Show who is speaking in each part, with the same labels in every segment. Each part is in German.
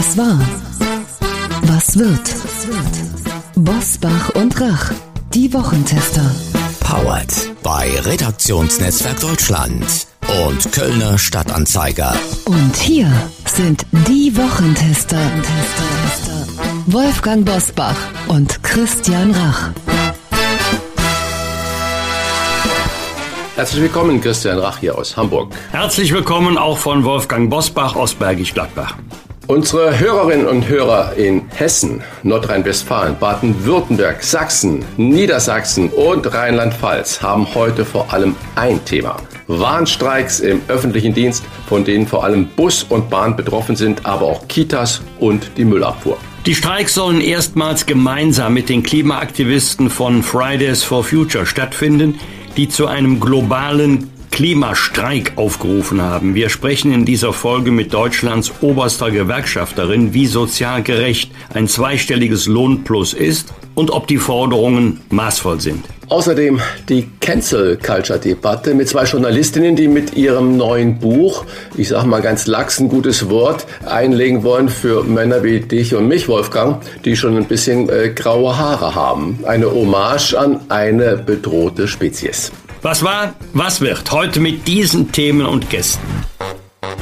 Speaker 1: Was war? Was wird? Bosbach und Rach, die Wochentester.
Speaker 2: Powered bei Redaktionsnetzwerk Deutschland und Kölner Stadtanzeiger.
Speaker 1: Und hier sind die Wochentester. Wolfgang Bosbach und Christian Rach.
Speaker 3: Herzlich willkommen, Christian Rach hier aus Hamburg.
Speaker 4: Herzlich willkommen auch von Wolfgang Bosbach aus Bergisch Gladbach.
Speaker 3: Unsere Hörerinnen und Hörer in Hessen, Nordrhein-Westfalen, Baden-Württemberg, Sachsen, Niedersachsen und Rheinland-Pfalz haben heute vor allem ein Thema. Warnstreiks im öffentlichen Dienst, von denen vor allem Bus und Bahn betroffen sind, aber auch Kitas und die Müllabfuhr.
Speaker 4: Die Streiks sollen erstmals gemeinsam mit den Klimaaktivisten von Fridays for Future stattfinden die zu einem globalen Klimastreik aufgerufen haben. Wir sprechen in dieser Folge mit Deutschlands oberster Gewerkschafterin, wie sozial gerecht ein zweistelliges Lohnplus ist und ob die Forderungen maßvoll sind.
Speaker 3: Außerdem die Cancel Culture Debatte mit zwei Journalistinnen, die mit ihrem neuen Buch, ich sag mal ganz lax ein gutes Wort, einlegen wollen für Männer wie dich und mich, Wolfgang, die schon ein bisschen äh, graue Haare haben. Eine Hommage an eine bedrohte Spezies.
Speaker 4: Was war, was wird? Heute mit diesen Themen und Gästen.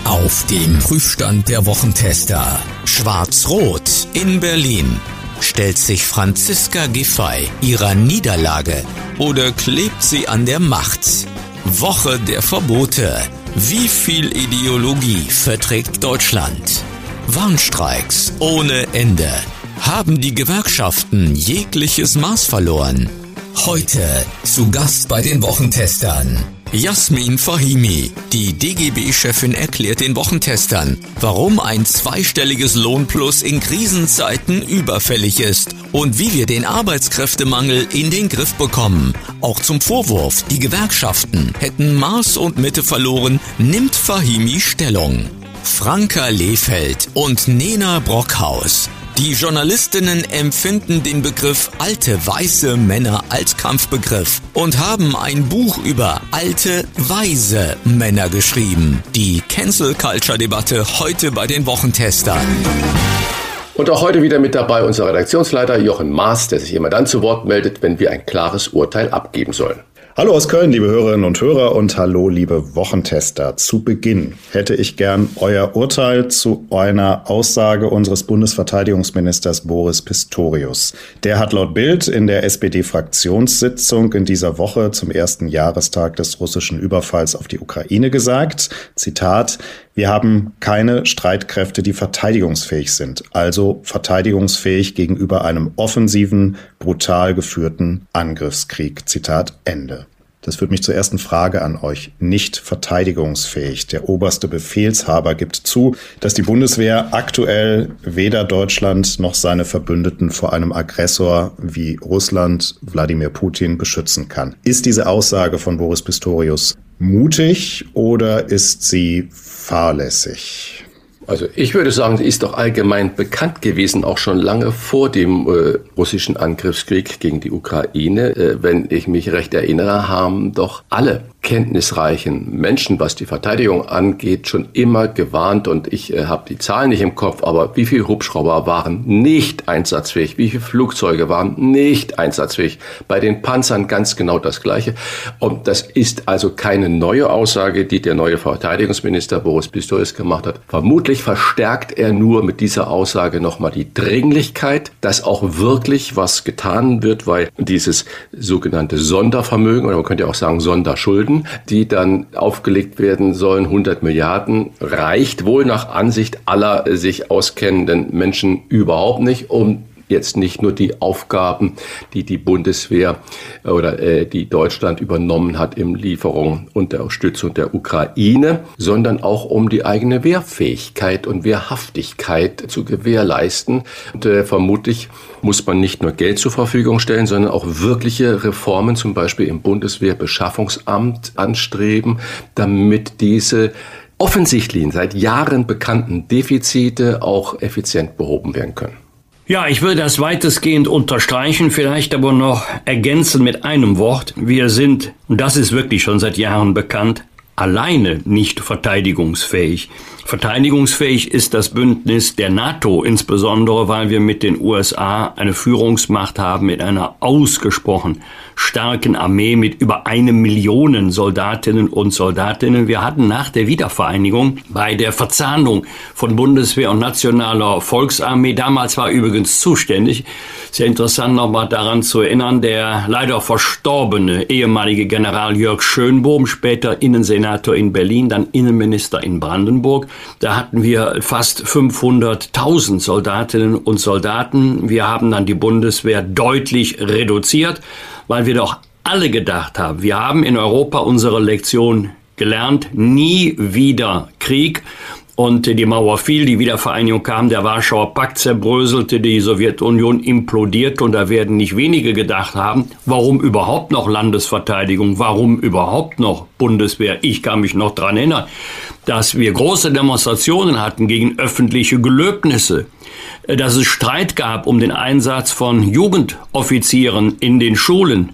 Speaker 2: Auf dem Prüfstand der Wochentester. Schwarz-Rot in Berlin. Stellt sich Franziska Giffey ihrer Niederlage oder klebt sie an der Macht? Woche der Verbote. Wie viel Ideologie verträgt Deutschland? Warnstreiks ohne Ende. Haben die Gewerkschaften jegliches Maß verloren? Heute zu Gast bei den Wochentestern. Jasmin Fahimi, die DGB-Chefin erklärt den Wochentestern, warum ein zweistelliges Lohnplus in Krisenzeiten überfällig ist und wie wir den Arbeitskräftemangel in den Griff bekommen. Auch zum Vorwurf, die Gewerkschaften hätten Maß und Mitte verloren, nimmt Fahimi Stellung. Franka Lehfeld und Nena Brockhaus die Journalistinnen empfinden den Begriff alte weiße Männer als Kampfbegriff und haben ein Buch über alte weise Männer geschrieben. Die Cancel Culture Debatte heute bei den Wochentestern.
Speaker 3: Und auch heute wieder mit dabei unser Redaktionsleiter Jochen Maas, der sich immer dann zu Wort meldet, wenn wir ein klares Urteil abgeben sollen.
Speaker 5: Hallo aus Köln, liebe Hörerinnen und Hörer und hallo, liebe Wochentester. Zu Beginn hätte ich gern euer Urteil zu einer Aussage unseres Bundesverteidigungsministers Boris Pistorius. Der hat laut Bild in der SPD-Fraktionssitzung in dieser Woche zum ersten Jahrestag des russischen Überfalls auf die Ukraine gesagt, Zitat, wir haben keine Streitkräfte, die verteidigungsfähig sind, also verteidigungsfähig gegenüber einem offensiven, brutal geführten Angriffskrieg. Zitat Ende. Das führt mich zur ersten Frage an euch. Nicht verteidigungsfähig. Der oberste Befehlshaber gibt zu, dass die Bundeswehr aktuell weder Deutschland noch seine Verbündeten vor einem Aggressor wie Russland, Wladimir Putin, beschützen kann. Ist diese Aussage von Boris Pistorius mutig oder ist sie fahrlässig?
Speaker 3: Also ich würde sagen, sie ist doch allgemein bekannt gewesen, auch schon lange vor dem äh, russischen Angriffskrieg gegen die Ukraine. Äh, wenn ich mich recht erinnere, haben doch alle kenntnisreichen Menschen, was die Verteidigung angeht, schon immer gewarnt. Und ich äh, habe die Zahlen nicht im Kopf, aber wie viele Hubschrauber waren nicht einsatzfähig, wie viele Flugzeuge waren nicht einsatzfähig, bei den Panzern ganz genau das gleiche. Und das ist also keine neue Aussage, die der neue Verteidigungsminister Boris Pistorius gemacht hat. Vermutlich verstärkt er nur mit dieser Aussage nochmal die Dringlichkeit, dass auch wirklich was getan wird, weil dieses sogenannte Sondervermögen oder man könnte ja auch sagen Sonderschulden Schulden, die dann aufgelegt werden sollen. 100 Milliarden reicht wohl nach Ansicht aller sich auskennenden Menschen überhaupt nicht, um jetzt nicht nur die Aufgaben, die die Bundeswehr äh, oder äh, die Deutschland übernommen hat im Lieferung und der Unterstützung der Ukraine, sondern auch um die eigene Wehrfähigkeit und Wehrhaftigkeit zu gewährleisten. Und äh, vermutlich muss man nicht nur Geld zur Verfügung stellen, sondern auch wirkliche Reformen, zum Beispiel im Bundeswehrbeschaffungsamt anstreben, damit diese offensichtlichen, seit Jahren bekannten Defizite auch effizient behoben werden können.
Speaker 4: Ja, ich würde das weitestgehend unterstreichen, vielleicht aber noch ergänzen mit einem Wort. Wir sind, und das ist wirklich schon seit Jahren bekannt, alleine nicht verteidigungsfähig. Verteidigungsfähig ist das Bündnis der NATO, insbesondere weil wir mit den USA eine Führungsmacht haben mit einer ausgesprochen starken Armee mit über eine Million Soldatinnen und Soldatinnen. Wir hatten nach der Wiedervereinigung bei der Verzahnung von Bundeswehr und nationaler Volksarmee, damals war übrigens zuständig, sehr interessant nochmal daran zu erinnern, der leider verstorbene ehemalige General Jörg Schönbohm, später Innensenator in Berlin, dann Innenminister in Brandenburg. Da hatten wir fast 500.000 Soldatinnen und Soldaten. Wir haben dann die Bundeswehr deutlich reduziert weil wir doch alle gedacht haben, wir haben in Europa unsere Lektion gelernt, nie wieder Krieg. Und die Mauer fiel, die Wiedervereinigung kam, der Warschauer Pakt zerbröselte, die Sowjetunion implodierte und da werden nicht wenige gedacht haben, warum überhaupt noch Landesverteidigung, warum überhaupt noch Bundeswehr. Ich kann mich noch dran erinnern, dass wir große Demonstrationen hatten gegen öffentliche Gelöbnisse dass es Streit gab um den Einsatz von Jugendoffizieren in den Schulen.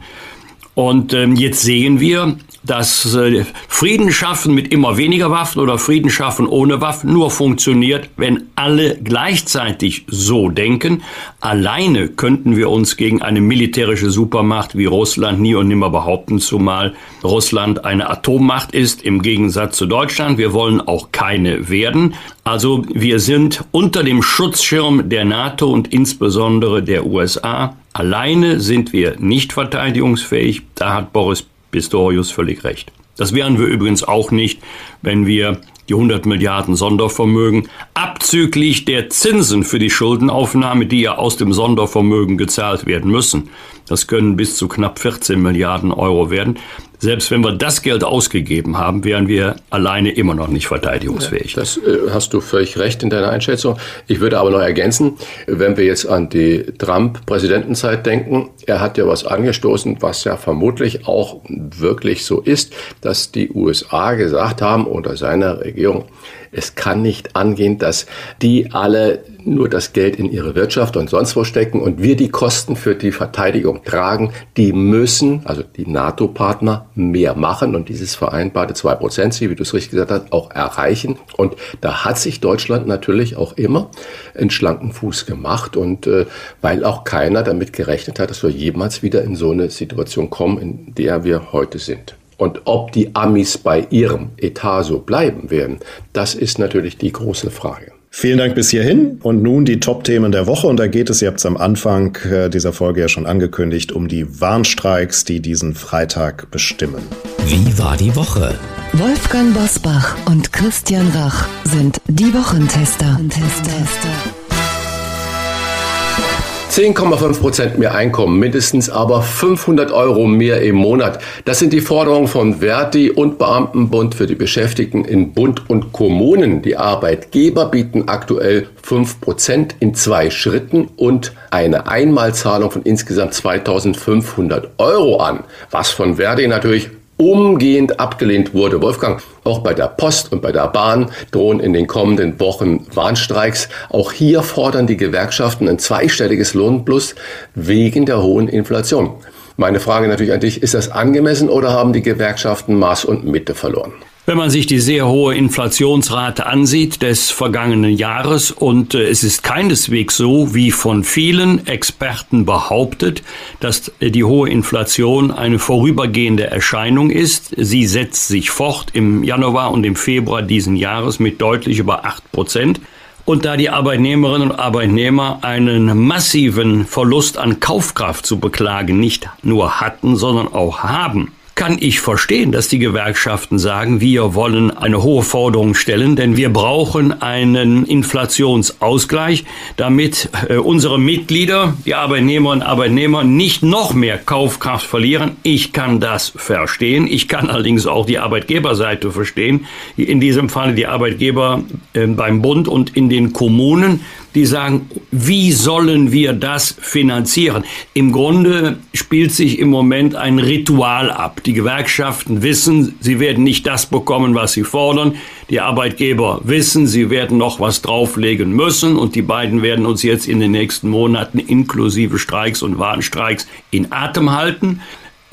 Speaker 4: Und ähm, jetzt sehen wir, dass äh, Frieden schaffen mit immer weniger Waffen oder Frieden schaffen ohne Waffen nur funktioniert, wenn alle gleichzeitig so denken. Alleine könnten wir uns gegen eine militärische Supermacht wie Russland nie und nimmer behaupten, zumal Russland eine Atommacht ist im Gegensatz zu Deutschland. Wir wollen auch keine werden. Also wir sind unter dem Schutzschirm der NATO und insbesondere der USA. Alleine sind wir nicht verteidigungsfähig. Da hat Boris Pistorius völlig recht. Das wären wir übrigens auch nicht, wenn wir die 100 Milliarden Sondervermögen abzüglich der Zinsen für die Schuldenaufnahme, die ja aus dem Sondervermögen gezahlt werden müssen. Das können bis zu knapp 14 Milliarden Euro werden. Selbst wenn wir das Geld ausgegeben haben, wären wir alleine immer noch nicht verteidigungsfähig.
Speaker 3: Das äh, hast du völlig recht in deiner Einschätzung. Ich würde aber noch ergänzen, wenn wir jetzt an die Trump-Präsidentenzeit denken, er hat ja was angestoßen, was ja vermutlich auch wirklich so ist, dass die USA gesagt haben unter seiner Regierung, es kann nicht angehen, dass die alle nur das Geld in ihre Wirtschaft und sonst wo stecken und wir die Kosten für die Verteidigung tragen. Die müssen, also die NATO-Partner, mehr machen und dieses vereinbarte 2%-Ziel, wie du es richtig gesagt hast, auch erreichen. Und da hat sich Deutschland natürlich auch immer einen schlanken Fuß gemacht und äh, weil auch keiner damit gerechnet hat, dass wir jemals wieder in so eine Situation kommen, in der wir heute sind. Und ob die Amis bei ihrem Etat so bleiben werden, das ist natürlich die große Frage.
Speaker 5: Vielen Dank bis hierhin. Und nun die Top-Themen der Woche. Und da geht es, ihr habt es am Anfang äh, dieser Folge ja schon angekündigt, um die Warnstreiks, die diesen Freitag bestimmen.
Speaker 2: Wie war die Woche?
Speaker 1: Wolfgang Bosbach und Christian Rach sind die Wochentester. Wochentester.
Speaker 3: 10,5 Prozent mehr Einkommen, mindestens aber 500 Euro mehr im Monat. Das sind die Forderungen von Verdi und Beamtenbund für die Beschäftigten in Bund und Kommunen. Die Arbeitgeber bieten aktuell 5 Prozent in zwei Schritten und eine Einmalzahlung von insgesamt 2500 Euro an, was von Verdi natürlich umgehend abgelehnt wurde. Wolfgang, auch bei der Post und bei der Bahn drohen in den kommenden Wochen Warnstreiks. Auch hier fordern die Gewerkschaften ein zweistelliges Lohnplus wegen der hohen Inflation. Meine Frage natürlich an dich, ist das angemessen oder haben die Gewerkschaften Maß und Mitte verloren?
Speaker 4: Wenn man sich die sehr hohe Inflationsrate ansieht des vergangenen Jahres und äh, es ist keineswegs so, wie von vielen Experten behauptet, dass äh, die hohe Inflation eine vorübergehende Erscheinung ist. Sie setzt sich fort im Januar und im Februar diesen Jahres mit deutlich über acht Prozent. Und da die Arbeitnehmerinnen und Arbeitnehmer einen massiven Verlust an Kaufkraft zu beklagen nicht nur hatten, sondern auch haben, kann ich verstehen, dass die Gewerkschaften sagen, wir wollen eine hohe Forderung stellen, denn wir brauchen einen Inflationsausgleich, damit äh, unsere Mitglieder, die Arbeitnehmerinnen und Arbeitnehmer, nicht noch mehr Kaufkraft verlieren. Ich kann das verstehen. Ich kann allerdings auch die Arbeitgeberseite verstehen. In diesem Fall die Arbeitgeber äh, beim Bund und in den Kommunen die sagen, wie sollen wir das finanzieren? Im Grunde spielt sich im Moment ein Ritual ab. Die Gewerkschaften wissen, sie werden nicht das bekommen, was sie fordern. Die Arbeitgeber wissen, sie werden noch was drauflegen müssen und die beiden werden uns jetzt in den nächsten Monaten inklusive Streiks und Warnstreiks in Atem halten.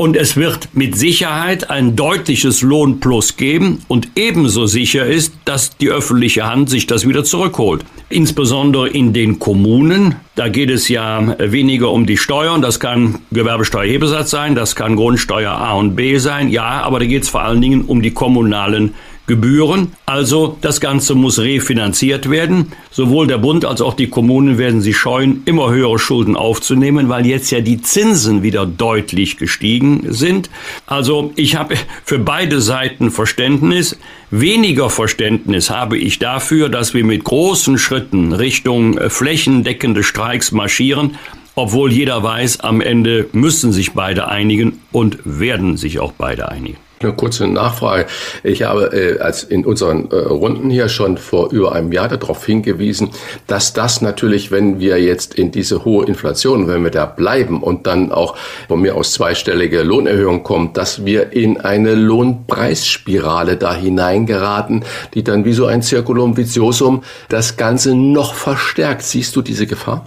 Speaker 4: Und es wird mit Sicherheit ein deutliches Lohnplus geben. Und ebenso sicher ist, dass die öffentliche Hand sich das wieder zurückholt. Insbesondere in den Kommunen. Da geht es ja weniger um die Steuern. Das kann Gewerbesteuerhebesatz sein, das kann Grundsteuer A und B sein. Ja, aber da geht es vor allen Dingen um die kommunalen Gebühren. Also das Ganze muss refinanziert werden. Sowohl der Bund als auch die Kommunen werden sich scheuen, immer höhere Schulden aufzunehmen, weil jetzt ja die Zinsen wieder deutlich gestiegen sind. Also ich habe für beide Seiten Verständnis. Weniger Verständnis habe ich dafür, dass wir mit großen Schritten Richtung äh, flächendeckende Streiks marschieren obwohl jeder weiß, am Ende müssen sich beide einigen und werden sich auch beide einigen.
Speaker 3: Eine kurze Nachfrage. Ich habe äh, als in unseren äh, Runden hier schon vor über einem Jahr darauf hingewiesen, dass das natürlich, wenn wir jetzt in diese hohe Inflation, wenn wir da bleiben und dann auch von mir aus zweistellige Lohnerhöhung kommt, dass wir in eine Lohnpreisspirale da hineingeraten, die dann wie so ein Circulum viciosum das Ganze noch verstärkt. Siehst du diese Gefahr?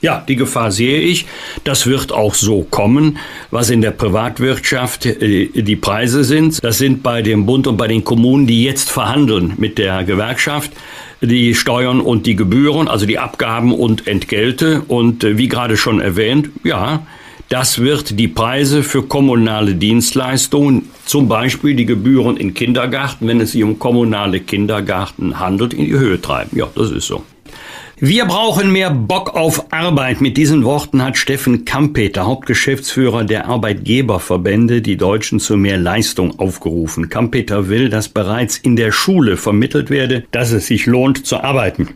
Speaker 4: Ja, die Gefahr sehe ich. Das wird auch so kommen. Was in der Privatwirtschaft äh, die Preise sind, das sind bei dem Bund und bei den Kommunen, die jetzt verhandeln mit der Gewerkschaft, die Steuern und die Gebühren, also die Abgaben und Entgelte. Und äh, wie gerade schon erwähnt, ja, das wird die Preise für kommunale Dienstleistungen, zum Beispiel die Gebühren in Kindergarten, wenn es sich um kommunale Kindergarten handelt, in die Höhe treiben. Ja, das ist so. Wir brauchen mehr Bock auf Arbeit. Mit diesen Worten hat Steffen Kampeter, Hauptgeschäftsführer der Arbeitgeberverbände, die Deutschen zu mehr Leistung aufgerufen. Kampeter will, dass bereits in der Schule vermittelt werde, dass es sich lohnt zu arbeiten.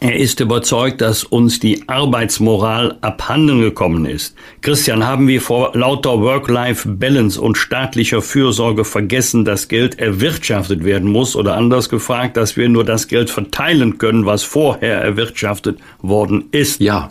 Speaker 4: Er ist überzeugt, dass uns die Arbeitsmoral abhanden gekommen ist. Christian, haben wir vor lauter Work-Life-Balance und staatlicher Fürsorge vergessen, dass Geld erwirtschaftet werden muss? Oder anders gefragt, dass wir nur das Geld verteilen können, was vorher erwirtschaftet worden ist?
Speaker 3: Ja,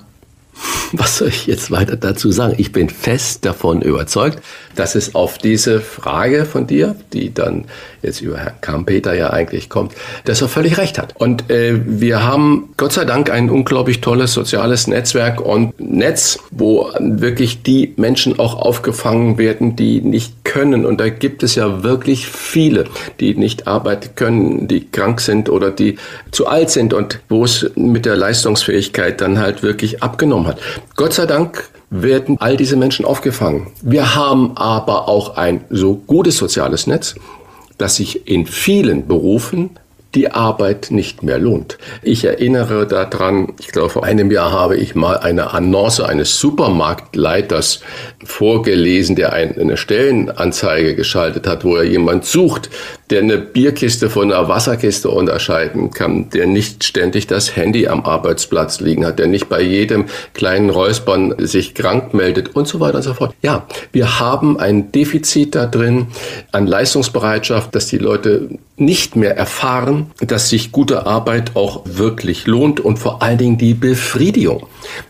Speaker 3: was soll ich jetzt weiter dazu sagen? Ich bin fest davon überzeugt, dass es auf diese Frage von dir, die dann jetzt über Herrn Kampeter ja eigentlich kommt, dass er völlig recht hat. Und äh, wir haben Gott sei Dank ein unglaublich tolles soziales Netzwerk und Netz, wo wirklich die Menschen auch aufgefangen werden, die nicht können. Und da gibt es ja wirklich viele, die nicht arbeiten können, die krank sind oder die zu alt sind und wo es mit der Leistungsfähigkeit dann halt wirklich abgenommen hat. Gott sei Dank werden all diese Menschen aufgefangen. Wir haben aber auch ein so gutes soziales Netz, dass sich in vielen Berufen die Arbeit nicht mehr lohnt. Ich erinnere daran, ich glaube, vor einem Jahr habe ich mal eine Annonce eines Supermarktleiters vorgelesen, der eine Stellenanzeige geschaltet hat, wo er jemand sucht, der eine Bierkiste von einer Wasserkiste unterscheiden kann, der nicht ständig das Handy am Arbeitsplatz liegen hat, der nicht bei jedem kleinen Räuspern sich krank meldet und so weiter und so fort. Ja, wir haben ein Defizit da drin an Leistungsbereitschaft, dass die Leute nicht mehr erfahren, dass sich gute Arbeit auch wirklich lohnt und vor allen Dingen die Befriedigung,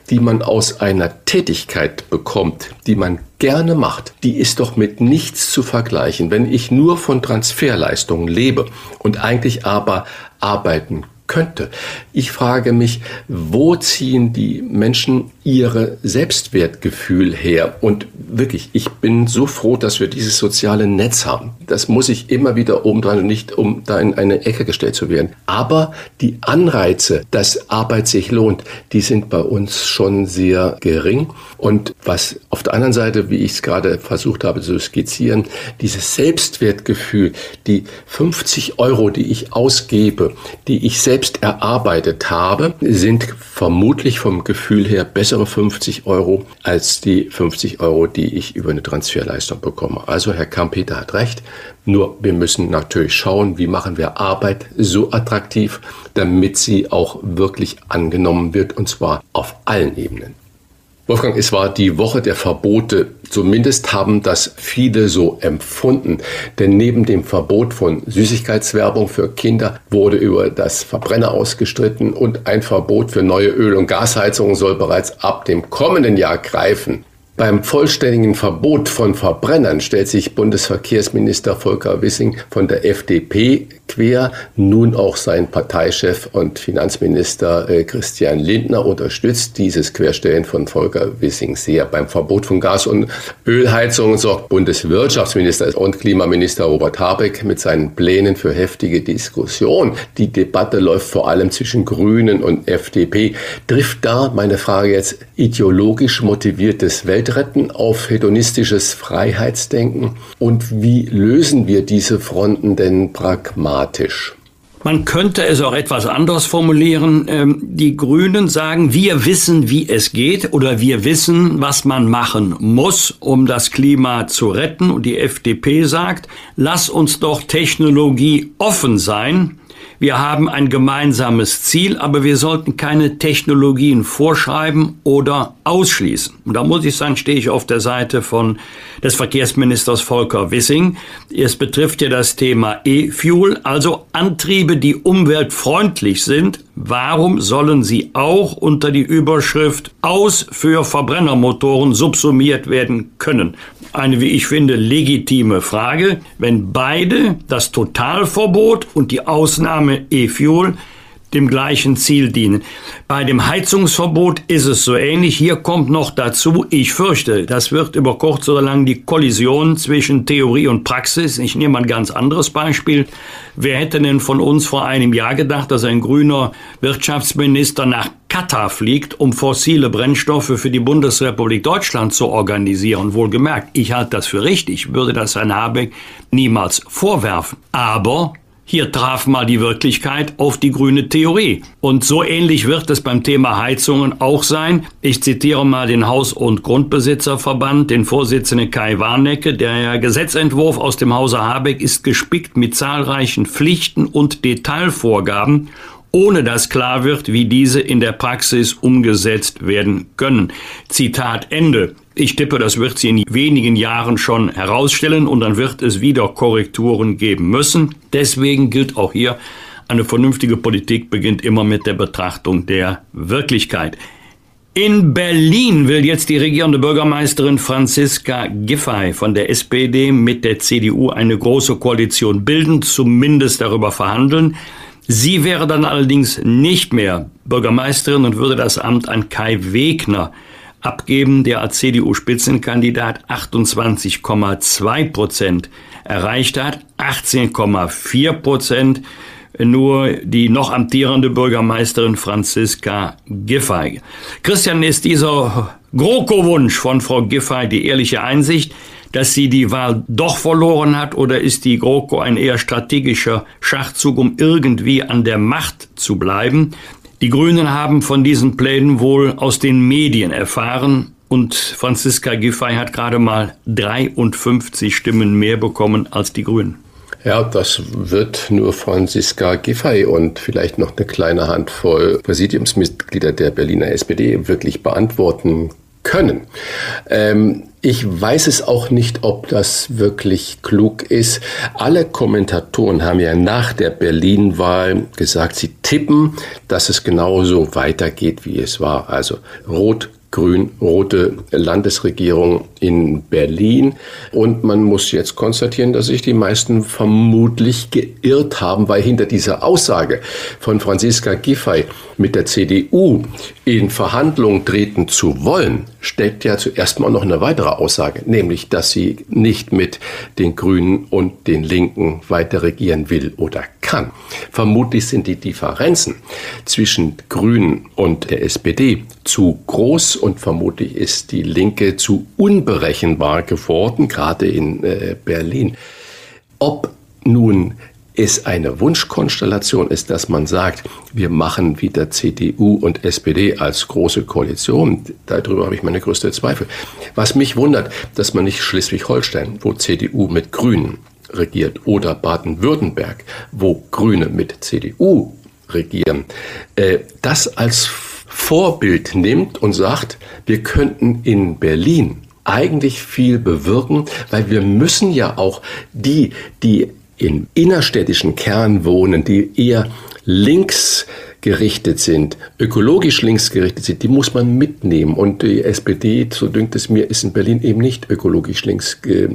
Speaker 3: die man aus einer Tätigkeit bekommt, die man gerne macht, die ist doch mit nichts zu vergleichen. Wenn ich nur von Transferleistungen lebe und eigentlich aber arbeiten könnte. Ich frage mich, wo ziehen die Menschen ihre Selbstwertgefühl her? Und wirklich, ich bin so froh, dass wir dieses soziale Netz haben. Das muss ich immer wieder oben dran und nicht, um da in eine Ecke gestellt zu werden. Aber die Anreize, dass Arbeit sich lohnt, die sind bei uns schon sehr gering. Und was auf der anderen Seite, wie ich es gerade versucht habe zu skizzieren, dieses Selbstwertgefühl, die 50 Euro, die ich ausgebe, die ich selbst erarbeitet habe, sind vermutlich vom Gefühl her bessere 50 Euro als die 50 Euro, die ich über eine Transferleistung bekomme. Also Herr Kampeter hat recht. Nur wir müssen natürlich schauen, wie machen wir Arbeit so attraktiv, damit sie auch wirklich angenommen wird und zwar auf allen Ebenen. Wolfgang, es war die Woche der Verbote. Zumindest haben das viele so empfunden. Denn neben dem Verbot von Süßigkeitswerbung für Kinder wurde über das Verbrenner ausgestritten und ein Verbot für neue Öl- und Gasheizungen soll bereits ab dem kommenden Jahr greifen. Beim vollständigen Verbot von Verbrennern stellt sich Bundesverkehrsminister Volker Wissing von der FDP quer, nun auch sein Parteichef und Finanzminister äh, Christian Lindner unterstützt dieses Querstellen von Volker Wissing sehr. Beim Verbot von Gas- und Ölheizungen sorgt Bundeswirtschaftsminister und Klimaminister Robert Habeck mit seinen Plänen für heftige Diskussion. Die Debatte läuft vor allem zwischen Grünen und FDP. Trifft da, meine Frage jetzt, ideologisch motiviertes Welt Weltretten auf hedonistisches Freiheitsdenken und wie lösen wir diese Fronten denn pragmatisch?
Speaker 4: Man könnte es auch etwas anders formulieren. Ähm, die Grünen sagen, wir wissen, wie es geht oder wir wissen, was man machen muss, um das Klima zu retten. Und die FDP sagt, lass uns doch Technologie offen sein wir haben ein gemeinsames Ziel, aber wir sollten keine Technologien vorschreiben oder ausschließen. Und da muss ich sagen, stehe ich auf der Seite von des Verkehrsministers Volker Wissing. Es betrifft ja das Thema E-Fuel, also Antriebe, die umweltfreundlich sind. Warum sollen sie auch unter die Überschrift aus für Verbrennermotoren subsumiert werden können? Eine, wie ich finde, legitime Frage. Wenn beide, das Totalverbot und die Ausnahme E-Fuel, dem gleichen Ziel dienen. Bei dem Heizungsverbot ist es so ähnlich. Hier kommt noch dazu, ich fürchte, das wird über kurz oder lang die Kollision zwischen Theorie und Praxis. Ich nehme ein ganz anderes Beispiel. Wer hätte denn von uns vor einem Jahr gedacht, dass ein grüner Wirtschaftsminister nach Katar fliegt, um fossile Brennstoffe für die Bundesrepublik Deutschland zu organisieren? Wohlgemerkt, ich halte das für richtig, würde das Herrn Habeck niemals vorwerfen. Aber hier traf mal die Wirklichkeit auf die grüne Theorie. Und so ähnlich wird es beim Thema Heizungen auch sein. Ich zitiere mal den Haus- und Grundbesitzerverband, den Vorsitzenden Kai Warnecke. Der Gesetzentwurf aus dem Hause Habeck ist gespickt mit zahlreichen Pflichten und Detailvorgaben ohne dass klar wird, wie diese in der Praxis umgesetzt werden können. Zitat Ende. Ich tippe, das wird sie in wenigen Jahren schon herausstellen und dann wird es wieder Korrekturen geben müssen. Deswegen gilt auch hier, eine vernünftige Politik beginnt immer mit der Betrachtung der Wirklichkeit. In Berlin will jetzt die regierende Bürgermeisterin Franziska Giffey von der SPD mit der CDU eine große Koalition bilden, zumindest darüber verhandeln. Sie wäre dann allerdings nicht mehr Bürgermeisterin und würde das Amt an Kai Wegner abgeben, der als CDU-Spitzenkandidat 28,2 Prozent erreicht hat, 18,4 Prozent nur die noch amtierende Bürgermeisterin Franziska Giffey. Christian, ist dieser GroKo-Wunsch von Frau Giffey die ehrliche Einsicht, dass sie die Wahl doch verloren hat oder ist die GroKo ein eher strategischer Schachzug, um irgendwie an der Macht zu bleiben? Die Grünen haben von diesen Plänen wohl aus den Medien erfahren und Franziska Giffey hat gerade mal 53 Stimmen mehr bekommen als die Grünen.
Speaker 3: Ja, das wird nur Franziska Giffey und vielleicht noch eine kleine Handvoll Präsidiumsmitglieder der Berliner SPD wirklich beantworten können. Ähm, ich weiß es auch nicht, ob das wirklich klug ist. Alle Kommentatoren haben ja nach der Berlin-Wahl gesagt, sie tippen, dass es genauso weitergeht, wie es war. Also rot, grün-rote Landesregierung in Berlin. Und man muss jetzt konstatieren, dass sich die meisten vermutlich geirrt haben, weil hinter dieser Aussage von Franziska Giffey mit der CDU in Verhandlungen treten zu wollen, steckt ja zuerst mal noch eine weitere Aussage, nämlich, dass sie nicht mit den Grünen und den Linken weiter regieren will oder kann. Vermutlich sind die Differenzen zwischen Grünen und der SPD zu groß und vermutlich ist die Linke zu unberechenbar geworden, gerade in äh, Berlin. Ob nun es eine Wunschkonstellation ist, dass man sagt, wir machen wieder CDU und SPD als große Koalition. Darüber habe ich meine größte Zweifel. Was mich wundert, dass man nicht Schleswig-Holstein, wo CDU mit Grünen regiert, oder Baden-Württemberg, wo Grüne mit CDU regieren, äh, das als Vorbild nimmt und sagt, wir könnten in Berlin eigentlich viel bewirken, weil wir müssen ja auch die, die in innerstädtischen Kern wohnen, die eher links gerichtet sind, ökologisch links gerichtet sind, die muss man mitnehmen. Und die SPD, so dünkt es mir, ist in Berlin eben nicht ökologisch links äh,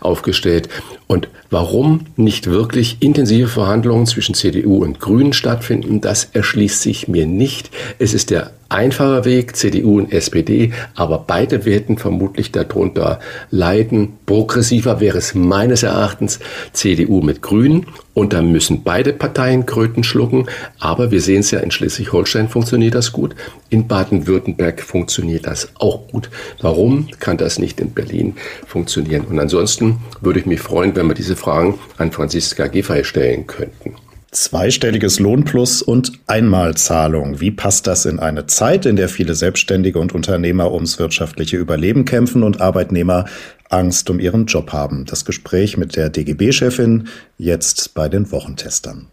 Speaker 3: aufgestellt. Und warum nicht wirklich intensive Verhandlungen zwischen CDU und Grünen stattfinden, das erschließt sich mir nicht. Es ist der einfache Weg, CDU und SPD, aber beide werden vermutlich darunter leiden. Progressiver wäre es meines Erachtens CDU mit Grünen und da müssen beide Parteien Kröten schlucken. Aber wir sehen es ja, in Schleswig-Holstein funktioniert das gut, in Baden-Württemberg funktioniert das auch gut. Warum kann das nicht in Berlin funktionieren? Und ansonsten würde ich mich freuen, wenn wir diese Fragen an Franziska Giffey stellen könnten.
Speaker 5: Zweistelliges Lohnplus und Einmalzahlung. Wie passt das in eine Zeit, in der viele Selbstständige und Unternehmer ums wirtschaftliche Überleben kämpfen und Arbeitnehmer Angst um ihren Job haben? Das Gespräch mit der DGB-Chefin jetzt bei den Wochentestern.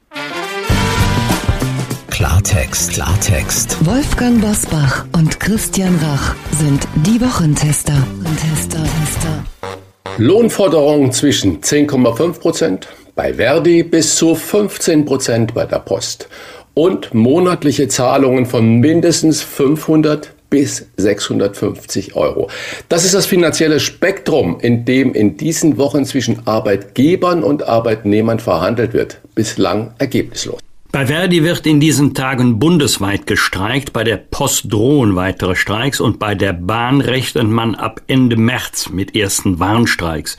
Speaker 2: Klartext, Klartext.
Speaker 1: Wolfgang Bosbach und Christian Rach sind die Wochentester. Tester, Tester.
Speaker 3: Lohnforderungen zwischen 10,5 Prozent bei Verdi bis zu 15 Prozent bei der Post und monatliche Zahlungen von mindestens 500 bis 650 Euro. Das ist das finanzielle Spektrum, in dem in diesen Wochen zwischen Arbeitgebern und Arbeitnehmern verhandelt wird. Bislang ergebnislos.
Speaker 4: Bei Verdi wird in diesen Tagen bundesweit gestreikt, bei der Post drohen weitere Streiks und bei der Bahn rechnet man ab Ende März mit ersten Warnstreiks.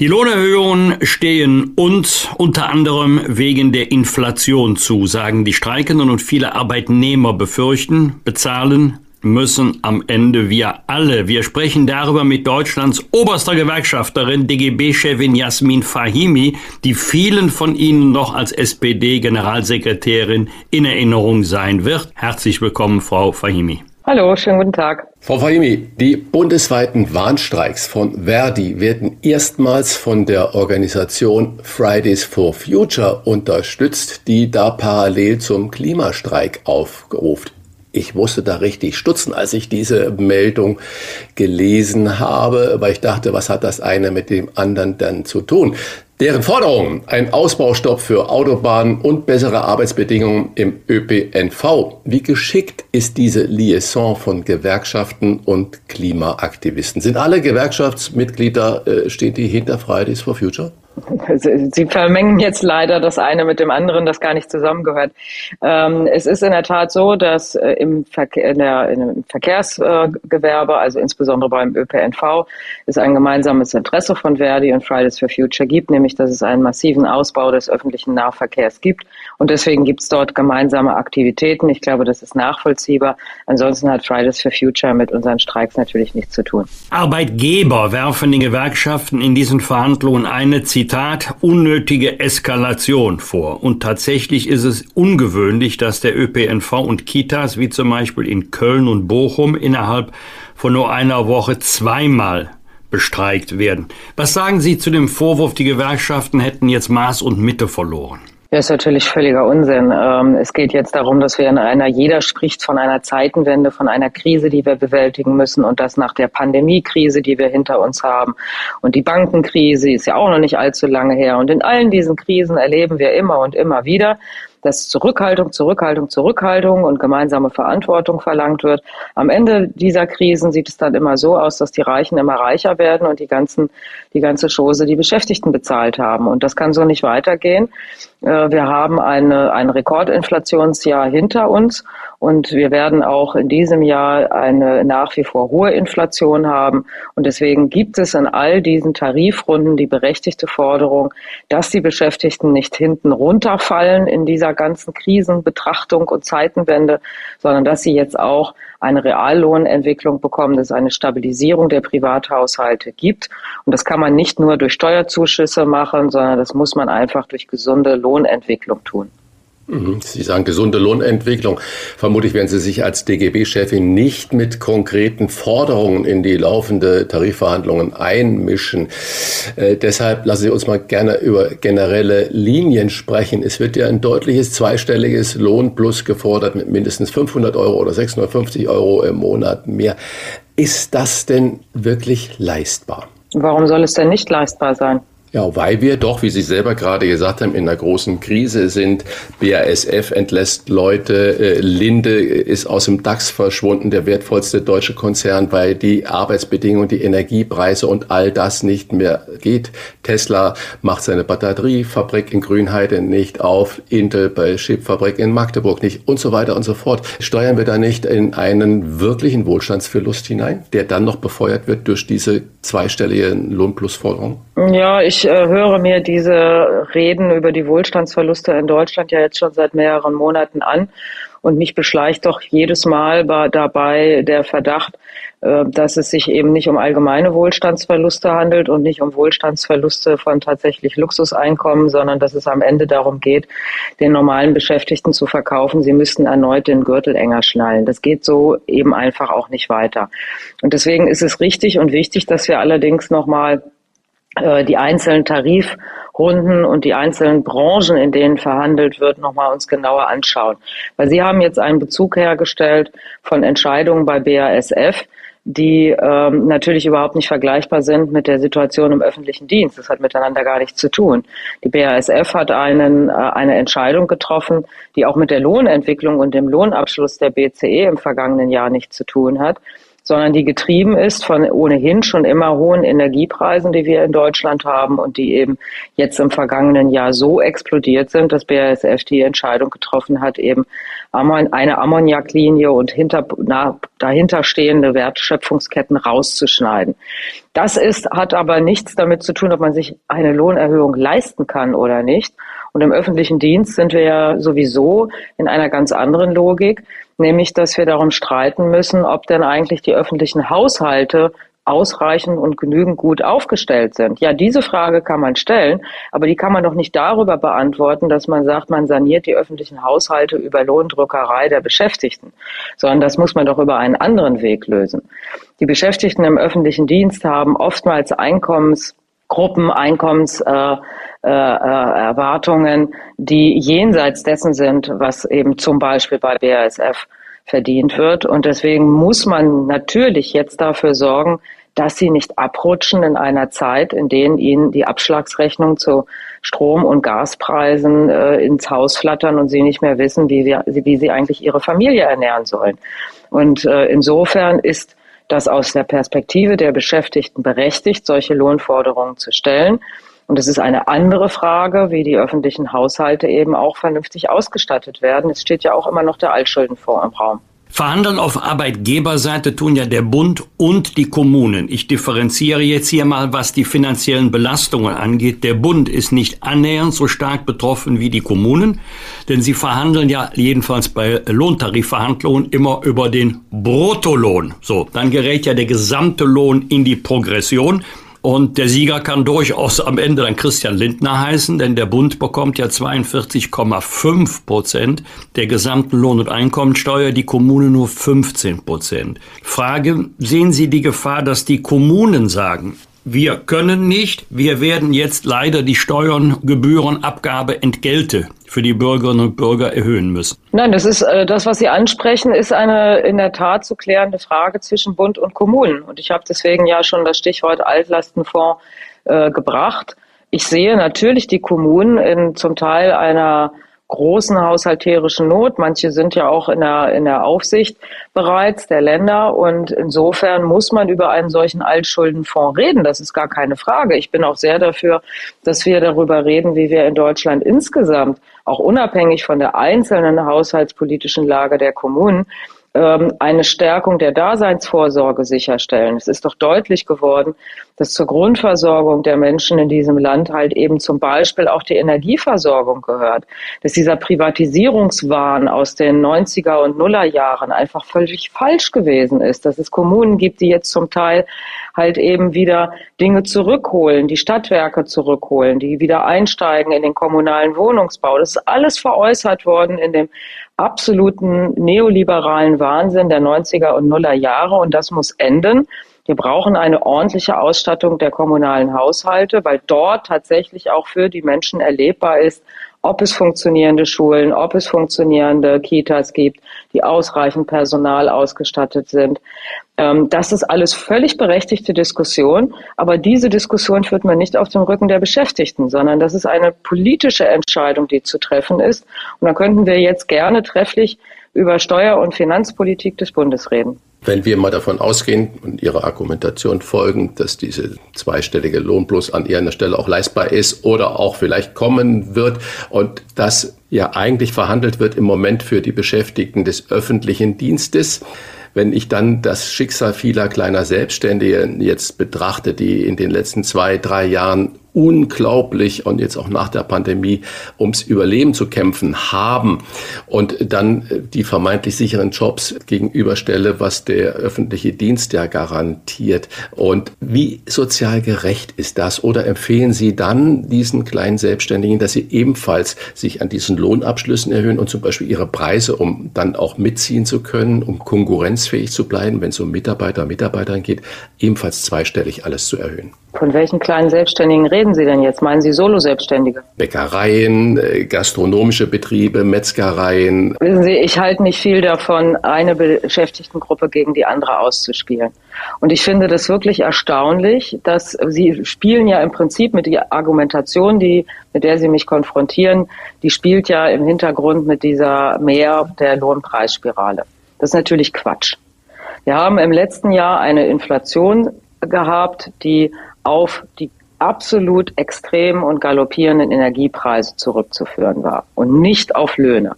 Speaker 4: Die Lohnerhöhungen stehen uns unter anderem wegen der Inflation zu, sagen die Streikenden und viele Arbeitnehmer befürchten, bezahlen müssen am Ende wir alle. Wir sprechen darüber mit Deutschlands oberster Gewerkschafterin, DGB-Chefin Jasmin Fahimi, die vielen von Ihnen noch als SPD-Generalsekretärin in Erinnerung sein wird. Herzlich willkommen, Frau Fahimi.
Speaker 6: Hallo, schönen guten Tag.
Speaker 3: Frau Fahimi, die bundesweiten Warnstreiks von Verdi werden erstmals von der Organisation Fridays for Future unterstützt, die da parallel zum Klimastreik aufgerufen. Ich musste da richtig stutzen, als ich diese Meldung gelesen habe, weil ich dachte, was hat das eine mit dem anderen dann zu tun? Deren Forderung, ein Ausbaustopp für Autobahnen und bessere Arbeitsbedingungen im ÖPNV. Wie geschickt ist diese Liaison von Gewerkschaften und Klimaaktivisten? Sind alle Gewerkschaftsmitglieder, äh, stehen die hinter Fridays for Future?
Speaker 6: Sie vermengen jetzt leider das eine mit dem anderen, das gar nicht zusammengehört. Ähm, es ist in der Tat so, dass äh, im, Verkehrsgewerbe, also insbesondere beim ÖPNV, es ein gemeinsames Interesse von Verdi und Fridays for Future gibt, nämlich dass es einen massiven Ausbau des öffentlichen Nahverkehrs gibt. Und deswegen gibt es dort gemeinsame Aktivitäten. Ich glaube, das ist nachvollziehbar. Ansonsten hat Fridays for Future mit unseren Streiks natürlich nichts zu tun.
Speaker 4: Arbeitgeber werfen den Gewerkschaften in diesen Verhandlungen eine Zitat, unnötige Eskalation vor. Und tatsächlich ist es ungewöhnlich, dass der ÖPNV und Kitas, wie zum Beispiel in Köln und Bochum, innerhalb von nur einer Woche zweimal bestreikt werden. Was sagen Sie zu dem Vorwurf, die Gewerkschaften hätten jetzt Maß und Mitte verloren?
Speaker 6: Das ist natürlich völliger Unsinn. Ähm, es geht jetzt darum, dass wir in einer, jeder spricht von einer Zeitenwende, von einer Krise, die wir bewältigen müssen und das nach der Pandemiekrise, die wir hinter uns haben. Und die Bankenkrise ist ja auch noch nicht allzu lange her. Und in allen diesen Krisen erleben wir immer und immer wieder, dass Zurückhaltung, Zurückhaltung, Zurückhaltung und gemeinsame Verantwortung verlangt wird. Am Ende dieser Krisen sieht es dann immer so aus, dass die Reichen immer reicher werden und die ganzen, die ganze Chose die Beschäftigten bezahlt haben. Und das kann so nicht weitergehen. Äh, wir haben eine, ein Rekordinflationsjahr hinter uns und wir werden auch in diesem Jahr eine nach wie vor hohe Inflation haben. Und deswegen gibt es in all diesen Tarifrunden die berechtigte Forderung, dass die Beschäftigten nicht hinten runterfallen in dieser ganzen Krisenbetrachtung und Zeitenwende, sondern dass sie jetzt auch eine Reallohnentwicklung bekommen, dass es eine Stabilisierung der Privathaushalte gibt. Und das kann man nicht nur durch Steuerzuschüsse machen, sondern das muss man einfach durch gesunde Lohnentwicklung tun.
Speaker 3: Mhm. Sie sagen gesunde Lohnentwicklung. Vermutlich werden Sie sich als DGB-Chefin nicht mit konkreten Forderungen in die laufende Tarifverhandlungen einmischen. Äh, deshalb lassen Sie uns mal gerne über generelle Linien sprechen. Es wird ja ein deutliches zweistelliges Lohnplus gefordert mit mindestens 500 Euro oder 650 Euro im Monat mehr. Ist das denn wirklich leistbar?
Speaker 6: Warum soll es denn nicht leistbar sein?
Speaker 3: Ja, weil wir doch, wie Sie selber gerade gesagt haben, in einer großen Krise sind. BASF entlässt Leute, äh, Linde ist aus dem DAX verschwunden, der wertvollste deutsche Konzern, weil die Arbeitsbedingungen, die Energiepreise und all das nicht mehr geht. Tesla macht seine Batteriefabrik in Grünheide nicht auf, Intel bei Chipfabrik in Magdeburg nicht und so weiter und so fort. Steuern wir da nicht in einen wirklichen Wohlstandsverlust hinein, der dann noch befeuert wird durch diese zweistellige Lohnplusforderung?
Speaker 6: Ja, ich äh, höre mir diese Reden über die Wohlstandsverluste in Deutschland ja jetzt schon seit mehreren Monaten an. Und mich beschleicht doch jedes Mal dabei der Verdacht, äh, dass es sich eben nicht um allgemeine Wohlstandsverluste handelt und nicht um Wohlstandsverluste von tatsächlich Luxuseinkommen, sondern dass es am Ende darum geht, den normalen Beschäftigten zu verkaufen, sie müssten erneut den Gürtel enger schnallen. Das geht so eben einfach auch nicht weiter. Und deswegen ist es richtig und wichtig, dass wir allerdings nochmal die einzelnen Tarifrunden und die einzelnen Branchen, in denen verhandelt wird, nochmal uns genauer anschauen. Weil Sie haben jetzt einen Bezug hergestellt von Entscheidungen bei BASF, die ähm, natürlich überhaupt nicht vergleichbar sind mit der Situation im öffentlichen Dienst. Das hat miteinander gar nichts zu tun. Die BASF hat einen, äh, eine Entscheidung getroffen, die auch mit der Lohnentwicklung und dem Lohnabschluss der BCE im vergangenen Jahr nichts zu tun hat sondern die getrieben ist von ohnehin schon immer hohen Energiepreisen, die wir in Deutschland haben und die eben jetzt im vergangenen Jahr so explodiert sind, dass BASF die Entscheidung getroffen hat, eben eine Ammoniaklinie und hinter, na, dahinterstehende Wertschöpfungsketten rauszuschneiden. Das ist, hat aber nichts damit zu tun, ob man sich eine Lohnerhöhung leisten kann oder nicht. Und im öffentlichen Dienst sind wir ja sowieso in einer ganz anderen Logik nämlich dass wir darum streiten müssen, ob denn eigentlich die öffentlichen Haushalte ausreichend und genügend gut aufgestellt sind. Ja, diese Frage kann man stellen, aber die kann man doch nicht darüber beantworten, dass man sagt, man saniert die öffentlichen Haushalte über Lohndruckerei der Beschäftigten, sondern das muss man doch über einen anderen Weg lösen. Die Beschäftigten im öffentlichen Dienst haben oftmals Einkommensgruppen, Einkommens äh, äh, Erwartungen, die jenseits dessen sind, was eben zum Beispiel bei BASF verdient wird. Und deswegen muss man natürlich jetzt dafür sorgen, dass sie nicht abrutschen in einer Zeit, in denen ihnen die Abschlagsrechnung zu Strom- und Gaspreisen äh, ins Haus flattern und sie nicht mehr wissen, wie, wir, wie sie eigentlich ihre Familie ernähren sollen. Und äh, insofern ist das aus der Perspektive der Beschäftigten berechtigt, solche Lohnforderungen zu stellen. Und es ist eine andere Frage, wie die öffentlichen Haushalte eben auch vernünftig ausgestattet werden. Es steht ja auch immer noch der Altschuldenfonds im Raum.
Speaker 4: Verhandeln auf Arbeitgeberseite tun ja der Bund und die Kommunen. Ich differenziere jetzt hier mal, was die finanziellen Belastungen angeht. Der Bund ist nicht annähernd so stark betroffen wie die Kommunen, denn sie verhandeln ja jedenfalls bei Lohntarifverhandlungen immer über den Bruttolohn. So, dann gerät ja der gesamte Lohn in die Progression. Und der Sieger kann durchaus am Ende dann Christian Lindner heißen, denn der Bund bekommt ja 42,5 Prozent der gesamten Lohn- und Einkommensteuer, die Kommunen nur 15 Prozent. Frage, sehen Sie die Gefahr, dass die Kommunen sagen, wir können nicht, wir werden jetzt leider die Steuern, Gebühren, Abgabe, Entgelte für die Bürgerinnen und Bürger erhöhen müssen.
Speaker 6: Nein, das ist äh, das, was Sie ansprechen, ist eine in der Tat zu klärende Frage zwischen Bund und Kommunen. Und ich habe deswegen ja schon das Stichwort Altlastenfonds äh, gebracht. Ich sehe natürlich die Kommunen in zum Teil einer großen haushalterischen Not. Manche sind ja auch in der, in der Aufsicht bereits der Länder. Und insofern muss man über einen solchen Altschuldenfonds reden. Das ist gar keine Frage. Ich bin auch sehr dafür, dass wir darüber reden, wie wir in Deutschland insgesamt, auch unabhängig von der einzelnen haushaltspolitischen Lage der Kommunen, eine Stärkung der Daseinsvorsorge sicherstellen. Es ist doch deutlich geworden, dass zur Grundversorgung der Menschen in diesem Land halt eben zum Beispiel auch die Energieversorgung gehört. Dass dieser Privatisierungswahn aus den 90er und Nuller Jahren einfach völlig falsch gewesen ist. Dass es Kommunen gibt, die jetzt zum Teil halt eben wieder Dinge zurückholen, die Stadtwerke zurückholen, die wieder einsteigen in den kommunalen Wohnungsbau. Das ist alles veräußert worden in dem absoluten neoliberalen Wahnsinn der 90er und Nuller Jahre und das muss enden. Wir brauchen eine ordentliche Ausstattung der kommunalen Haushalte, weil dort tatsächlich auch für die Menschen erlebbar ist, ob es funktionierende Schulen, ob es funktionierende Kitas gibt, die ausreichend Personal ausgestattet sind. Ähm, das ist alles völlig berechtigte Diskussion, aber diese Diskussion führt man nicht auf dem Rücken der Beschäftigten, sondern das ist eine politische Entscheidung, die zu treffen ist. Und da könnten wir jetzt gerne trefflich über Steuer- und Finanzpolitik des Bundes reden.
Speaker 3: Wenn wir mal davon ausgehen und Ihrer Argumentation folgen, dass diese zweistellige Lohnplus an irgendeiner Stelle auch leistbar ist oder auch vielleicht kommen wird und das ja eigentlich verhandelt wird im Moment für die Beschäftigten des öffentlichen Dienstes, wenn ich dann das Schicksal vieler kleiner Selbstständige jetzt betrachte, die in den letzten zwei, drei Jahren unglaublich und jetzt auch nach der Pandemie ums Überleben zu kämpfen haben und dann die vermeintlich sicheren Jobs gegenüberstelle, was der öffentliche Dienst ja garantiert. Und wie sozial gerecht ist das? Oder empfehlen Sie dann diesen kleinen Selbstständigen, dass sie ebenfalls sich an diesen Lohnabschlüssen erhöhen und zum Beispiel ihre Preise, um dann auch mitziehen zu können, um konkurrenzfähig zu bleiben, wenn es um Mitarbeiter, Mitarbeitern geht, ebenfalls zweistellig alles zu erhöhen?
Speaker 6: Von welchen kleinen Selbstständigen reden Sie denn jetzt? Meinen Sie Solo-Selbstständige?
Speaker 3: Bäckereien, äh, gastronomische Betriebe, Metzgereien.
Speaker 6: Wissen Sie, ich halte nicht viel davon, eine Beschäftigtengruppe gegen die andere auszuspielen. Und ich finde das wirklich erstaunlich, dass Sie spielen ja im Prinzip mit der Argumentation, die, mit der Sie mich konfrontieren, die spielt ja im Hintergrund mit dieser Mehr der Lohnpreisspirale. Das ist natürlich Quatsch. Wir haben im letzten Jahr eine Inflation gehabt, die auf die absolut extremen und galoppierenden Energiepreise zurückzuführen war und nicht auf Löhne.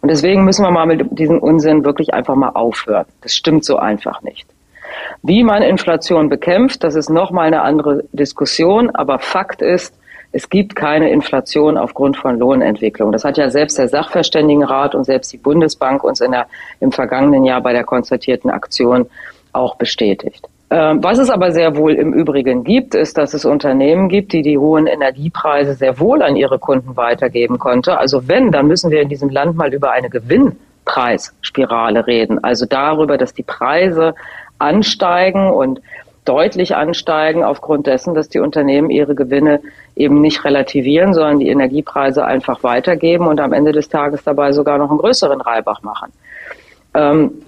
Speaker 6: Und deswegen müssen wir mal mit diesem Unsinn wirklich einfach mal aufhören. Das stimmt so einfach nicht. Wie man Inflation bekämpft, das ist nochmal eine andere Diskussion, aber Fakt ist, es gibt keine Inflation aufgrund von Lohnentwicklung. Das hat ja selbst der Sachverständigenrat und selbst die Bundesbank uns in der, im vergangenen Jahr bei der konzertierten Aktion auch bestätigt. Ähm, was es aber sehr wohl im Übrigen gibt, ist, dass es Unternehmen gibt, die die hohen Energiepreise sehr wohl an ihre Kunden weitergeben konnte. Also wenn, dann müssen wir in diesem Land mal über eine Gewinnpreisspirale reden. Also darüber, dass die Preise ansteigen und deutlich ansteigen aufgrund dessen, dass die Unternehmen ihre Gewinne eben nicht relativieren, sondern die Energiepreise einfach weitergeben und am Ende des Tages dabei sogar noch einen größeren Reibach machen. Ähm,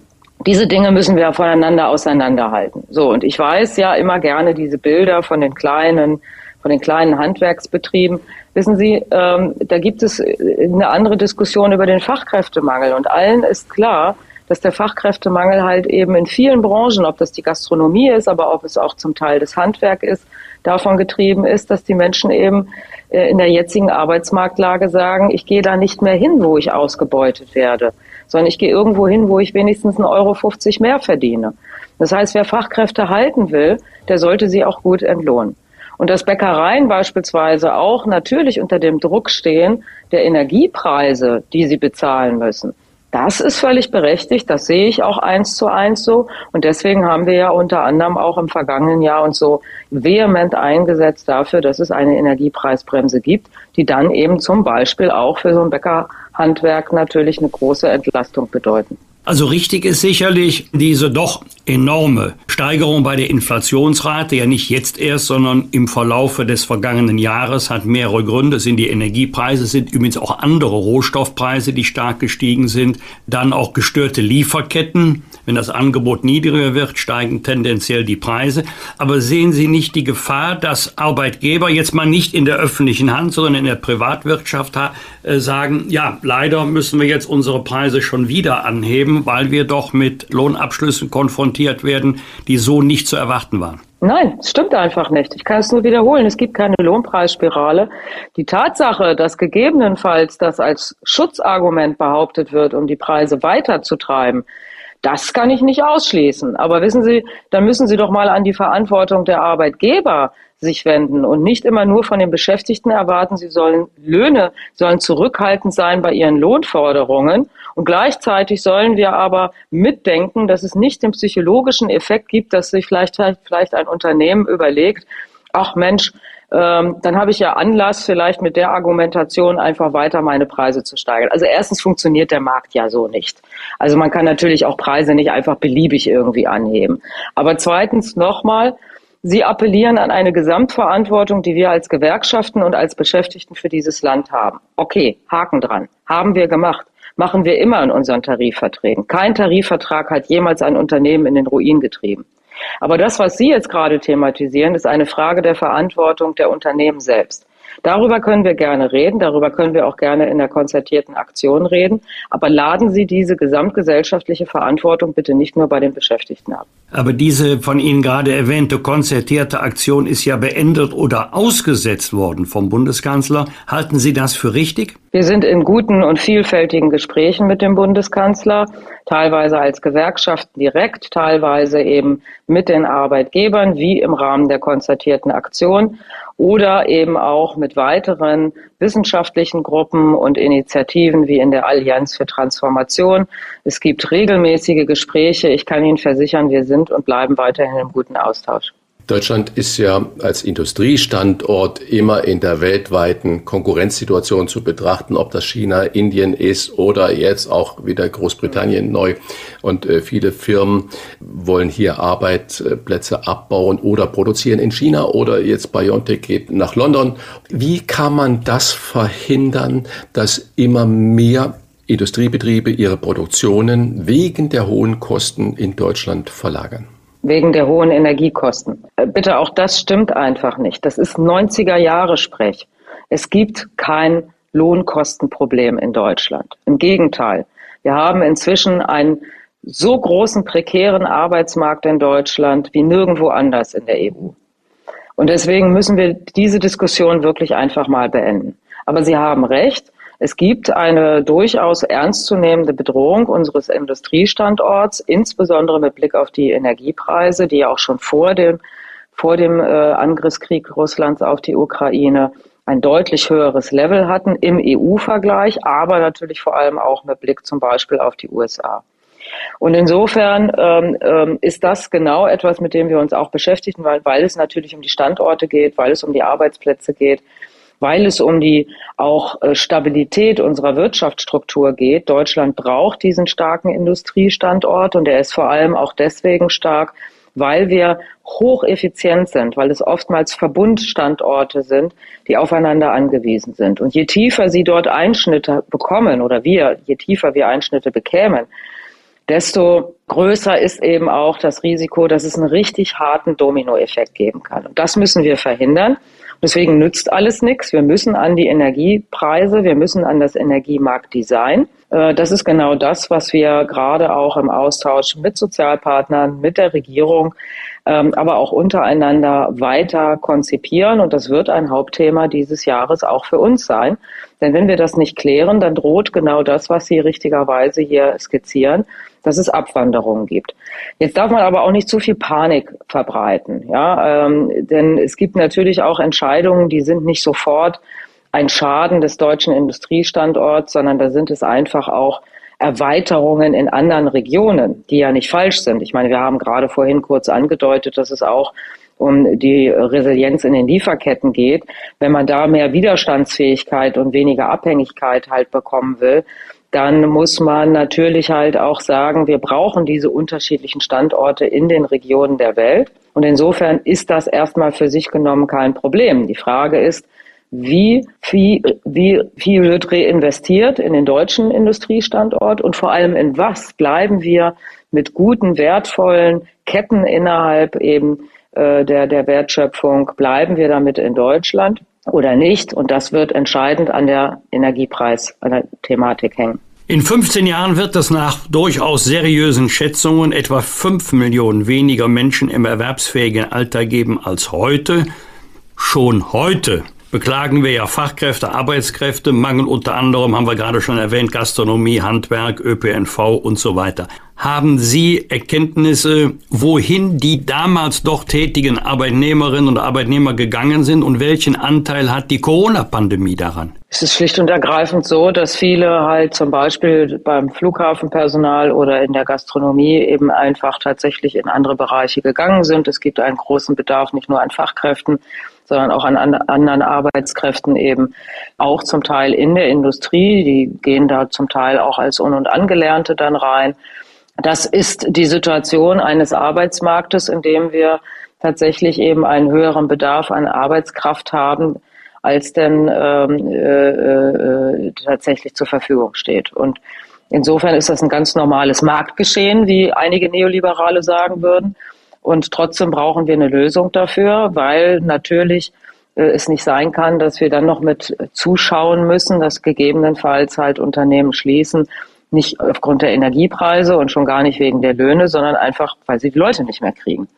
Speaker 6: diese Dinge müssen wir voneinander auseinanderhalten. So, und ich weiß ja immer gerne diese Bilder von den kleinen, von den kleinen Handwerksbetrieben. Wissen Sie, ähm, da gibt es eine andere Diskussion über den Fachkräftemangel. Und allen ist klar, dass der Fachkräftemangel halt eben in vielen Branchen, ob das die Gastronomie ist, aber ob es auch zum Teil das Handwerk ist, davon getrieben ist, dass die Menschen eben äh, in der jetzigen Arbeitsmarktlage sagen, ich gehe da nicht mehr hin, wo ich ausgebeutet werde sondern ich gehe irgendwo hin, wo ich wenigstens 1,50 Euro mehr verdiene. Das heißt, wer Fachkräfte halten will, der sollte sie auch gut entlohnen. Und dass Bäckereien beispielsweise auch natürlich unter dem Druck stehen der Energiepreise, die sie bezahlen müssen. Das ist völlig berechtigt, das sehe ich auch eins zu eins so. Und deswegen haben wir ja unter anderem auch im vergangenen Jahr uns so vehement eingesetzt dafür, dass es eine Energiepreisbremse gibt, die dann eben zum Beispiel auch für so ein Bäckerhandwerk natürlich eine große Entlastung bedeuten.
Speaker 4: Also richtig ist sicherlich diese doch enorme Steigerung bei der Inflationsrate, ja nicht jetzt erst, sondern im Verlaufe des vergangenen Jahres, hat mehrere Gründe. Sind die Energiepreise, sind übrigens auch andere Rohstoffpreise, die stark gestiegen sind. Dann auch gestörte Lieferketten. Wenn das Angebot niedriger wird, steigen tendenziell die Preise. Aber sehen Sie nicht die Gefahr, dass Arbeitgeber jetzt mal nicht in der öffentlichen Hand, sondern in der Privatwirtschaft äh, sagen, ja, leider müssen wir jetzt unsere Preise schon wieder anheben weil wir doch mit Lohnabschlüssen konfrontiert werden, die so nicht zu erwarten waren.
Speaker 6: Nein, es stimmt einfach nicht. Ich kann es nur wiederholen. Es gibt keine Lohnpreisspirale. Die Tatsache, dass gegebenenfalls das als Schutzargument behauptet wird, um die Preise weiterzutreiben, das kann ich nicht ausschließen. Aber wissen Sie, dann müssen Sie doch mal an die Verantwortung der Arbeitgeber sich wenden und nicht immer nur von den Beschäftigten erwarten, sie sollen Löhne, sollen zurückhaltend sein bei ihren Lohnforderungen. Und gleichzeitig sollen wir aber mitdenken, dass es nicht den psychologischen Effekt gibt, dass sich vielleicht, vielleicht ein Unternehmen überlegt, ach Mensch, ähm, dann habe ich ja Anlass, vielleicht mit der Argumentation einfach weiter meine Preise zu steigern. Also erstens funktioniert der Markt ja so nicht. Also man kann natürlich auch Preise nicht einfach beliebig irgendwie anheben. Aber zweitens nochmal, Sie appellieren an eine Gesamtverantwortung, die wir als Gewerkschaften und als Beschäftigten für dieses Land haben. Okay, Haken dran. Haben wir gemacht. Machen wir immer in unseren Tarifverträgen. Kein Tarifvertrag hat jemals ein Unternehmen in den Ruin getrieben. Aber das, was Sie jetzt gerade thematisieren, ist eine Frage der Verantwortung der Unternehmen selbst. Darüber können wir gerne reden, darüber können wir auch gerne in der konzertierten Aktion reden, aber laden Sie diese gesamtgesellschaftliche Verantwortung bitte nicht nur bei den Beschäftigten ab.
Speaker 4: Aber diese von Ihnen gerade erwähnte konzertierte Aktion ist ja beendet oder ausgesetzt worden vom Bundeskanzler. Halten Sie das für richtig?
Speaker 6: Wir sind in guten und vielfältigen Gesprächen mit dem Bundeskanzler, teilweise als Gewerkschaften direkt, teilweise eben mit den Arbeitgebern, wie im Rahmen der konzertierten Aktion oder eben auch mit weiteren wissenschaftlichen Gruppen und Initiativen wie in der Allianz für Transformation. Es gibt regelmäßige Gespräche. Ich kann Ihnen versichern, wir sind und bleiben weiterhin im guten Austausch.
Speaker 3: Deutschland ist ja als Industriestandort immer in der weltweiten Konkurrenzsituation zu betrachten, ob das China, Indien ist oder jetzt auch wieder Großbritannien neu. Und äh, viele Firmen wollen hier Arbeitsplätze abbauen oder produzieren in China oder jetzt BioNTech geht nach London. Wie kann man das verhindern, dass immer mehr Industriebetriebe ihre Produktionen wegen der hohen Kosten in Deutschland verlagern?
Speaker 6: Wegen der hohen Energiekosten. Äh, bitte, auch das stimmt einfach nicht. Das ist 90er Jahre Sprech. Es gibt kein Lohnkostenproblem in Deutschland. Im Gegenteil. Wir haben inzwischen einen so großen prekären Arbeitsmarkt in Deutschland wie nirgendwo anders in der EU. Und deswegen müssen wir diese Diskussion wirklich einfach mal beenden. Aber Sie haben recht. Es gibt eine durchaus ernstzunehmende Bedrohung unseres Industriestandorts, insbesondere mit Blick auf die Energiepreise, die auch schon vor dem, vor dem äh, Angriffskrieg Russlands auf die Ukraine ein deutlich höheres Level hatten im EU-Vergleich, aber natürlich vor allem auch mit Blick zum Beispiel auf die USA. Und insofern ähm, ähm, ist das genau etwas, mit dem wir uns auch beschäftigen, weil, weil es natürlich um die Standorte geht, weil es um die Arbeitsplätze geht, weil es um die auch äh, Stabilität unserer Wirtschaftsstruktur geht. Deutschland braucht diesen starken Industriestandort und er ist vor allem auch deswegen stark, weil wir hocheffizient sind, weil es oftmals Verbundstandorte sind, die aufeinander angewiesen sind. Und je tiefer sie dort Einschnitte bekommen oder wir, je tiefer wir Einschnitte bekämen, desto größer ist eben auch das Risiko, dass es einen richtig harten Dominoeffekt geben kann. Und das müssen wir verhindern. Deswegen nützt alles nichts. Wir müssen an die Energiepreise, wir müssen an das Energiemarktdesign. Äh, das ist genau das, was wir gerade auch im Austausch mit Sozialpartnern, mit der Regierung, ähm, aber auch untereinander weiter konzipieren. Und das wird ein Hauptthema dieses Jahres auch für uns sein. Denn wenn wir das nicht klären, dann droht genau das, was Sie richtigerweise hier skizzieren, dass es Abwanderungen gibt. Jetzt darf man aber auch nicht zu viel Panik verbreiten, ja, ähm, denn es gibt natürlich auch Entscheidungen, die sind nicht sofort ein Schaden des deutschen Industriestandorts, sondern da sind es einfach auch Erweiterungen in anderen Regionen, die ja nicht falsch sind. Ich meine, wir haben gerade vorhin kurz angedeutet, dass es auch um die Resilienz in den Lieferketten geht. Wenn man da mehr Widerstandsfähigkeit und weniger Abhängigkeit halt bekommen will, dann muss man natürlich halt auch sagen, wir brauchen diese unterschiedlichen Standorte in den Regionen der Welt. Und insofern ist das erstmal für sich genommen kein Problem. Die Frage ist, wie viel, wie viel wird reinvestiert in den deutschen Industriestandort und vor allem in was bleiben wir mit guten, wertvollen Ketten innerhalb eben äh, der, der Wertschöpfung, bleiben wir damit in Deutschland? oder nicht. Und das wird entscheidend an der Energiepreis, an der Thematik hängen.
Speaker 4: In 15 Jahren wird es nach durchaus seriösen Schätzungen etwa 5 Millionen weniger Menschen im erwerbsfähigen Alter geben als heute. Schon heute beklagen wir ja Fachkräfte, Arbeitskräfte, Mangel unter anderem, haben wir gerade schon erwähnt, Gastronomie, Handwerk, ÖPNV und so weiter. Haben Sie Erkenntnisse, wohin die damals doch tätigen Arbeitnehmerinnen und Arbeitnehmer gegangen sind und welchen Anteil hat die Corona-Pandemie daran?
Speaker 6: Es ist schlicht und ergreifend so, dass viele halt zum Beispiel beim Flughafenpersonal oder in der Gastronomie eben einfach tatsächlich in andere Bereiche gegangen sind. Es gibt einen großen Bedarf nicht nur an Fachkräften, sondern auch an anderen Arbeitskräften eben auch zum Teil in der Industrie. Die gehen da zum Teil auch als Un- und Angelernte dann rein. Das ist die Situation eines Arbeitsmarktes, in dem wir tatsächlich eben einen höheren Bedarf an Arbeitskraft haben, als denn ähm, äh, äh, tatsächlich zur Verfügung steht. Und insofern ist das ein ganz normales Marktgeschehen, wie einige Neoliberale sagen würden. Und trotzdem brauchen wir eine Lösung dafür, weil natürlich äh, es nicht sein kann, dass wir dann noch mit zuschauen müssen, dass gegebenenfalls halt Unternehmen schließen, nicht aufgrund der Energiepreise und schon gar nicht wegen der Löhne, sondern einfach, weil sie die Leute nicht mehr kriegen.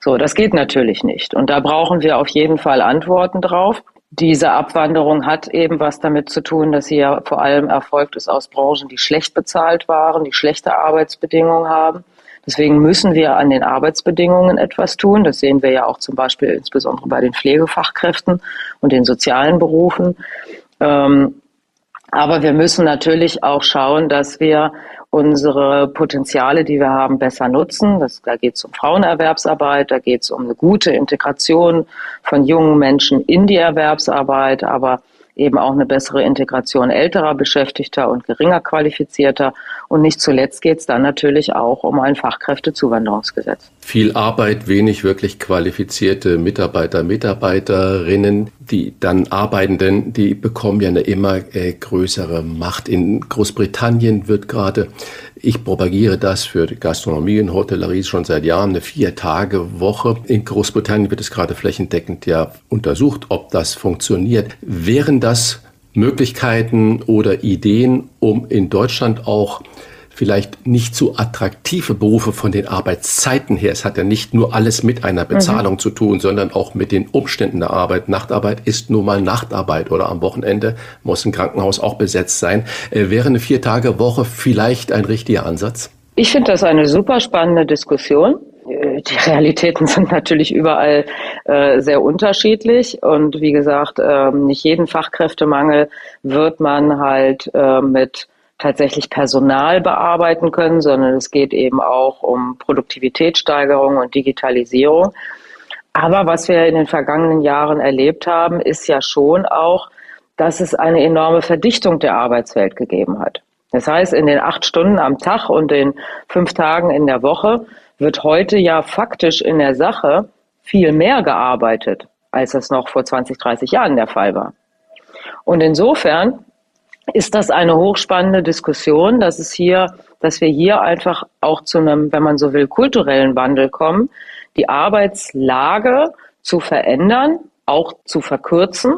Speaker 6: So, das geht natürlich nicht. Und da brauchen wir auf jeden Fall Antworten drauf. Diese Abwanderung hat eben was damit zu tun, dass sie ja vor allem erfolgt ist aus Branchen, die schlecht bezahlt waren, die schlechte Arbeitsbedingungen haben. Deswegen müssen wir an den Arbeitsbedingungen etwas tun. Das sehen wir ja auch zum Beispiel insbesondere bei den Pflegefachkräften und den sozialen Berufen. Ähm, aber wir müssen natürlich auch schauen, dass wir unsere Potenziale, die wir haben, besser nutzen. Das, da geht es um Frauenerwerbsarbeit, da geht es um eine gute Integration von jungen Menschen in die Erwerbsarbeit, aber eben auch eine bessere Integration älterer Beschäftigter und geringer qualifizierter. Und nicht zuletzt geht es dann natürlich auch um ein Fachkräftezuwanderungsgesetz.
Speaker 3: Viel Arbeit, wenig wirklich qualifizierte Mitarbeiter, Mitarbeiterinnen. Die dann Arbeitenden, die bekommen ja eine immer äh, größere Macht. In Großbritannien wird gerade ich propagiere das für Gastronomie und Hotellerie schon seit Jahren, eine Vier-Tage-Woche. In Großbritannien wird es gerade flächendeckend ja untersucht, ob das funktioniert. Wären das Möglichkeiten oder Ideen, um in Deutschland auch vielleicht nicht so attraktive Berufe von den Arbeitszeiten her. Es hat ja nicht nur alles mit einer mhm. Bezahlung mhm. zu tun, sondern auch mit den Umständen der Arbeit. Nachtarbeit ist nun mal Nachtarbeit oder am Wochenende muss ein Krankenhaus auch besetzt sein. Äh, wäre eine Vier-Tage-Woche vielleicht ein richtiger Ansatz?
Speaker 6: Ich finde das eine super spannende Diskussion. Äh, die Realitäten sind natürlich überall äh, sehr unterschiedlich und wie gesagt, äh, nicht jeden Fachkräftemangel wird man halt äh, mit tatsächlich Personal bearbeiten können, sondern es geht eben auch um Produktivitätssteigerung und Digitalisierung. Aber was wir in den vergangenen Jahren erlebt haben, ist ja schon auch, dass es eine enorme Verdichtung der Arbeitswelt gegeben hat. Das heißt, in den acht Stunden am Tag und den fünf Tagen in der Woche wird heute ja faktisch in der Sache viel mehr gearbeitet, als das noch vor 20, 30 Jahren der Fall war. Und insofern ist das eine hochspannende Diskussion, dass es hier, dass wir hier einfach auch zu einem, wenn man so will, kulturellen Wandel kommen, die Arbeitslage zu verändern, auch zu verkürzen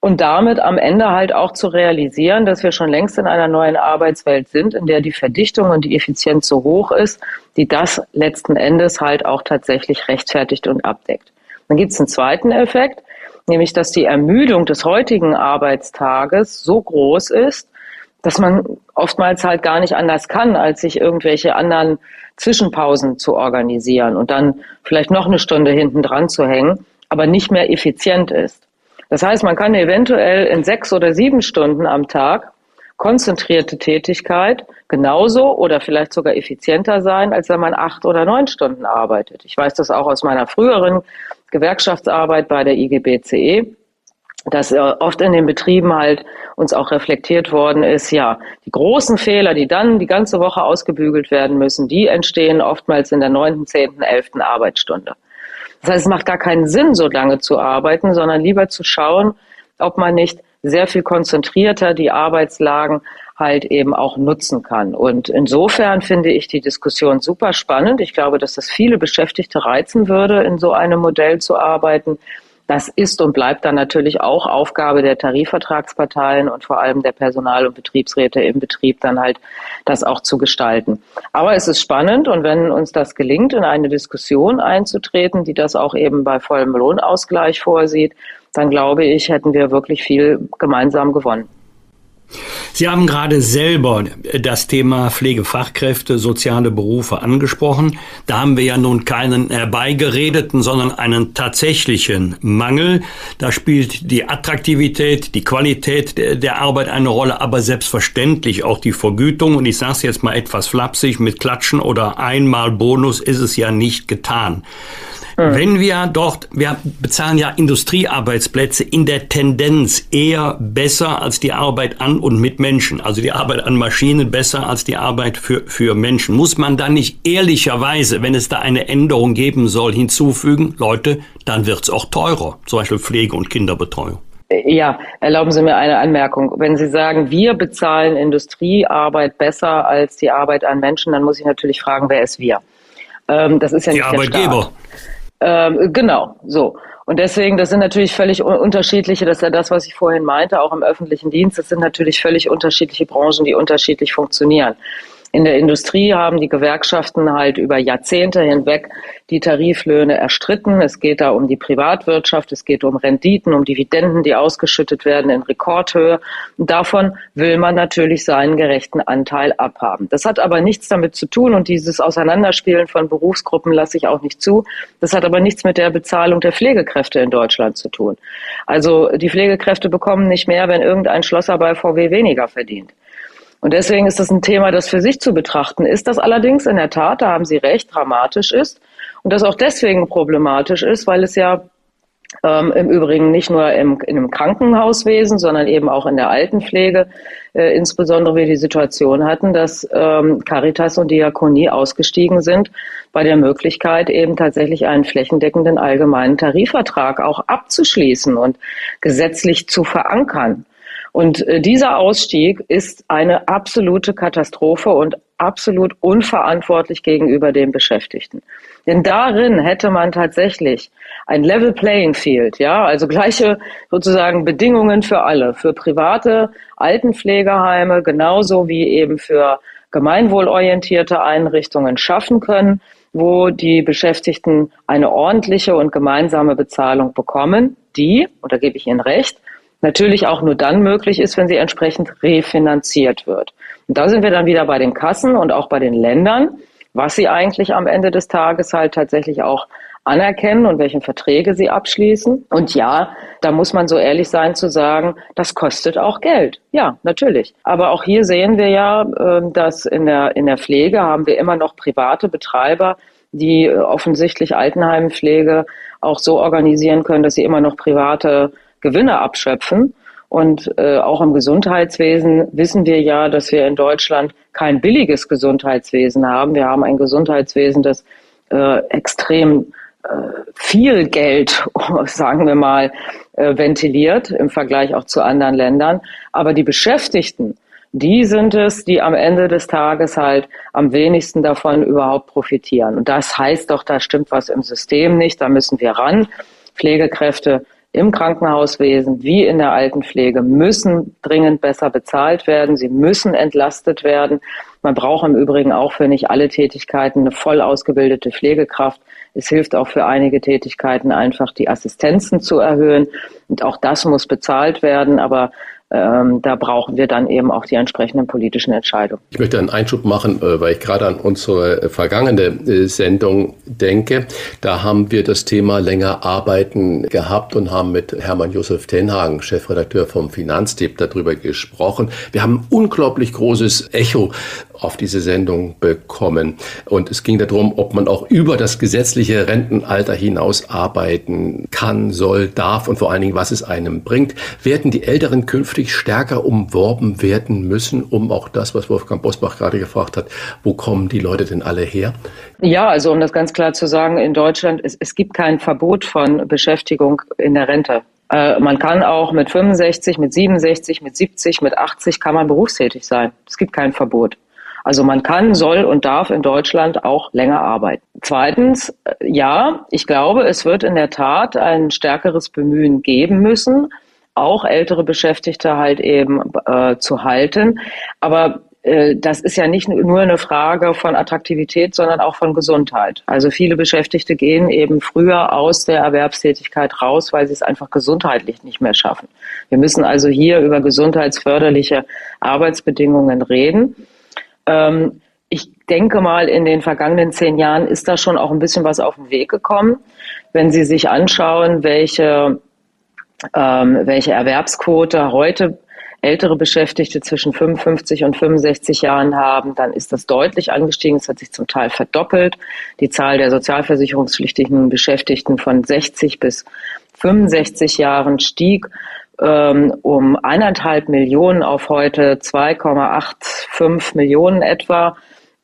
Speaker 6: und damit am Ende halt auch zu realisieren, dass wir schon längst in einer neuen Arbeitswelt sind, in der die Verdichtung und die Effizienz so hoch ist, die das letzten Endes halt auch tatsächlich rechtfertigt und abdeckt. Dann gibt es einen zweiten Effekt, nämlich dass die Ermüdung des heutigen Arbeitstages so groß ist, dass man oftmals halt gar nicht anders kann, als sich irgendwelche anderen Zwischenpausen zu organisieren und dann vielleicht noch eine Stunde hinten dran zu hängen, aber nicht mehr effizient ist. Das heißt, man kann eventuell in sechs oder sieben Stunden am Tag konzentrierte Tätigkeit genauso oder vielleicht sogar effizienter sein, als wenn man acht oder neun Stunden arbeitet. Ich weiß das auch aus meiner früheren Gewerkschaftsarbeit bei der IGBCE, dass äh, oft in den Betrieben halt uns auch reflektiert worden ist, ja, die großen Fehler, die dann die ganze Woche ausgebügelt werden müssen, die entstehen oftmals in der neunten, zehnten, elften Arbeitsstunde. Das heißt, es macht gar keinen Sinn, so lange zu arbeiten, sondern lieber zu schauen, ob man nicht sehr viel konzentrierter die Arbeitslagen halt eben auch nutzen kann. Und insofern finde ich die Diskussion super spannend. Ich glaube, dass das viele Beschäftigte reizen würde, in so einem Modell zu arbeiten. Das ist und bleibt dann natürlich auch Aufgabe der Tarifvertragsparteien und vor allem der Personal- und Betriebsräte im Betrieb dann halt das auch zu gestalten. Aber es ist spannend und wenn uns das gelingt, in eine Diskussion einzutreten, die das auch eben bei vollem Lohnausgleich vorsieht, dann glaube ich, hätten wir wirklich viel gemeinsam gewonnen.
Speaker 4: Sie haben gerade selber das Thema Pflegefachkräfte, soziale Berufe angesprochen. Da haben wir ja nun keinen herbeigeredeten, sondern einen tatsächlichen Mangel. Da spielt die Attraktivität, die Qualität der Arbeit eine Rolle, aber selbstverständlich auch die Vergütung. Und ich sage es jetzt mal etwas flapsig, mit Klatschen oder einmal Bonus ist es ja nicht getan. Mhm. Wenn wir dort, wir bezahlen ja Industriearbeitsplätze in der Tendenz eher besser als die Arbeit an und mit Menschen, also die Arbeit an Maschinen besser als die Arbeit für, für Menschen. Muss man dann nicht ehrlicherweise, wenn es da eine Änderung geben soll, hinzufügen, Leute, dann wird's auch teurer, zum Beispiel Pflege und Kinderbetreuung?
Speaker 6: Ja, erlauben Sie mir eine Anmerkung. Wenn Sie sagen, wir bezahlen Industriearbeit besser als die Arbeit an Menschen, dann muss ich natürlich fragen, wer ist wir? Ähm, das ist ja
Speaker 4: die
Speaker 6: nicht
Speaker 4: Arbeitgeber.
Speaker 6: Ähm, genau, so. Und deswegen, das sind natürlich völlig unterschiedliche, das ist ja das, was ich vorhin meinte, auch im öffentlichen Dienst, das sind natürlich völlig unterschiedliche Branchen, die unterschiedlich funktionieren. In der Industrie haben die Gewerkschaften halt über Jahrzehnte hinweg die Tariflöhne erstritten. Es geht da um die Privatwirtschaft, es geht um Renditen, um Dividenden, die ausgeschüttet werden in Rekordhöhe. Und davon will man natürlich seinen gerechten Anteil abhaben. Das hat aber nichts damit zu tun und dieses Auseinanderspielen von Berufsgruppen lasse ich auch nicht zu. Das hat aber nichts mit der Bezahlung der Pflegekräfte in Deutschland zu tun. Also die Pflegekräfte bekommen nicht mehr, wenn irgendein Schlosser bei VW weniger verdient. Und deswegen ist das ein Thema, das für sich zu betrachten ist, das allerdings in der Tat, da haben Sie recht, dramatisch ist und das auch deswegen problematisch ist, weil es ja ähm, im Übrigen nicht nur im, in einem Krankenhauswesen, sondern eben auch in der Altenpflege äh, insbesondere wir die Situation hatten, dass ähm, Caritas und Diakonie ausgestiegen sind bei der Möglichkeit eben tatsächlich einen flächendeckenden allgemeinen Tarifvertrag auch abzuschließen und gesetzlich zu verankern. Und äh, dieser Ausstieg ist eine absolute Katastrophe und absolut unverantwortlich gegenüber den Beschäftigten. Denn darin hätte man tatsächlich ein Level Playing Field, ja, also gleiche sozusagen Bedingungen für alle, für private Altenpflegeheime genauso wie eben für gemeinwohlorientierte Einrichtungen schaffen können, wo die Beschäftigten eine ordentliche und gemeinsame Bezahlung bekommen, die, und da gebe ich Ihnen recht, natürlich auch nur dann möglich ist, wenn sie entsprechend refinanziert wird. Und da sind wir dann wieder bei den Kassen und auch bei den Ländern, was sie eigentlich am Ende des Tages halt tatsächlich auch anerkennen und welche Verträge sie abschließen. Und ja, da muss man so ehrlich sein zu sagen, das kostet auch Geld. Ja, natürlich. Aber auch hier sehen wir ja, ähm, dass in der, in der Pflege haben wir immer noch private Betreiber, die äh, offensichtlich Altenheimpflege auch so organisieren können, dass sie immer noch private Gewinne abschöpfen. Und äh, auch im Gesundheitswesen wissen wir ja, dass wir in Deutschland kein billiges Gesundheitswesen haben. Wir haben ein Gesundheitswesen, das äh, extrem äh, viel Geld, sagen wir mal, äh, ventiliert im Vergleich auch zu anderen Ländern. Aber die Beschäftigten, die sind es, die am Ende des Tages halt am wenigsten davon überhaupt profitieren. Und das heißt doch, da stimmt was im System nicht, da müssen wir ran. Pflegekräfte im Krankenhauswesen wie in der Altenpflege müssen dringend besser bezahlt werden. Sie müssen entlastet werden. Man braucht im Übrigen auch für nicht alle Tätigkeiten eine voll ausgebildete Pflegekraft. Es hilft auch für einige Tätigkeiten einfach die Assistenzen zu erhöhen. Und auch das muss bezahlt werden. Aber ähm, da brauchen wir dann eben auch die entsprechenden politischen Entscheidungen.
Speaker 3: Ich möchte einen Einschub machen, äh, weil ich gerade an unsere vergangene äh, Sendung denke. Da haben wir das Thema länger arbeiten gehabt und haben mit Hermann Josef Tenhagen, Chefredakteur vom Finanztipp, darüber gesprochen. Wir haben ein unglaublich großes Echo auf diese Sendung bekommen. Und es ging darum, ob man auch über das gesetzliche Rentenalter hinaus arbeiten kann, soll, darf und vor allen Dingen, was es einem bringt. Werden die Älteren künftig stärker umworben werden müssen, um auch das, was Wolfgang Bosbach gerade gefragt hat, wo kommen die Leute denn alle her?
Speaker 6: Ja, also um das ganz klar zu sagen, in Deutschland, es, es gibt kein Verbot von Beschäftigung in der Rente. Äh, man kann auch mit 65, mit 67, mit 70, mit 80 kann man berufstätig sein. Es gibt kein Verbot. Also man kann, soll und darf in Deutschland auch länger arbeiten. Zweitens, äh, ja, ich glaube, es wird in der Tat ein stärkeres Bemühen geben müssen, auch ältere Beschäftigte halt eben äh, zu halten. Aber äh, das ist ja nicht nur eine Frage von Attraktivität, sondern auch von Gesundheit. Also viele Beschäftigte gehen eben früher aus der Erwerbstätigkeit raus, weil sie es einfach gesundheitlich nicht mehr schaffen. Wir müssen also hier über gesundheitsförderliche Arbeitsbedingungen reden. Ähm, ich denke mal, in den vergangenen zehn Jahren ist da schon auch ein bisschen was auf den Weg gekommen. Wenn Sie sich anschauen, welche, ähm, welche Erwerbsquote heute ältere Beschäftigte zwischen 55 und 65 Jahren haben, dann ist das deutlich angestiegen. Es hat sich zum Teil verdoppelt. Die Zahl der sozialversicherungspflichtigen Beschäftigten von 60 bis 65 Jahren stieg um eineinhalb Millionen auf heute 2,85 Millionen etwa.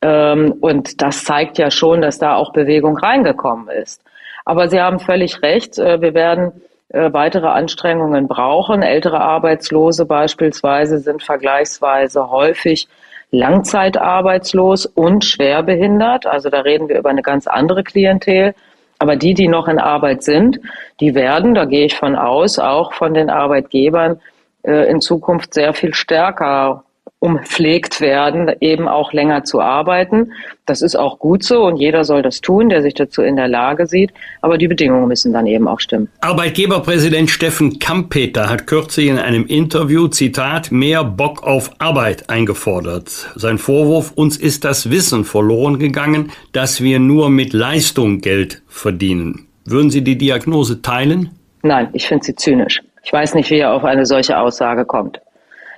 Speaker 6: Ähm, und das zeigt ja schon, dass da auch Bewegung reingekommen ist. Aber Sie haben völlig recht. Äh, wir werden äh, weitere Anstrengungen brauchen. Ältere Arbeitslose beispielsweise sind vergleichsweise häufig langzeitarbeitslos und schwerbehindert. Also da reden wir über eine ganz andere Klientel. Aber die, die noch in Arbeit sind, die werden, da gehe ich von aus, auch von den Arbeitgebern äh, in Zukunft sehr viel stärker umpflegt werden, eben auch länger zu arbeiten. Das ist auch gut so und jeder soll das tun, der sich dazu in der Lage sieht. Aber die Bedingungen müssen dann eben auch stimmen.
Speaker 4: Arbeitgeberpräsident Steffen Kampeter hat kürzlich in einem Interview, Zitat, mehr Bock auf Arbeit eingefordert. Sein Vorwurf, uns ist das Wissen verloren gegangen, dass wir nur mit Leistung Geld verdienen. Würden Sie die Diagnose teilen?
Speaker 6: Nein, ich finde sie zynisch. Ich weiß nicht, wie er auf eine solche Aussage kommt.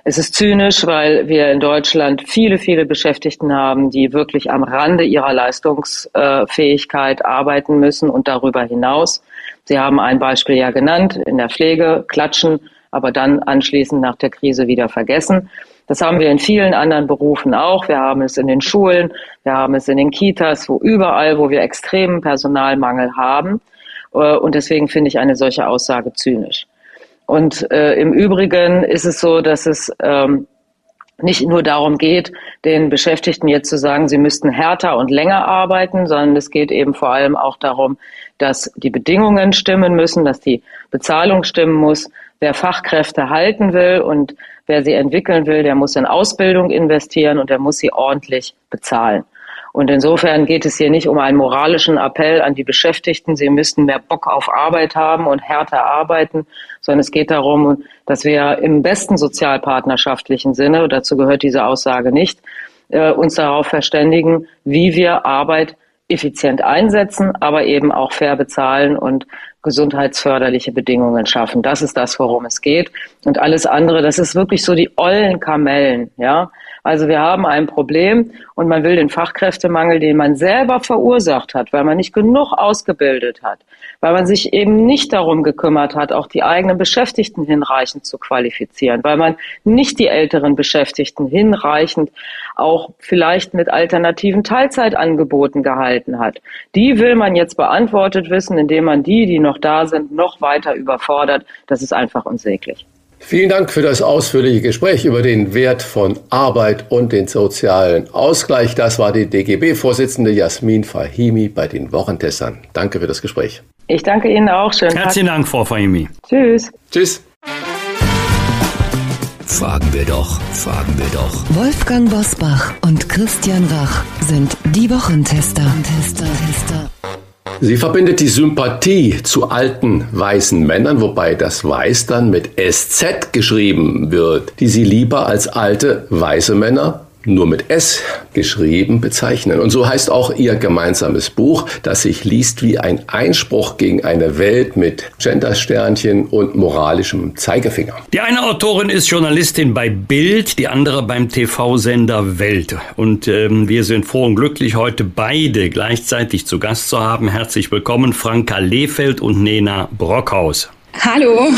Speaker 6: Es ist zynisch, weil wir in Deutschland viele, viele Beschäftigten haben, die wirklich am Rande ihrer Leistungsfähigkeit arbeiten müssen und darüber hinaus. Sie haben ein Beispiel ja genannt, in der Pflege klatschen, aber dann anschließend nach der Krise wieder vergessen. Das haben wir in vielen anderen Berufen auch. Wir haben es in den Schulen, wir haben es in den Kitas, wo überall, wo wir extremen Personalmangel haben. Äh, und deswegen finde ich eine solche Aussage zynisch. Und äh, im Übrigen ist es so, dass es ähm, nicht nur darum geht, den Beschäftigten jetzt zu sagen, sie müssten härter und länger arbeiten, sondern es geht eben vor allem auch darum, dass die Bedingungen stimmen müssen, dass die Bezahlung stimmen muss. Wer Fachkräfte halten will und wer sie entwickeln will, der muss in Ausbildung investieren und der muss sie ordentlich bezahlen. Und insofern geht es hier nicht um einen moralischen Appell an die Beschäftigten, sie müssten mehr Bock auf Arbeit haben und härter arbeiten, sondern es geht darum, dass wir im besten sozialpartnerschaftlichen Sinne, dazu gehört diese Aussage nicht, äh, uns darauf verständigen, wie wir Arbeit effizient einsetzen, aber eben auch fair bezahlen und gesundheitsförderliche Bedingungen schaffen. Das ist das, worum es geht. Und alles andere, das ist wirklich so die ollen Kamellen, ja. Also wir haben ein Problem und man will den Fachkräftemangel, den man selber verursacht hat, weil man nicht genug ausgebildet hat, weil man sich eben nicht darum gekümmert hat, auch die eigenen Beschäftigten hinreichend zu qualifizieren, weil man nicht die älteren Beschäftigten hinreichend auch vielleicht mit alternativen Teilzeitangeboten gehalten hat. Die will man jetzt beantwortet wissen, indem man die, die noch da sind, noch weiter überfordert. Das ist einfach unsäglich.
Speaker 3: Vielen Dank für das ausführliche Gespräch über den Wert von Arbeit und den sozialen Ausgleich. Das war die DGB-Vorsitzende Jasmin Fahimi bei den Wochentestern. Danke für das Gespräch.
Speaker 6: Ich danke Ihnen auch.
Speaker 4: Schönen Herzlichen Dank, Frau Fahimi.
Speaker 6: Tschüss.
Speaker 3: Tschüss.
Speaker 2: Fragen wir doch, fragen wir doch.
Speaker 1: Wolfgang Bosbach und Christian Rach sind die Wochentester. Tester, Tester.
Speaker 3: Sie verbindet die Sympathie zu alten weißen Männern, wobei das Weiß dann mit SZ geschrieben wird, die sie lieber als alte weiße Männer nur mit S geschrieben bezeichnen. Und so heißt auch ihr gemeinsames Buch, das sich liest wie ein Einspruch gegen eine Welt mit Gendersternchen und moralischem Zeigefinger.
Speaker 4: Die eine Autorin ist Journalistin bei Bild, die andere beim TV-Sender Welt. Und ähm, wir sind froh und glücklich, heute beide gleichzeitig zu Gast zu haben. Herzlich willkommen, Franka Lehfeld und Nena Brockhaus.
Speaker 7: Hallo.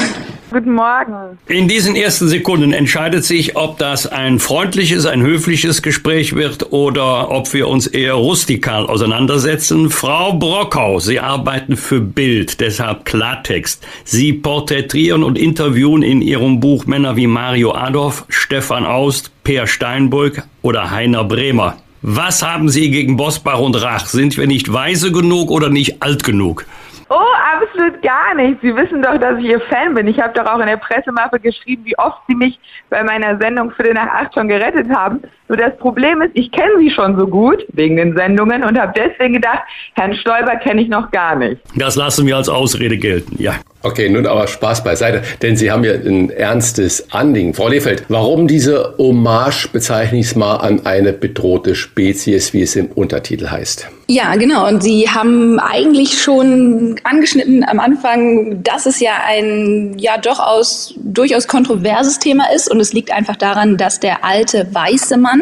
Speaker 8: Guten Morgen.
Speaker 4: In diesen ersten Sekunden entscheidet sich, ob das ein freundliches, ein höfliches Gespräch wird oder ob wir uns eher rustikal auseinandersetzen. Frau Brockhaus, Sie arbeiten für Bild, deshalb Klartext. Sie porträtieren und interviewen in Ihrem Buch Männer wie Mario Adolf, Stefan Aust, Peer Steinbrück oder Heiner Bremer. Was haben Sie gegen Bosbach und Rach? Sind wir nicht weise genug oder nicht alt genug?
Speaker 8: Oh, absolut gar nicht. Sie wissen doch, dass ich Ihr Fan bin. Ich habe doch auch in der Pressemappe geschrieben, wie oft Sie mich bei meiner Sendung Viertel nach acht schon gerettet haben. Nur das Problem ist, ich kenne Sie schon so gut wegen den Sendungen und habe deswegen gedacht, Herrn Stoiber kenne ich noch gar nicht.
Speaker 4: Das lassen wir als Ausrede gelten, ja.
Speaker 3: Okay, nun aber Spaß beiseite, denn Sie haben ja ein ernstes Anliegen. Frau Lefeld, warum diese Hommage, bezeichne ich es mal, an eine bedrohte Spezies, wie es im Untertitel heißt?
Speaker 7: Ja, genau. Und Sie haben eigentlich schon angeschnitten am Anfang, dass es ja ein ja doch aus, durchaus kontroverses Thema ist. Und es liegt einfach daran, dass der alte weiße Mann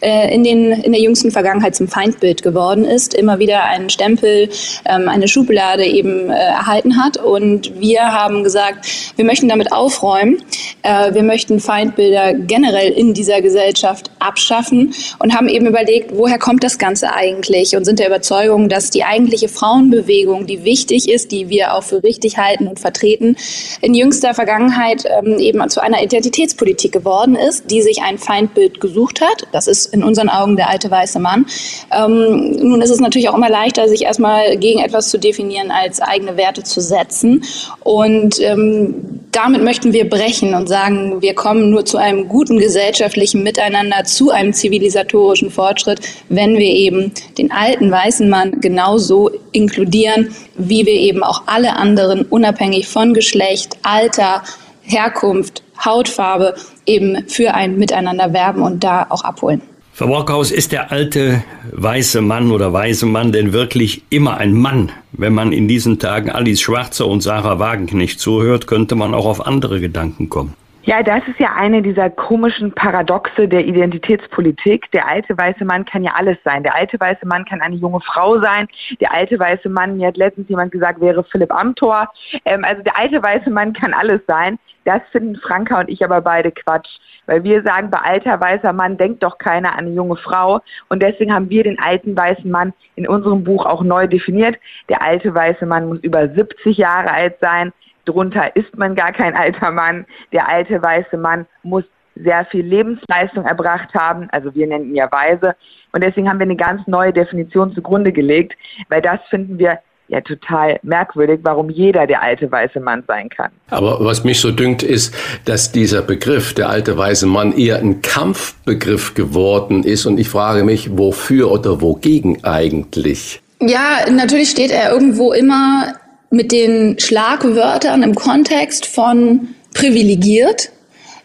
Speaker 7: äh, in, den, in der jüngsten Vergangenheit zum Feindbild geworden ist, immer wieder einen Stempel, ähm, eine Schublade eben äh, erhalten hat. Und wir haben gesagt, wir möchten damit aufräumen. Äh, wir möchten Feindbilder generell in dieser Gesellschaft abschaffen und haben eben überlegt, woher kommt das Ganze eigentlich und sind der Überzeugung, dass die eigentliche Frauenbewegung, die wichtig ist, die wir auch für richtig halten und vertreten, in jüngster Vergangenheit ähm, eben zu einer Identitätspolitik geworden ist, die sich ein Feindbild gesucht hat. Das ist in unseren Augen der alte weiße Mann. Ähm, nun ist es natürlich auch immer leichter, sich erstmal gegen etwas zu definieren, als eigene Werte zu setzen. Und ähm, damit möchten wir brechen und sagen, wir kommen nur zu einem guten gesellschaftlichen Miteinander, zu einem zivilisatorischen Fortschritt, wenn wir eben den alten weißen Mann genauso inkludieren, wie wir eben auch alle anderen, unabhängig von Geschlecht, Alter, Herkunft, Hautfarbe, eben für ein Miteinander werben und da auch abholen.
Speaker 4: Frau Brockhaus, ist der alte weiße Mann oder weiße Mann denn wirklich immer ein Mann? Wenn man in diesen Tagen Alice Schwarzer und Sarah Wagenknecht zuhört, könnte man auch auf andere Gedanken kommen.
Speaker 8: Ja, das ist ja eine dieser komischen Paradoxe der Identitätspolitik. Der alte weiße Mann kann ja alles sein. Der alte weiße Mann kann eine junge Frau sein. Der alte weiße Mann, mir hat letztens jemand gesagt, wäre Philipp Amthor. Ähm, also der alte weiße Mann kann alles sein. Das finden Franka und ich aber beide Quatsch. Weil wir sagen, bei alter weißer Mann denkt doch keiner an eine junge Frau. Und deswegen haben wir den alten weißen Mann in unserem Buch auch neu definiert. Der alte weiße Mann muss über 70 Jahre alt sein. Drunter ist man gar kein alter Mann. Der alte weiße Mann muss sehr viel Lebensleistung erbracht haben. Also wir nennen ihn ja Weise. Und deswegen haben wir eine ganz neue Definition zugrunde gelegt, weil das finden wir ja total merkwürdig, warum jeder der alte weiße Mann sein kann.
Speaker 3: Aber was mich so dünkt, ist, dass dieser Begriff, der alte weiße Mann, eher ein Kampfbegriff geworden ist. Und ich frage mich, wofür oder wogegen eigentlich?
Speaker 7: Ja, natürlich steht er irgendwo immer mit den Schlagwörtern im Kontext von privilegiert,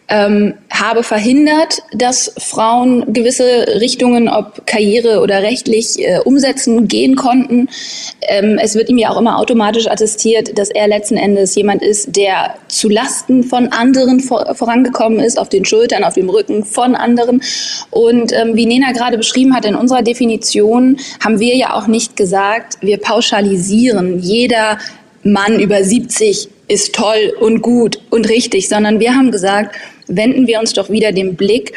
Speaker 7: ähm, habe verhindert, dass Frauen gewisse Richtungen, ob Karriere oder rechtlich, äh, umsetzen gehen konnten. Ähm, es wird ihm ja auch immer automatisch attestiert, dass er letzten Endes jemand ist, der zu Lasten von anderen vor, vorangekommen ist, auf den Schultern, auf dem Rücken von anderen. Und ähm, wie Nena gerade beschrieben hat, in unserer Definition haben wir ja auch nicht gesagt, wir pauschalisieren jeder Mann über 70 ist toll und gut und richtig, sondern wir haben gesagt, wenden wir uns doch wieder den Blick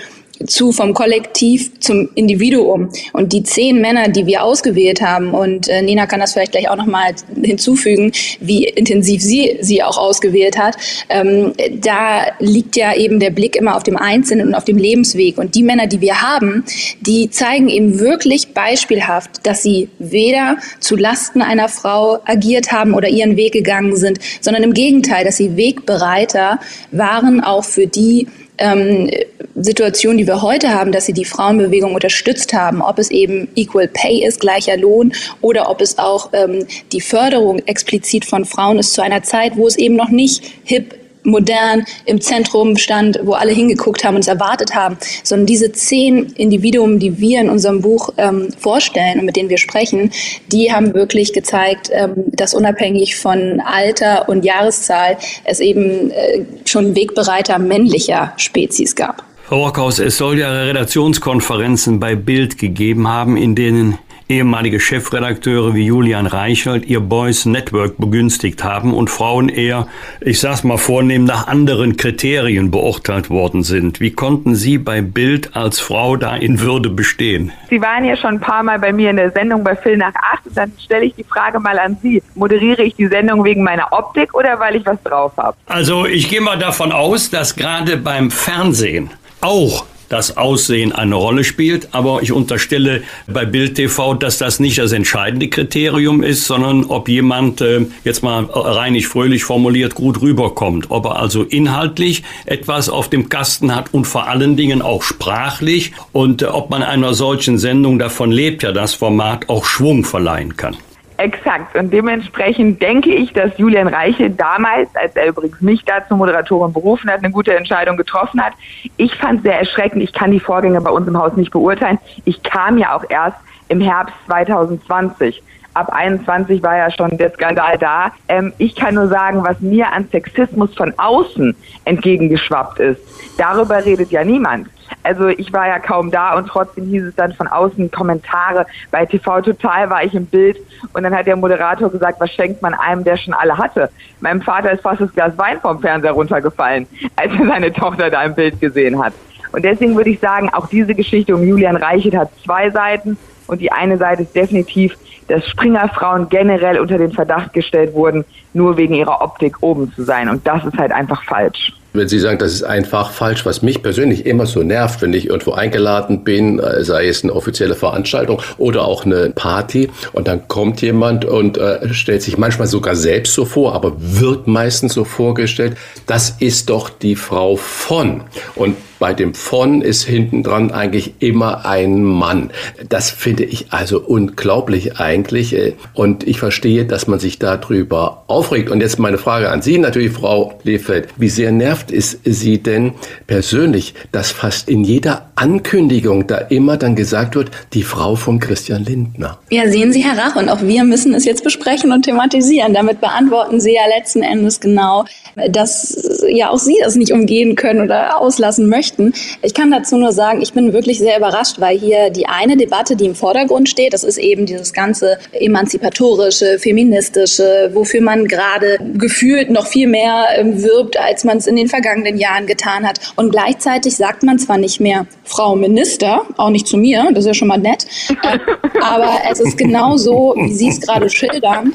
Speaker 7: zu vom Kollektiv zum Individuum. Und die zehn Männer, die wir ausgewählt haben, und äh, Nina kann das vielleicht gleich auch nochmal hinzufügen, wie intensiv sie sie auch ausgewählt hat, ähm, da liegt ja eben der Blick immer auf dem Einzelnen und auf dem Lebensweg. Und die Männer, die wir haben, die zeigen eben wirklich beispielhaft, dass sie weder zu Lasten einer Frau agiert haben oder ihren Weg gegangen sind, sondern im Gegenteil, dass sie Wegbereiter waren auch für die, ähm, Situation, die wir heute haben, dass sie die Frauenbewegung unterstützt haben, ob es eben Equal Pay ist, gleicher Lohn, oder ob es auch ähm, die Förderung explizit von Frauen ist zu einer Zeit, wo es eben noch nicht hip modern im Zentrum stand, wo alle hingeguckt haben und es erwartet haben, sondern diese zehn Individuen, die wir in unserem Buch ähm, vorstellen und mit denen wir sprechen, die haben wirklich gezeigt, ähm, dass unabhängig von Alter und Jahreszahl es eben äh, schon Wegbereiter männlicher Spezies gab.
Speaker 4: Frau Rockhaus, es soll ja Redaktionskonferenzen bei Bild gegeben haben, in denen ehemalige Chefredakteure wie Julian Reichelt ihr Boys Network begünstigt haben und Frauen eher, ich sag's mal vornehm, nach anderen Kriterien beurteilt worden sind. Wie konnten Sie bei Bild als Frau da in Würde bestehen?
Speaker 8: Sie waren ja schon ein paar Mal bei mir in der Sendung bei Phil nach acht und dann stelle ich die Frage mal an Sie. Moderiere ich die Sendung wegen meiner Optik oder weil ich was drauf habe?
Speaker 4: Also ich gehe mal davon aus, dass gerade beim Fernsehen auch das Aussehen eine Rolle spielt. Aber ich unterstelle bei Bild TV, dass das nicht das entscheidende Kriterium ist, sondern ob jemand, äh, jetzt mal reinig fröhlich formuliert, gut rüberkommt. Ob er also inhaltlich etwas auf dem Kasten hat und vor allen Dingen auch sprachlich und äh, ob man einer solchen Sendung, davon lebt ja das Format, auch Schwung verleihen kann.
Speaker 8: Exakt. Und dementsprechend denke ich, dass Julian Reiche damals, als er übrigens mich da zur Moderatorin berufen hat, eine gute Entscheidung getroffen hat. Ich fand es sehr erschreckend. Ich kann die Vorgänge bei uns im Haus nicht beurteilen. Ich kam ja auch erst im Herbst 2020 ab 21 war ja schon der Skandal da. Ähm, ich kann nur sagen, was mir an Sexismus von außen entgegengeschwappt ist. Darüber redet ja niemand. Also ich war ja kaum da und trotzdem hieß es dann von außen Kommentare. Bei TV Total war ich im Bild und dann hat der Moderator gesagt, was schenkt man einem, der schon alle hatte. Meinem Vater ist fast das Glas Wein vom Fernseher runtergefallen, als er seine Tochter da im Bild gesehen hat. Und deswegen würde ich sagen, auch diese Geschichte um Julian Reichert hat zwei Seiten. Und die eine Seite ist definitiv, dass Springerfrauen generell unter den Verdacht gestellt wurden, nur wegen ihrer Optik oben zu sein. Und das ist halt einfach falsch.
Speaker 3: Wenn Sie sagen, das ist einfach falsch, was mich persönlich immer so nervt, wenn ich irgendwo eingeladen bin, äh, sei es eine offizielle Veranstaltung oder auch eine Party, und dann kommt jemand und äh, stellt sich manchmal sogar selbst so vor, aber wird meistens so vorgestellt, das ist doch die Frau von. Und bei dem von ist hinten dran eigentlich immer ein Mann. Das finde ich also unglaublich eigentlich. Äh, und ich verstehe, dass man sich darüber aufregt. Und jetzt meine Frage an Sie natürlich, Frau Lefeld. Wie sehr nervt es Sie denn persönlich, dass fast in jeder Ankündigung da immer dann gesagt wird, die Frau von Christian Lindner?
Speaker 7: Ja, sehen Sie, Herr Rach, und auch wir müssen es jetzt besprechen und thematisieren. Damit beantworten Sie ja letzten Endes genau, dass ja auch Sie das nicht umgehen können oder auslassen möchten möchten. Ich kann dazu nur sagen, ich bin wirklich sehr überrascht, weil hier die eine Debatte, die im Vordergrund steht, das ist eben dieses ganze emanzipatorische, feministische, wofür man gerade gefühlt noch viel mehr ähm, wirbt, als man es in den vergangenen Jahren getan hat. Und gleichzeitig sagt man zwar nicht mehr Frau Minister, auch nicht zu mir, das ist ja schon mal nett, äh, aber es ist genau so, wie Sie es gerade schildern.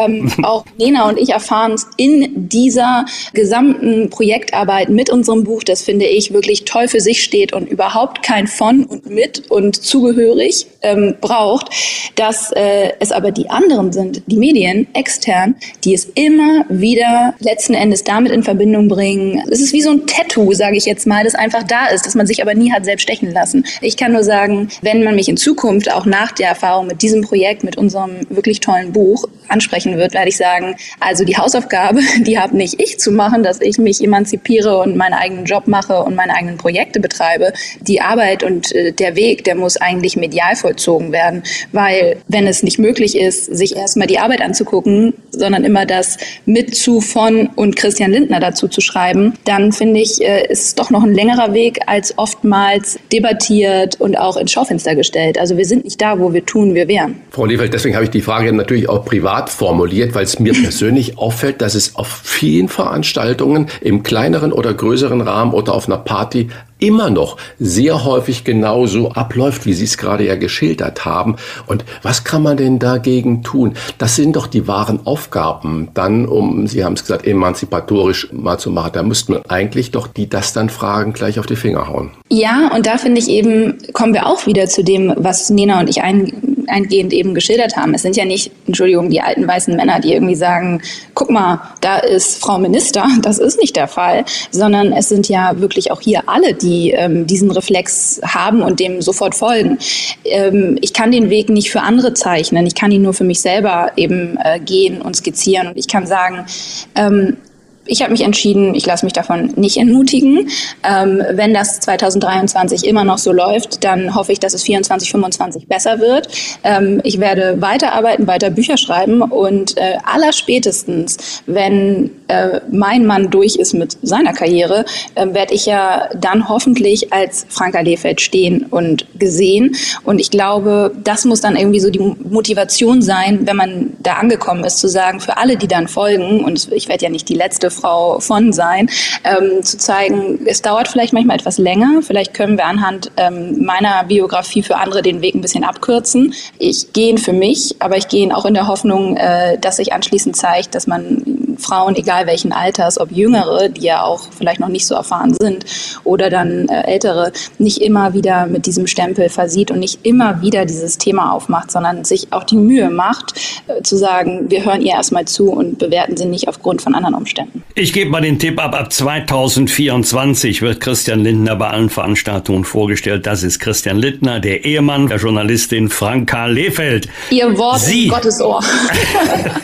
Speaker 7: Ähm, auch Lena und ich erfahren es in dieser gesamten Projektarbeit mit unserem Buch, das finde ich wirklich wirklich toll für sich steht und überhaupt kein von und mit und zugehörig ähm, braucht, dass äh, es aber die anderen sind, die Medien extern, die es immer wieder letzten Endes damit in Verbindung bringen. Es ist wie so ein Tattoo, sage ich jetzt mal, das einfach da ist, das man sich aber nie hat selbst stechen lassen. Ich kann nur sagen, wenn man mich in Zukunft auch nach der Erfahrung mit diesem Projekt, mit unserem wirklich tollen Buch ansprechen wird, werde ich sagen, also die Hausaufgabe, die habe nicht ich zu machen, dass ich mich emanzipiere und meinen eigenen Job mache und meine eigenen Projekte betreibe. Die Arbeit und äh, der Weg, der muss eigentlich medial vollzogen werden, weil wenn es nicht möglich ist, sich erstmal die Arbeit anzugucken, sondern immer das mit zu von und Christian Lindner dazu zu schreiben, dann finde ich, äh, ist es doch noch ein längerer Weg als oftmals debattiert und auch ins Schaufenster gestellt. Also wir sind nicht da, wo wir tun, wir wären.
Speaker 3: Frau Lefeld, deswegen habe ich die Frage natürlich auch privat formuliert, weil es mir persönlich auffällt, dass es auf vielen Veranstaltungen im kleineren oder größeren Rahmen oder auf einer Party immer noch sehr häufig genauso abläuft, wie Sie es gerade ja geschildert haben. Und was kann man denn dagegen tun? Das sind doch die wahren Aufgaben, dann, um, Sie haben es gesagt, emanzipatorisch mal zu machen. Da müsste man eigentlich doch die das dann fragen, gleich auf die Finger hauen.
Speaker 7: Ja, und da finde ich eben, kommen wir auch wieder zu dem, was Nena und ich ein, eingehend eben geschildert haben. Es sind ja nicht, Entschuldigung, die alten weißen Männer, die irgendwie sagen, guck mal, da ist Frau Minister. Das ist nicht der Fall, sondern es sind ja wirklich auch hier alle, die ähm, diesen Reflex haben und dem sofort folgen. Ähm, ich kann den Weg nicht für andere zeichnen. Ich kann ihn nur für mich selber eben äh, gehen und skizzieren. Und ich kann sagen, ähm, ich habe mich entschieden, ich lasse mich davon nicht entmutigen. Ähm, wenn das 2023 immer noch so läuft, dann hoffe ich, dass es 24, 25 besser wird. Ähm, ich werde weiterarbeiten, weiter Bücher schreiben und äh, allerspätestens, wenn äh, mein Mann durch ist mit seiner Karriere, äh, werde ich ja dann hoffentlich als Franka Lefeld stehen und gesehen. Und ich glaube, das muss dann irgendwie so die Motivation sein, wenn man da angekommen ist, zu sagen, für alle, die dann folgen, und ich werde ja nicht die letzte Frau von sein, ähm, zu zeigen, es dauert vielleicht manchmal etwas länger. Vielleicht können wir anhand ähm, meiner Biografie für andere den Weg ein bisschen abkürzen. Ich gehe ihn für mich, aber ich gehe ihn auch in der Hoffnung, äh, dass sich anschließend zeigt, dass man Frauen, egal welchen Alters, ob jüngere, die ja auch vielleicht noch nicht so erfahren sind, oder dann äh, ältere, nicht immer wieder mit diesem Stempel versieht und nicht immer wieder dieses Thema aufmacht, sondern sich auch die Mühe macht, äh, zu sagen, wir hören ihr erstmal zu und bewerten sie nicht aufgrund von anderen Umständen.
Speaker 4: Ich gebe mal den Tipp ab, ab 2024 wird Christian Lindner bei allen Veranstaltungen vorgestellt. Das ist Christian Lindner, der Ehemann der Journalistin Franka Lehfeld.
Speaker 7: Ihr Wort Sie, Gottes Ohr.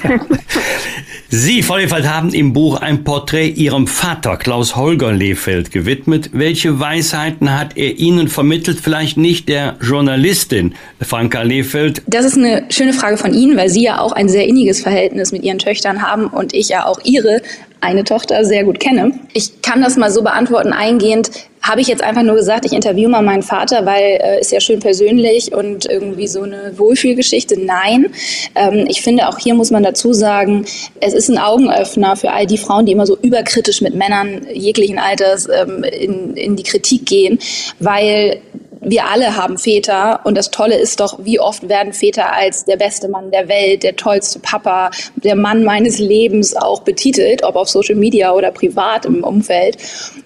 Speaker 4: Sie, Frau Lehfeld, haben im Buch ein Porträt Ihrem Vater, Klaus Holger Lehfeld, gewidmet. Welche Weisheiten hat er Ihnen vermittelt? Vielleicht nicht der Journalistin Franka Lehfeld.
Speaker 7: Das ist eine schöne Frage von Ihnen, weil Sie ja auch ein sehr inniges Verhältnis mit Ihren Töchtern haben und ich ja auch Ihre eine Tochter sehr gut kenne. Ich kann das mal so beantworten, eingehend habe ich jetzt einfach nur gesagt, ich interviewe mal meinen Vater, weil äh, ist ja schön persönlich und irgendwie so eine Wohlfühlgeschichte. Nein, ähm, ich finde auch hier muss man dazu sagen, es ist ein Augenöffner für all die Frauen, die immer so überkritisch mit Männern jeglichen Alters ähm, in, in die Kritik gehen, weil wir alle haben Väter und das Tolle ist doch, wie oft werden Väter als der beste Mann der Welt, der tollste Papa, der Mann meines Lebens auch betitelt, ob auf Social Media oder privat im Umfeld.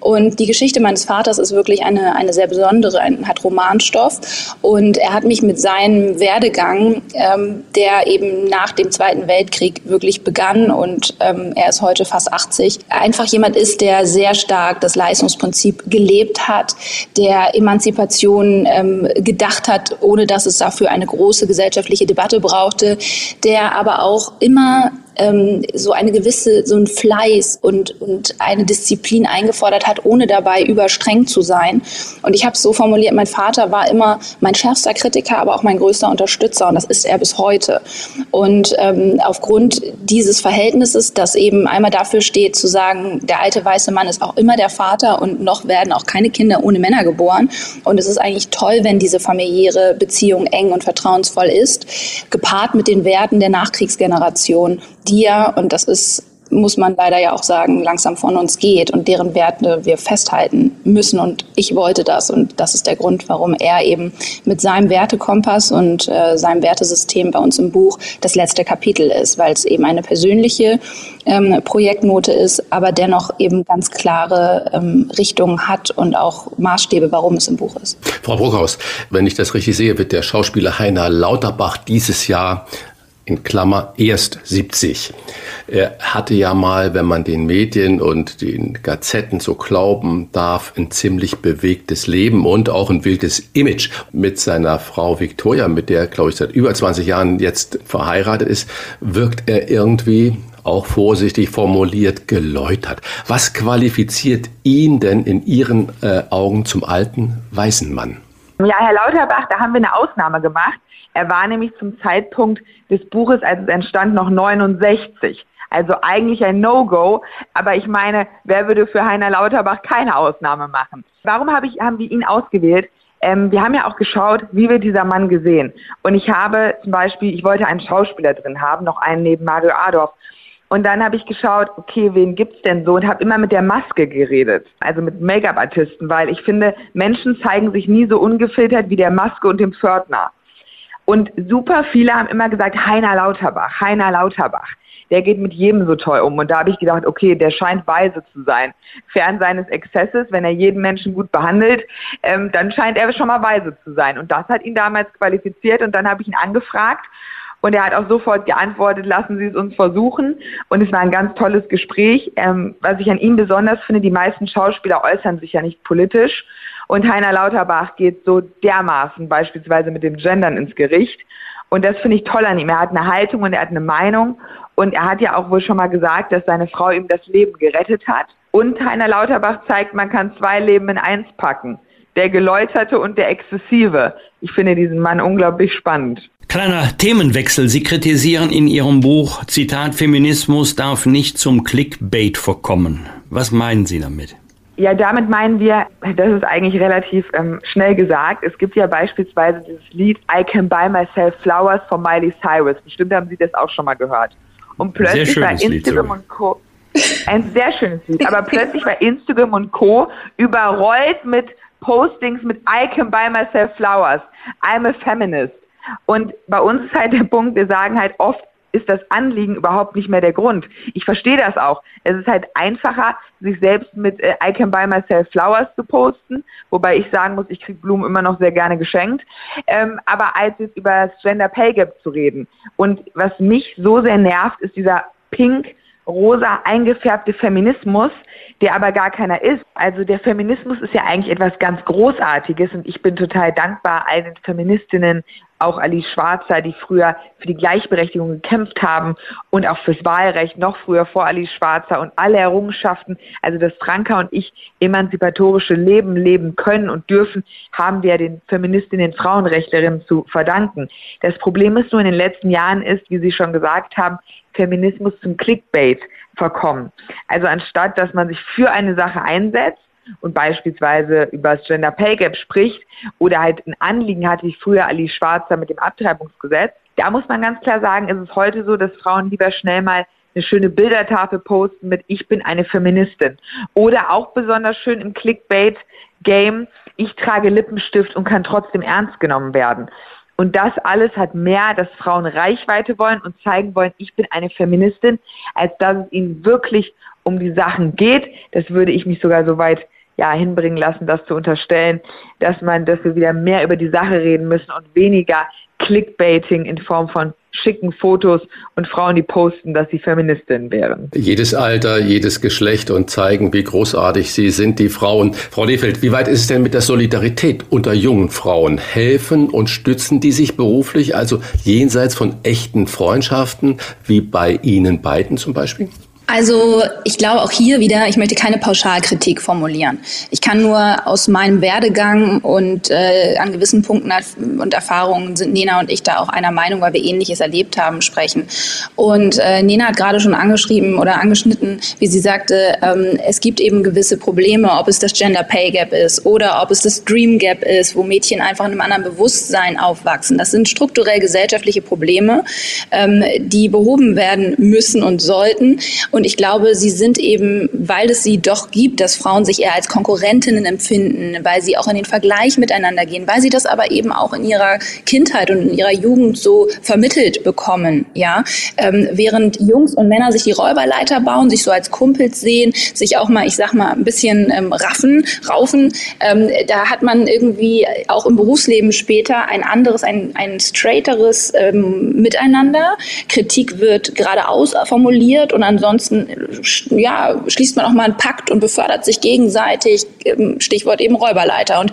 Speaker 7: Und die Geschichte meines Vaters ist wirklich eine, eine sehr besondere, hat Romanstoff und er hat mich mit seinem Werdegang, ähm, der eben nach dem Zweiten Weltkrieg wirklich begann und ähm, er ist heute fast 80, einfach jemand ist, der sehr stark das Leistungsprinzip gelebt hat, der Emanzipation Diskussionen ähm, gedacht hat, ohne dass es dafür eine große gesellschaftliche Debatte brauchte, der aber auch immer ähm, so eine gewisse, so ein Fleiß und, und eine Disziplin eingefordert hat, ohne dabei überstreng zu sein. Und ich habe es so formuliert, mein Vater war immer mein schärfster Kritiker, aber auch mein größter Unterstützer und das ist er bis heute. Und ähm, aufgrund dieses Verhältnisses, das eben einmal dafür steht, zu sagen, der alte weiße Mann ist auch immer der Vater und noch werden auch keine Kinder ohne Männer geboren. Und es ist eigentlich toll, wenn diese familiäre Beziehung eng und vertrauensvoll ist, gepaart mit den Werten der Nachkriegsgeneration die ja, und das ist muss man leider ja auch sagen, langsam von uns geht und deren Werte wir festhalten müssen. Und ich wollte das. Und das ist der Grund, warum er eben mit seinem Wertekompass und äh, seinem Wertesystem bei uns im Buch das letzte Kapitel ist, weil es eben eine persönliche ähm, Projektnote ist, aber dennoch eben ganz klare ähm, Richtungen hat und auch Maßstäbe, warum es im Buch ist.
Speaker 3: Frau Bruckhaus, wenn ich das richtig sehe, wird der Schauspieler Heiner Lauterbach dieses Jahr in Klammer erst 70. Er hatte ja mal, wenn man den Medien und den Gazetten so glauben darf, ein ziemlich bewegtes Leben und auch ein wildes Image mit seiner Frau Victoria, mit der, glaube ich, seit über 20 Jahren jetzt verheiratet ist, wirkt er irgendwie auch vorsichtig formuliert geläutert. Was qualifiziert ihn denn in Ihren äh, Augen zum alten weißen Mann?
Speaker 8: Ja, Herr Lauterbach, da haben wir eine Ausnahme gemacht. Er war nämlich zum Zeitpunkt des Buches, als es entstand, noch 69. Also eigentlich ein No-Go. Aber ich meine, wer würde für Heiner Lauterbach keine Ausnahme machen? Warum hab ich, haben wir ihn ausgewählt? Ähm, wir haben ja auch geschaut, wie wird dieser Mann gesehen. Und ich habe zum Beispiel, ich wollte einen Schauspieler drin haben, noch einen neben Mario Adorf. Und dann habe ich geschaut, okay, wen gibt's denn so? Und habe immer mit der Maske geredet, also mit Make-up-Artisten, weil ich finde, Menschen zeigen sich nie so ungefiltert wie der Maske und dem Pförtner. Und super viele haben immer gesagt, Heiner Lauterbach, Heiner Lauterbach. Der geht mit jedem so toll um. Und da habe ich gedacht, okay, der scheint weise zu sein. Fern seines Exzesses, wenn er jeden Menschen gut behandelt, ähm, dann scheint er schon mal weise zu sein. Und das hat ihn damals qualifiziert. Und dann habe ich ihn angefragt. Und er hat auch sofort geantwortet, lassen Sie es uns versuchen. Und es war ein ganz tolles Gespräch. Ähm, was ich an ihm besonders finde, die meisten Schauspieler äußern sich ja nicht politisch. Und Heiner Lauterbach geht so dermaßen beispielsweise mit dem Gendern ins Gericht. Und das finde ich toll an ihm. Er hat eine Haltung und er hat eine Meinung. Und er hat ja auch wohl schon mal gesagt, dass seine Frau ihm das Leben gerettet hat. Und Heiner Lauterbach zeigt, man kann zwei Leben in eins packen. Der Geläuterte und der Exzessive. Ich finde diesen Mann unglaublich spannend.
Speaker 4: Kleiner Themenwechsel. Sie kritisieren in Ihrem Buch, Zitat, Feminismus darf nicht zum Clickbait verkommen. Was meinen Sie damit?
Speaker 8: Ja, damit meinen wir, das ist eigentlich relativ ähm, schnell gesagt. Es gibt ja beispielsweise dieses Lied I Can Buy Myself Flowers von Miley Cyrus. Bestimmt haben Sie das auch schon mal gehört. Und plötzlich war Instagram Lied, und Co. Ein sehr schönes Lied. Aber plötzlich war Instagram und Co. überrollt mit Postings mit I Can Buy Myself Flowers. I'm a Feminist. Und bei uns ist halt der Punkt, wir sagen halt oft, ist das Anliegen überhaupt nicht mehr der Grund. Ich verstehe das auch. Es ist halt einfacher, sich selbst mit äh, I can buy myself flowers zu posten, wobei ich sagen muss, ich kriege Blumen immer noch sehr gerne geschenkt, ähm, aber als jetzt über das Gender Pay Gap zu reden. Und was mich so sehr nervt, ist dieser pink rosa eingefärbte Feminismus, der aber gar keiner ist. Also der Feminismus ist ja eigentlich etwas ganz Großartiges und ich bin total dankbar allen Feministinnen, auch Alice Schwarzer, die früher für die Gleichberechtigung gekämpft haben und auch fürs Wahlrecht noch früher vor Alice Schwarzer und alle Errungenschaften, also dass Franka und ich emanzipatorische Leben leben können und dürfen, haben wir den Feministinnen, Frauenrechtlerinnen zu verdanken. Das Problem ist nur in den letzten Jahren ist, wie Sie schon gesagt haben, Feminismus zum Clickbait verkommen. Also anstatt, dass man sich für eine Sache einsetzt, und beispielsweise über das Gender Pay Gap spricht oder halt ein Anliegen hat, wie früher Ali Schwarzer mit dem Abtreibungsgesetz, da muss man ganz klar sagen, ist es heute so, dass Frauen lieber schnell mal eine schöne Bildertafel posten mit Ich bin eine Feministin. Oder auch besonders schön im Clickbait-Game, ich trage Lippenstift und kann trotzdem ernst genommen werden. Und das alles hat mehr, dass Frauen Reichweite wollen und zeigen wollen, ich bin eine Feministin, als dass es ihnen wirklich um die Sachen geht. Das würde ich mich sogar so weit ja, hinbringen lassen, das zu unterstellen, dass man, dass wir wieder mehr über die Sache reden müssen und weniger Clickbaiting in Form von schicken Fotos und Frauen, die posten, dass sie Feministinnen wären.
Speaker 3: Jedes Alter, jedes Geschlecht und zeigen, wie großartig sie sind, die Frauen. Frau Lefeld, wie weit ist es denn mit der Solidarität unter jungen Frauen? Helfen und stützen die sich beruflich, also jenseits von echten Freundschaften, wie bei Ihnen beiden zum Beispiel?
Speaker 7: Also ich glaube auch hier wieder, ich möchte keine Pauschalkritik formulieren. Ich kann nur aus meinem Werdegang und äh, an gewissen Punkten und Erfahrungen sind Nena und ich da auch einer Meinung, weil wir Ähnliches erlebt haben, sprechen. Und äh, Nena hat gerade schon angeschrieben oder angeschnitten, wie sie sagte, ähm, es gibt eben gewisse Probleme, ob es das Gender Pay Gap ist oder ob es das Dream Gap ist, wo Mädchen einfach in einem anderen Bewusstsein aufwachsen. Das sind strukturell gesellschaftliche Probleme, ähm, die behoben werden müssen und sollten. Ich glaube, sie sind eben, weil es sie doch gibt, dass Frauen sich eher als Konkurrentinnen empfinden, weil sie auch in den Vergleich miteinander gehen, weil sie das aber eben auch in ihrer Kindheit und in ihrer Jugend so vermittelt bekommen, ja. Ähm, während Jungs und Männer sich die Räuberleiter bauen, sich so als Kumpels sehen, sich auch mal, ich sag mal, ein bisschen ähm, raffen, raufen, ähm, da hat man irgendwie auch im Berufsleben später ein anderes, ein, ein straighteres ähm, Miteinander. Kritik wird geradeaus formuliert und ansonsten ansonsten ja, schließt man auch mal einen Pakt und befördert sich gegenseitig. Ähm, Stichwort eben Räuberleiter. Und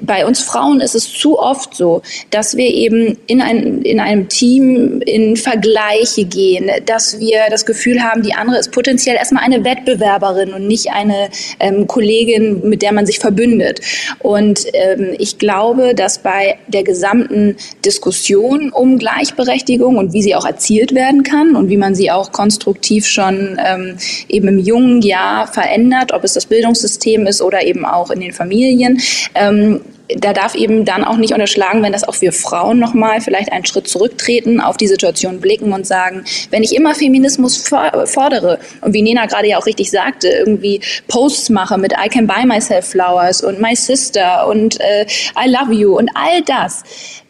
Speaker 7: bei uns Frauen ist es zu oft so, dass wir eben in, ein, in einem Team in Vergleiche gehen, dass wir das Gefühl haben, die andere ist potenziell erstmal eine Wettbewerberin und nicht eine ähm, Kollegin, mit der man sich verbündet. Und ähm, ich glaube, dass bei der gesamten Diskussion um Gleichberechtigung und wie sie auch erzielt werden kann und wie man sie auch konstruktiv schon ähm, eben im jungen Jahr verändert, ob es das Bildungssystem ist oder eben auch in den Familien. Ähm, da darf eben dann auch nicht unterschlagen, wenn das auch wir Frauen nochmal vielleicht einen Schritt zurücktreten, auf die Situation blicken und sagen, wenn ich immer Feminismus fordere und wie Nena gerade ja auch richtig sagte, irgendwie Posts mache mit I can buy myself flowers und my sister und äh, I love you und all das,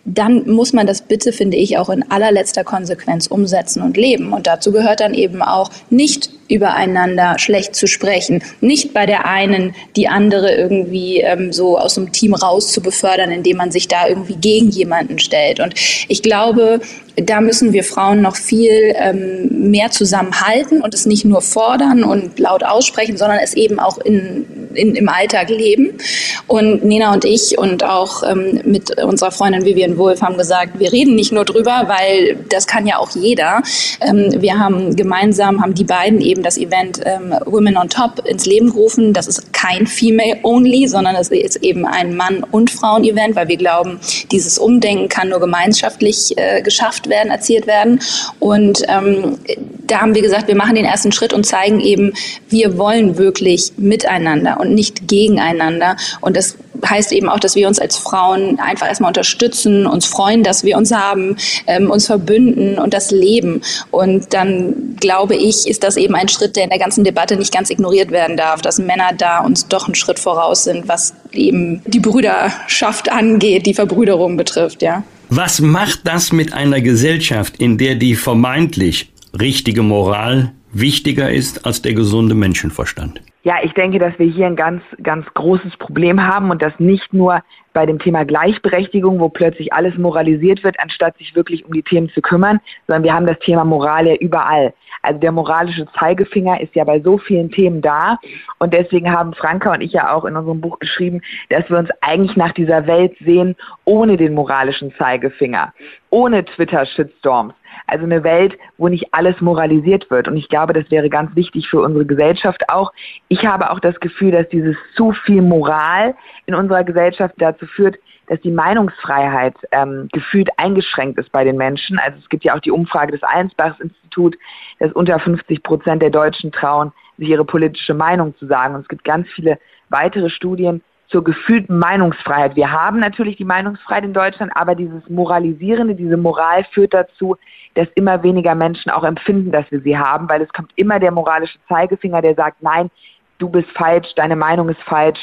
Speaker 7: dann muss man das bitte, finde ich, auch in allerletzter Konsequenz umsetzen und leben. Und dazu gehört dann eben auch nicht übereinander schlecht zu sprechen, nicht bei der einen die andere irgendwie ähm, so aus dem Team raus zu befördern, indem man sich da irgendwie gegen jemanden stellt. Und ich glaube, da müssen wir Frauen noch viel ähm, mehr zusammenhalten und es nicht nur fordern und laut aussprechen, sondern es eben auch in, in, im Alltag leben. Und Nena und ich und auch ähm, mit unserer Freundin Vivian Wolf haben gesagt, wir reden nicht nur drüber, weil das kann ja auch jeder. Ähm, wir haben gemeinsam, haben die beiden eben das Event ähm, Women on Top ins Leben gerufen. Das ist kein Female Only, sondern es ist eben ein Mann- und Frauen-Event, weil wir glauben, dieses Umdenken kann nur gemeinschaftlich äh, geschafft werden, erzielt werden. Und ähm, da haben wir gesagt, wir machen den ersten Schritt und zeigen eben, wir wollen wirklich miteinander und nicht gegeneinander. Und das heißt eben auch, dass wir uns als Frauen einfach erstmal unterstützen, uns freuen, dass wir uns haben, ähm, uns verbünden und das leben. Und dann glaube ich, ist das eben ein Schritt, der in der ganzen Debatte nicht ganz ignoriert werden darf, dass Männer da uns doch einen Schritt voraus sind, was eben die Brüderschaft angeht, die Verbrüderung betrifft, ja.
Speaker 4: Was macht das mit einer Gesellschaft, in der die vermeintlich richtige Moral wichtiger ist als der gesunde Menschenverstand?
Speaker 8: Ja, ich denke, dass wir hier ein ganz, ganz großes Problem haben und das nicht nur bei dem Thema Gleichberechtigung, wo plötzlich alles moralisiert wird, anstatt sich wirklich um die Themen zu kümmern, sondern wir haben das Thema Moral ja überall. Also der moralische Zeigefinger ist ja bei so vielen Themen da und deswegen haben Franka und ich ja auch in unserem Buch geschrieben, dass wir uns eigentlich nach dieser Welt sehen ohne den moralischen Zeigefinger, ohne Twitter-Shitstorms, also eine Welt, wo nicht alles moralisiert wird. Und ich glaube, das wäre ganz wichtig für unsere Gesellschaft auch. Ich habe auch das Gefühl, dass dieses zu viel Moral in unserer Gesellschaft dazu führt, dass die Meinungsfreiheit ähm, gefühlt eingeschränkt ist bei den Menschen. Also es gibt ja auch die Umfrage des Allensbachs-Instituts, dass unter 50 Prozent der Deutschen trauen, sich ihre politische Meinung zu sagen. Und es gibt ganz viele weitere Studien, zur gefühlten Meinungsfreiheit. Wir haben natürlich die Meinungsfreiheit in Deutschland, aber dieses Moralisierende, diese Moral führt dazu, dass immer weniger Menschen auch empfinden, dass wir sie haben, weil es kommt immer der moralische Zeigefinger, der sagt, nein, du bist falsch, deine Meinung ist falsch.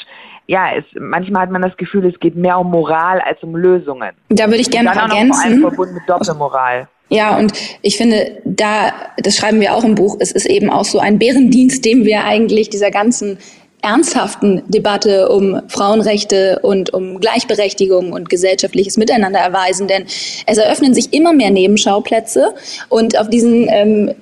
Speaker 8: Ja, es, manchmal hat man das Gefühl, es geht mehr um Moral als um Lösungen.
Speaker 7: Da würde ich gerne noch ergänzen. Vor allem
Speaker 8: verbunden mit Doppelmoral.
Speaker 7: Ja, und ich finde, da, das schreiben wir auch im Buch, es ist eben auch so ein Bärendienst, dem wir eigentlich dieser ganzen ernsthaften Debatte um Frauenrechte und um Gleichberechtigung und gesellschaftliches Miteinander erweisen, denn es eröffnen sich immer mehr Nebenschauplätze und auf diesen ähm,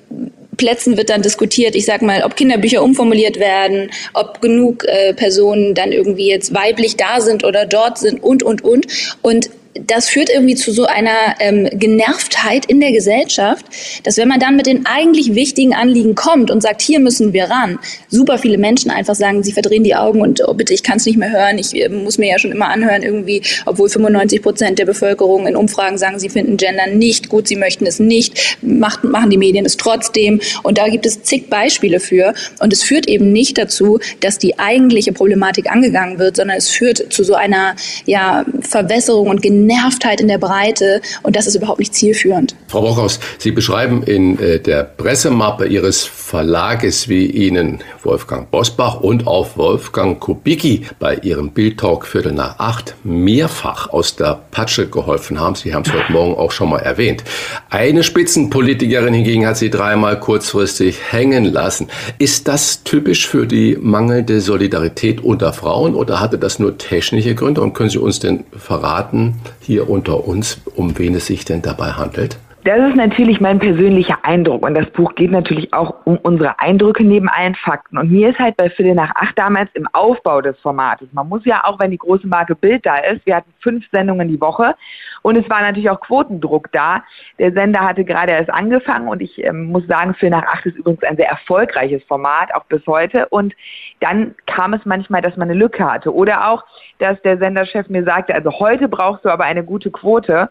Speaker 7: Plätzen wird dann diskutiert, ich sag mal, ob Kinderbücher umformuliert werden, ob genug äh, Personen dann irgendwie jetzt weiblich da sind oder dort sind und, und, und. Und das führt irgendwie zu so einer ähm, Genervtheit in der Gesellschaft, dass wenn man dann mit den eigentlich wichtigen Anliegen kommt und sagt, hier müssen wir ran, super viele Menschen einfach sagen, sie verdrehen die Augen und oh, bitte, ich kann es nicht mehr hören, ich äh, muss mir ja schon immer anhören irgendwie, obwohl 95 Prozent der Bevölkerung in Umfragen sagen, sie finden Gender nicht gut, sie möchten es nicht, macht, machen die Medien es trotzdem. Und da gibt es zig Beispiele für. Und es führt eben nicht dazu, dass die eigentliche Problematik angegangen wird, sondern es führt zu so einer ja, Verwässerung und Genervtheit Genervtheit in der Breite und das ist überhaupt nicht zielführend.
Speaker 3: Frau Brockhaus, Sie beschreiben in äh, der Pressemappe Ihres Verlages, wie Ihnen Wolfgang Bosbach und auch Wolfgang Kubicki bei Ihrem Bildtalk Viertel nach acht mehrfach aus der Patsche geholfen haben. Sie haben es heute Morgen auch schon mal erwähnt. Eine Spitzenpolitikerin hingegen hat Sie dreimal kurzfristig hängen lassen. Ist das typisch für die mangelnde Solidarität unter Frauen oder hatte das nur technische Gründe? Und können Sie uns denn verraten, hier unter uns, um wen es sich denn dabei handelt?
Speaker 8: Das ist natürlich mein persönlicher Eindruck und das Buch geht natürlich auch um unsere Eindrücke neben allen Fakten. Und mir ist halt bei Viertel nach acht damals im Aufbau des Formates, man muss ja auch, wenn die große Marke Bild da ist, wir hatten fünf Sendungen die Woche und es war natürlich auch Quotendruck da. Der Sender hatte gerade erst angefangen und ich ähm, muss sagen, Viertel nach acht ist übrigens ein sehr erfolgreiches Format, auch bis heute. Und dann kam es manchmal, dass man eine Lücke hatte oder auch, dass der Senderchef mir sagte, also heute brauchst du aber eine gute Quote.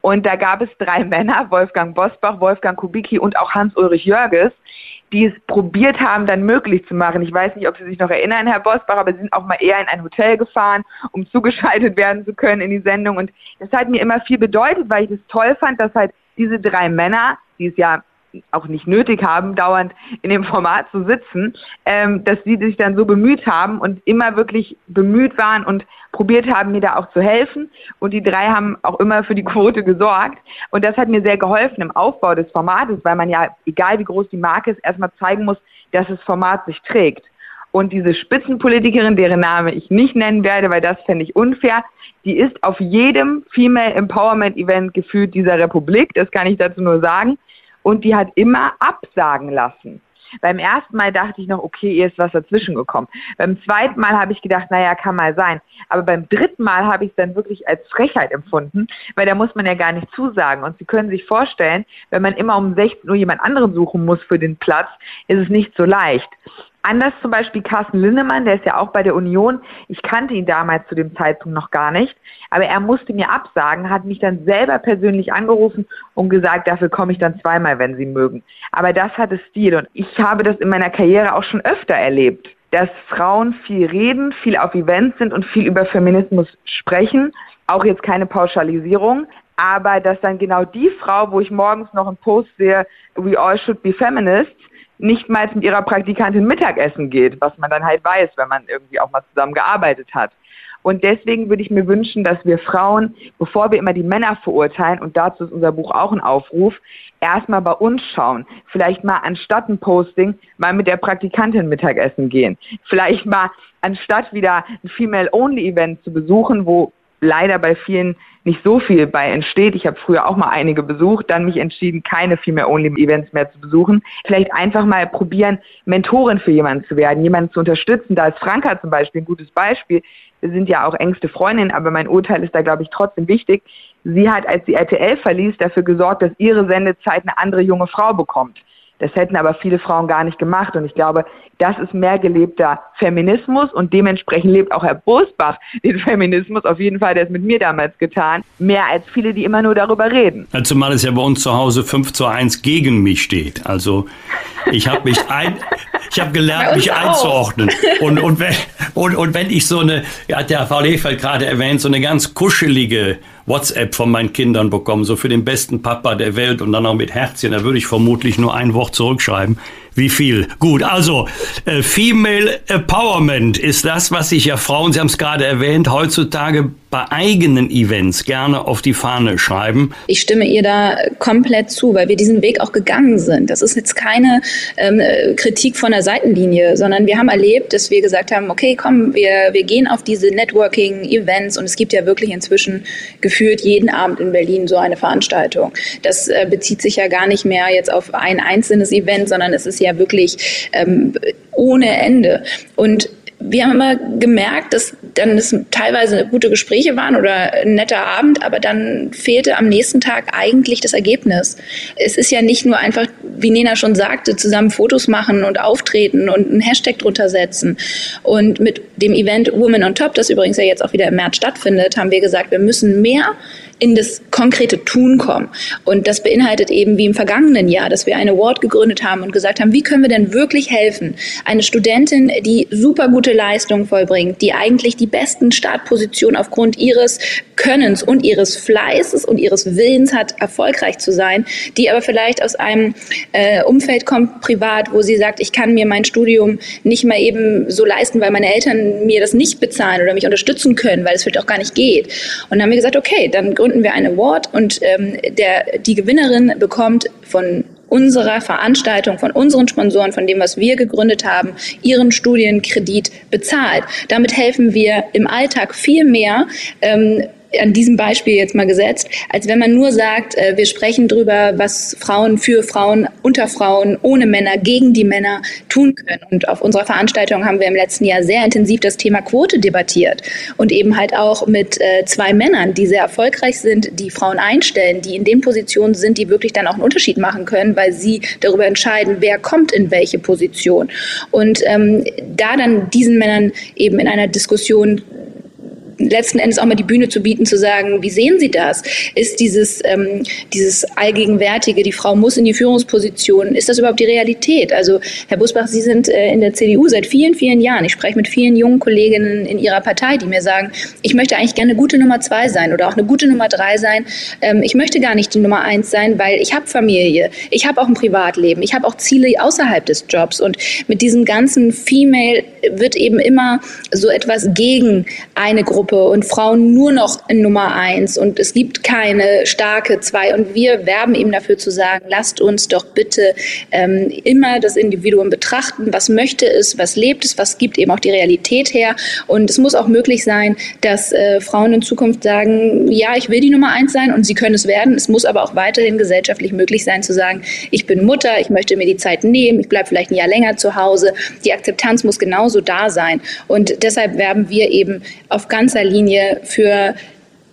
Speaker 8: Und da gab es drei Männer, Wolfgang Bosbach, Wolfgang Kubicki und auch Hans-Ulrich Jörges, die es probiert haben, dann möglich zu machen. Ich weiß nicht, ob Sie sich noch erinnern, Herr Bosbach, aber Sie sind auch mal eher in ein Hotel gefahren, um zugeschaltet werden zu können in die Sendung. Und das hat mir immer viel bedeutet, weil ich es toll fand, dass halt diese drei Männer, die es ja auch nicht nötig haben, dauernd in dem Format zu sitzen, ähm, dass sie sich dann so bemüht haben und immer wirklich bemüht waren und probiert haben, mir da auch zu helfen. Und die drei haben auch immer für die Quote gesorgt. Und das hat mir sehr geholfen im Aufbau des Formates, weil man ja, egal wie groß die Marke ist, erstmal zeigen muss, dass das Format sich trägt. Und diese Spitzenpolitikerin, deren Name ich nicht nennen werde, weil das fände ich unfair, die ist auf jedem Female Empowerment Event gefühlt dieser Republik, das kann ich dazu nur sagen und die hat immer absagen lassen. Beim ersten Mal dachte ich noch, okay, ihr ist was dazwischen gekommen. Beim zweiten Mal habe ich gedacht, naja, kann mal sein. Aber beim dritten Mal habe ich es dann wirklich als Frechheit empfunden, weil da muss man ja gar nicht zusagen. Und Sie können sich vorstellen, wenn man immer um 16 Uhr jemand anderen suchen muss für den Platz, ist es nicht so leicht. Anders zum Beispiel Carsten Linnemann, der ist ja auch bei der Union. Ich kannte ihn damals zu dem Zeitpunkt noch gar nicht, aber er musste mir absagen, hat mich dann selber persönlich angerufen und gesagt, dafür komme ich dann zweimal, wenn Sie mögen. Aber das hatte Stil und ich habe das in meiner Karriere auch schon öfter erlebt, dass Frauen viel reden, viel auf Events sind und viel über Feminismus sprechen. Auch jetzt keine Pauschalisierung, aber dass dann genau die Frau, wo ich morgens noch einen Post sehe, we all should be feminists, nicht mal mit ihrer Praktikantin Mittagessen geht, was man dann halt weiß, wenn man irgendwie auch mal zusammen gearbeitet hat. Und deswegen würde ich mir wünschen, dass wir Frauen, bevor wir immer die Männer verurteilen, und dazu ist unser Buch auch ein Aufruf, erstmal bei uns schauen. Vielleicht mal anstatt ein Posting mal mit der Praktikantin Mittagessen gehen. Vielleicht mal anstatt wieder ein Female-Only-Event zu besuchen, wo leider bei vielen nicht so viel bei entsteht. Ich habe früher auch mal einige besucht, dann mich entschieden, keine Female-Only-Events mehr zu besuchen. Vielleicht einfach mal probieren, Mentorin für jemanden zu werden, jemanden zu unterstützen. Da ist Franka zum Beispiel ein gutes Beispiel. Wir sind ja auch engste Freundinnen, aber mein Urteil ist da, glaube ich, trotzdem wichtig. Sie hat, als sie RTL verließ, dafür gesorgt, dass ihre Sendezeit eine andere junge Frau bekommt. Das hätten aber viele Frauen gar nicht gemacht. Und ich glaube, das ist mehr gelebter Feminismus und dementsprechend lebt auch Herr Bosbach den Feminismus. Auf jeden Fall, der ist mit mir damals getan. Mehr als viele, die immer nur darüber reden.
Speaker 4: Zumal es ja bei uns zu Hause 5 zu 1 gegen mich steht. Also ich habe mich ein, ich habe gelernt, mich auch. einzuordnen. Und, und, wenn, und, und wenn ich so eine, ja, der Frau Lefeld gerade erwähnt, so eine ganz kuschelige WhatsApp von meinen Kindern bekomme, so für den besten Papa der Welt und dann auch mit Herzchen, da würde ich vermutlich nur ein Wort zurückschreiben. Wie viel? Gut, also äh, Female Empowerment ist das, was sich ja Frauen, Sie haben es gerade erwähnt, heutzutage bei eigenen Events gerne auf die Fahne schreiben.
Speaker 7: Ich stimme ihr da komplett zu, weil wir diesen Weg auch gegangen sind. Das ist jetzt keine ähm, Kritik von der Seitenlinie, sondern wir haben erlebt, dass wir gesagt haben, okay, komm, wir, wir gehen auf diese Networking-Events und es gibt ja wirklich inzwischen gefühlt jeden Abend in Berlin so eine Veranstaltung. Das äh, bezieht sich ja gar nicht mehr jetzt auf ein einzelnes Event, sondern es ist ja ja wirklich ähm, ohne Ende. Und wir haben immer gemerkt, dass dann es teilweise gute Gespräche waren oder ein netter Abend, aber dann fehlte am nächsten Tag eigentlich das Ergebnis. Es ist ja nicht nur einfach, wie Nena schon sagte, zusammen Fotos machen und auftreten und einen Hashtag drunter setzen. Und mit dem Event Women on Top, das übrigens ja jetzt auch wieder im März stattfindet, haben wir gesagt, wir müssen mehr in das konkrete Tun kommen. Und das beinhaltet eben wie im vergangenen Jahr, dass wir eine Award gegründet haben und gesagt haben, wie können wir denn wirklich helfen? Eine Studentin, die super gute Leistungen vollbringt, die eigentlich die besten Startpositionen aufgrund ihres Könnens und ihres Fleißes und ihres Willens hat, erfolgreich zu sein, die aber vielleicht aus einem äh, Umfeld kommt, privat, wo sie sagt, ich kann mir mein Studium nicht mal eben so leisten, weil meine Eltern mir das nicht bezahlen oder mich unterstützen können, weil es vielleicht auch gar nicht geht. Und dann haben wir gesagt, okay, dann gründen wir einen Award und ähm, der, die Gewinnerin bekommt von unserer Veranstaltung, von unseren Sponsoren, von dem, was wir gegründet haben, ihren Studienkredit bezahlt. Damit helfen wir im Alltag viel mehr, ähm, an diesem Beispiel jetzt mal gesetzt, als wenn man nur sagt, äh, wir sprechen darüber, was Frauen für Frauen, unter Frauen, ohne Männer, gegen die Männer tun können. Und auf unserer Veranstaltung haben wir im letzten Jahr sehr intensiv das Thema Quote debattiert und eben halt auch mit äh, zwei Männern, die sehr erfolgreich sind, die Frauen einstellen, die in den Positionen sind, die wirklich dann auch einen Unterschied machen können, weil sie darüber entscheiden, wer kommt in welche Position. Und ähm, da dann diesen Männern eben in einer Diskussion letzten Endes auch mal die Bühne zu bieten, zu sagen, wie sehen Sie das? Ist dieses, ähm, dieses Allgegenwärtige, die Frau muss in die Führungsposition, ist das überhaupt die Realität? Also, Herr Busbach, Sie sind äh, in der CDU seit vielen, vielen Jahren. Ich spreche mit vielen jungen Kolleginnen in Ihrer Partei, die mir sagen, ich möchte eigentlich gerne eine gute Nummer zwei sein oder auch eine gute Nummer drei sein. Ähm, ich möchte gar nicht die Nummer eins sein, weil ich habe Familie, ich habe auch ein Privatleben, ich habe auch Ziele außerhalb des Jobs. Und mit diesem ganzen Female wird eben immer so etwas gegen eine Gruppe Gruppe und Frauen nur noch in Nummer eins und es gibt keine starke zwei. Und wir werben eben dafür zu sagen, lasst uns doch bitte ähm, immer das Individuum betrachten. Was möchte es, was lebt es, was gibt eben auch die Realität her. Und es muss auch möglich sein, dass äh, Frauen in Zukunft sagen, ja, ich will die Nummer eins sein und sie können es werden. Es muss aber auch weiterhin gesellschaftlich möglich sein zu sagen, ich bin Mutter, ich möchte mir die Zeit nehmen, ich bleibe vielleicht ein Jahr länger zu Hause. Die Akzeptanz muss genauso da sein. Und deshalb werben wir eben auf ganz erster Linie für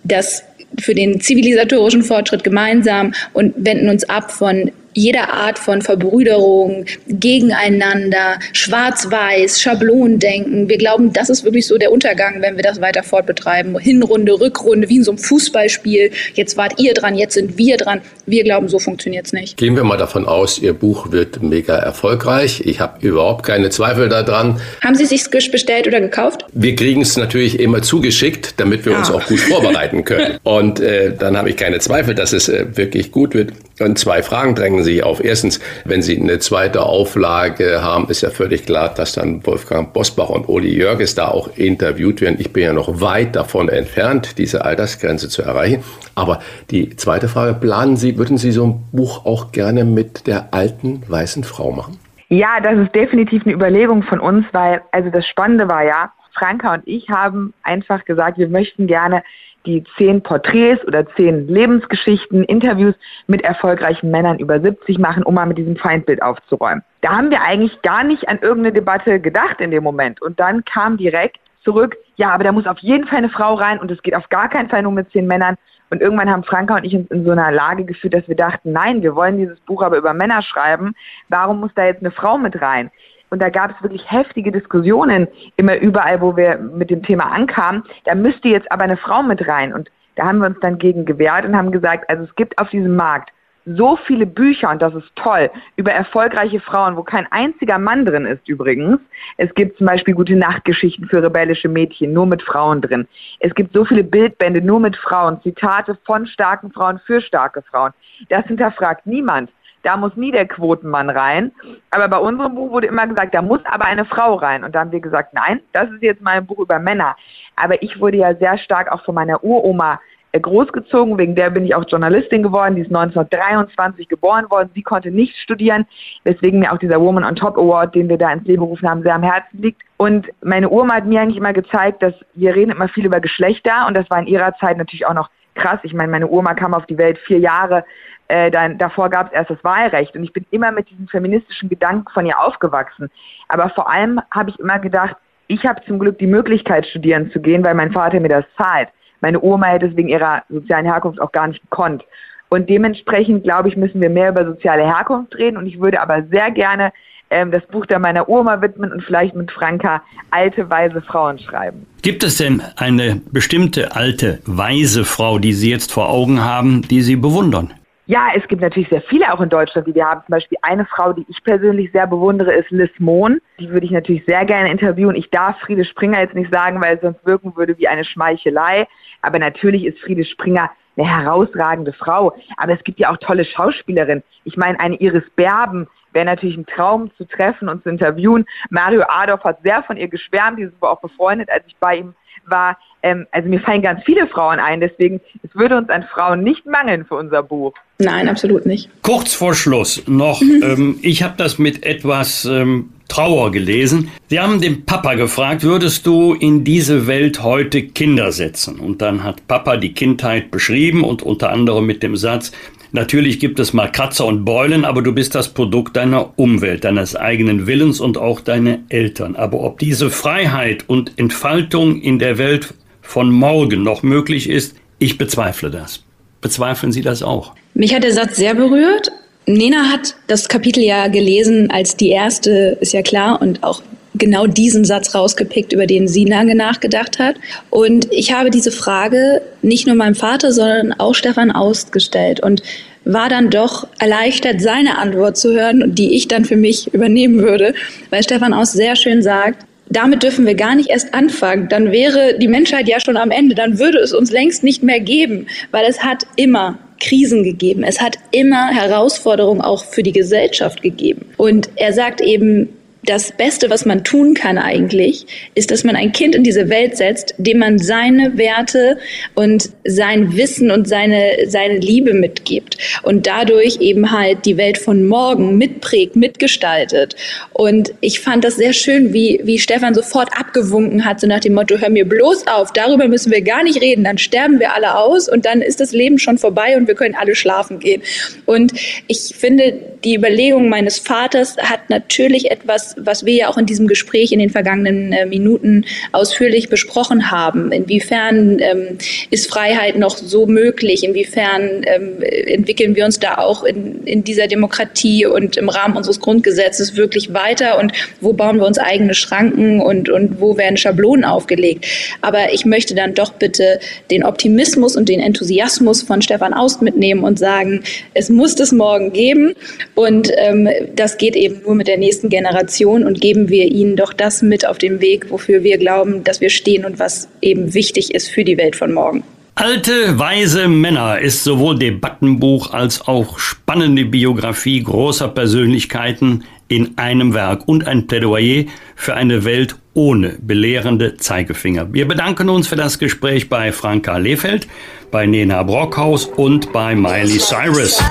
Speaker 7: das für den zivilisatorischen Fortschritt gemeinsam und wenden uns ab von jeder Art von Verbrüderung, Gegeneinander, Schwarz-Weiß, Schablonendenken. Wir glauben, das ist wirklich so der Untergang, wenn wir das weiter fortbetreiben. Hinrunde, Rückrunde, wie in so einem Fußballspiel. Jetzt wart ihr dran, jetzt sind wir dran. Wir glauben, so funktioniert es nicht.
Speaker 3: Gehen wir mal davon aus, Ihr Buch wird mega erfolgreich. Ich habe überhaupt keine Zweifel daran.
Speaker 7: Haben Sie sich bestellt oder gekauft?
Speaker 3: Wir kriegen es natürlich immer zugeschickt, damit wir ah. uns auch gut vorbereiten können. Und äh, dann habe ich keine Zweifel, dass es äh, wirklich gut wird. Und zwei Fragen drängen sich auf. Erstens, wenn Sie eine zweite Auflage haben, ist ja völlig klar, dass dann Wolfgang Bosbach und Uli Jörges da auch interviewt werden. Ich bin ja noch weit davon entfernt, diese Altersgrenze zu erreichen. Aber die zweite Frage, planen Sie, würden Sie so ein Buch auch gerne mit der alten weißen Frau machen?
Speaker 8: Ja, das ist definitiv eine Überlegung von uns, weil, also das Spannende war ja, Franka und ich haben einfach gesagt, wir möchten gerne die zehn Porträts oder zehn Lebensgeschichten, Interviews mit erfolgreichen Männern über 70 machen, um mal mit diesem Feindbild aufzuräumen. Da haben wir eigentlich gar nicht an irgendeine Debatte gedacht in dem Moment. Und dann kam direkt zurück, ja, aber da muss auf jeden Fall eine Frau rein und es geht auf gar keinen Fall nur mit zehn Männern. Und irgendwann haben Franka und ich uns in so einer Lage gefühlt, dass wir dachten, nein, wir wollen dieses Buch aber über Männer schreiben. Warum muss da jetzt eine Frau mit rein? Und da gab es wirklich heftige Diskussionen immer überall, wo wir mit dem Thema ankamen. Da müsste jetzt aber eine Frau mit rein. Und da haben wir uns dann gegen gewehrt und haben gesagt, also es gibt auf diesem Markt so viele Bücher, und das ist toll, über erfolgreiche Frauen, wo kein einziger Mann drin ist übrigens. Es gibt zum Beispiel gute Nachtgeschichten für rebellische Mädchen, nur mit Frauen drin. Es gibt so viele Bildbände, nur mit Frauen, Zitate von starken Frauen für starke Frauen. Das hinterfragt niemand. Da muss nie der Quotenmann rein. Aber bei unserem Buch wurde immer gesagt, da muss aber eine Frau rein. Und da haben wir gesagt, nein, das ist jetzt mein Buch über Männer. Aber ich wurde ja sehr stark auch von meiner Uroma äh, großgezogen, wegen der bin ich auch Journalistin geworden, die ist 1923 geboren worden, sie konnte nicht studieren, weswegen mir auch dieser Woman on Top Award, den wir da ins Leben gerufen haben, sehr am Herzen liegt. Und meine Urma hat mir eigentlich immer gezeigt, dass wir reden immer viel über Geschlechter und das war in ihrer Zeit natürlich auch noch krass. Ich meine, meine Urma kam auf die Welt vier Jahre äh, dann, davor gab es erst das Wahlrecht und ich bin immer mit diesem feministischen Gedanken von ihr aufgewachsen. Aber vor allem habe ich immer gedacht, ich habe zum Glück die Möglichkeit, studieren zu gehen, weil mein Vater mir das zahlt. Meine Oma hätte es wegen ihrer sozialen Herkunft auch gar nicht gekonnt. Und dementsprechend, glaube ich, müssen wir mehr über soziale Herkunft reden. Und ich würde aber sehr gerne ähm, das Buch der meiner Oma widmen und vielleicht mit Franka alte, weise Frauen schreiben.
Speaker 4: Gibt es denn eine bestimmte alte, weise Frau, die Sie jetzt vor Augen haben, die Sie bewundern?
Speaker 8: Ja, es gibt natürlich sehr viele auch in Deutschland, die wir haben. Zum Beispiel eine Frau, die ich persönlich sehr bewundere, ist Liz Mohn. Die würde ich natürlich sehr gerne interviewen. Ich darf Friede Springer jetzt nicht sagen, weil es sonst wirken würde wie eine Schmeichelei. Aber natürlich ist Friede Springer eine herausragende Frau. Aber es gibt ja auch tolle Schauspielerinnen. Ich meine, eine Iris Berben wäre natürlich ein Traum zu treffen und zu interviewen. Mario Adolf hat sehr von ihr geschwärmt. Die sind auch befreundet, als ich bei ihm war. Ähm, also mir fallen ganz viele Frauen ein. Deswegen, es würde uns an Frauen nicht mangeln für unser Buch.
Speaker 7: Nein, absolut nicht.
Speaker 4: Kurz vor Schluss noch, mhm. ähm, ich habe das mit etwas ähm, Trauer gelesen. Sie haben den Papa gefragt, würdest du in diese Welt heute Kinder setzen? Und dann hat Papa die Kindheit beschrieben und unter anderem mit dem Satz, Natürlich gibt es mal Kratzer und Beulen, aber du bist das Produkt deiner Umwelt, deines eigenen Willens und auch deine Eltern. Aber ob diese Freiheit und Entfaltung in der Welt von morgen noch möglich ist, ich bezweifle das. Bezweifeln Sie das auch?
Speaker 7: Mich hat der Satz sehr berührt. Nena hat das Kapitel ja gelesen als die erste, ist ja klar, und auch genau diesen Satz rausgepickt, über den sie lange nachgedacht hat. Und ich habe diese Frage nicht nur meinem Vater, sondern auch Stefan Aust gestellt und war dann doch erleichtert, seine Antwort zu hören, die ich dann für mich übernehmen würde, weil Stefan Aust sehr schön sagt, damit dürfen wir gar nicht erst anfangen. Dann wäre die Menschheit ja schon am Ende. Dann würde es uns längst nicht mehr geben, weil es hat immer Krisen gegeben. Es hat immer Herausforderungen auch für die Gesellschaft gegeben. Und er sagt eben, das Beste, was man tun kann eigentlich, ist, dass man ein Kind in diese Welt setzt, dem man seine Werte und sein Wissen und seine, seine Liebe mitgibt und dadurch eben halt die Welt von morgen mitprägt, mitgestaltet. Und ich fand das sehr schön, wie, wie Stefan sofort abgewunken hat, so nach dem Motto, hör mir bloß auf, darüber müssen wir gar nicht reden, dann sterben wir alle aus und dann ist das Leben schon vorbei und wir können alle schlafen gehen. Und ich finde, die Überlegung meines Vaters hat natürlich etwas was wir ja auch in diesem Gespräch in den vergangenen äh, Minuten ausführlich besprochen haben. Inwiefern ähm, ist Freiheit noch so möglich? Inwiefern ähm, entwickeln wir uns da auch in, in dieser Demokratie und im Rahmen unseres Grundgesetzes wirklich weiter? Und wo bauen wir uns eigene Schranken und, und wo werden Schablonen aufgelegt? Aber ich möchte dann doch bitte den Optimismus und den Enthusiasmus von Stefan Aust mitnehmen und sagen, es muss das morgen geben. Und ähm, das geht eben nur mit der nächsten Generation Generation und geben wir ihnen doch das mit auf dem Weg, wofür wir glauben, dass wir stehen und was eben wichtig ist für die Welt von morgen.
Speaker 4: Alte, weise Männer ist sowohl Debattenbuch als auch spannende Biografie großer Persönlichkeiten in einem Werk und ein Plädoyer für eine Welt ohne belehrende Zeigefinger. Wir bedanken uns für das Gespräch bei Franka Lefeld, bei Nena Brockhaus und bei Miley Cyrus.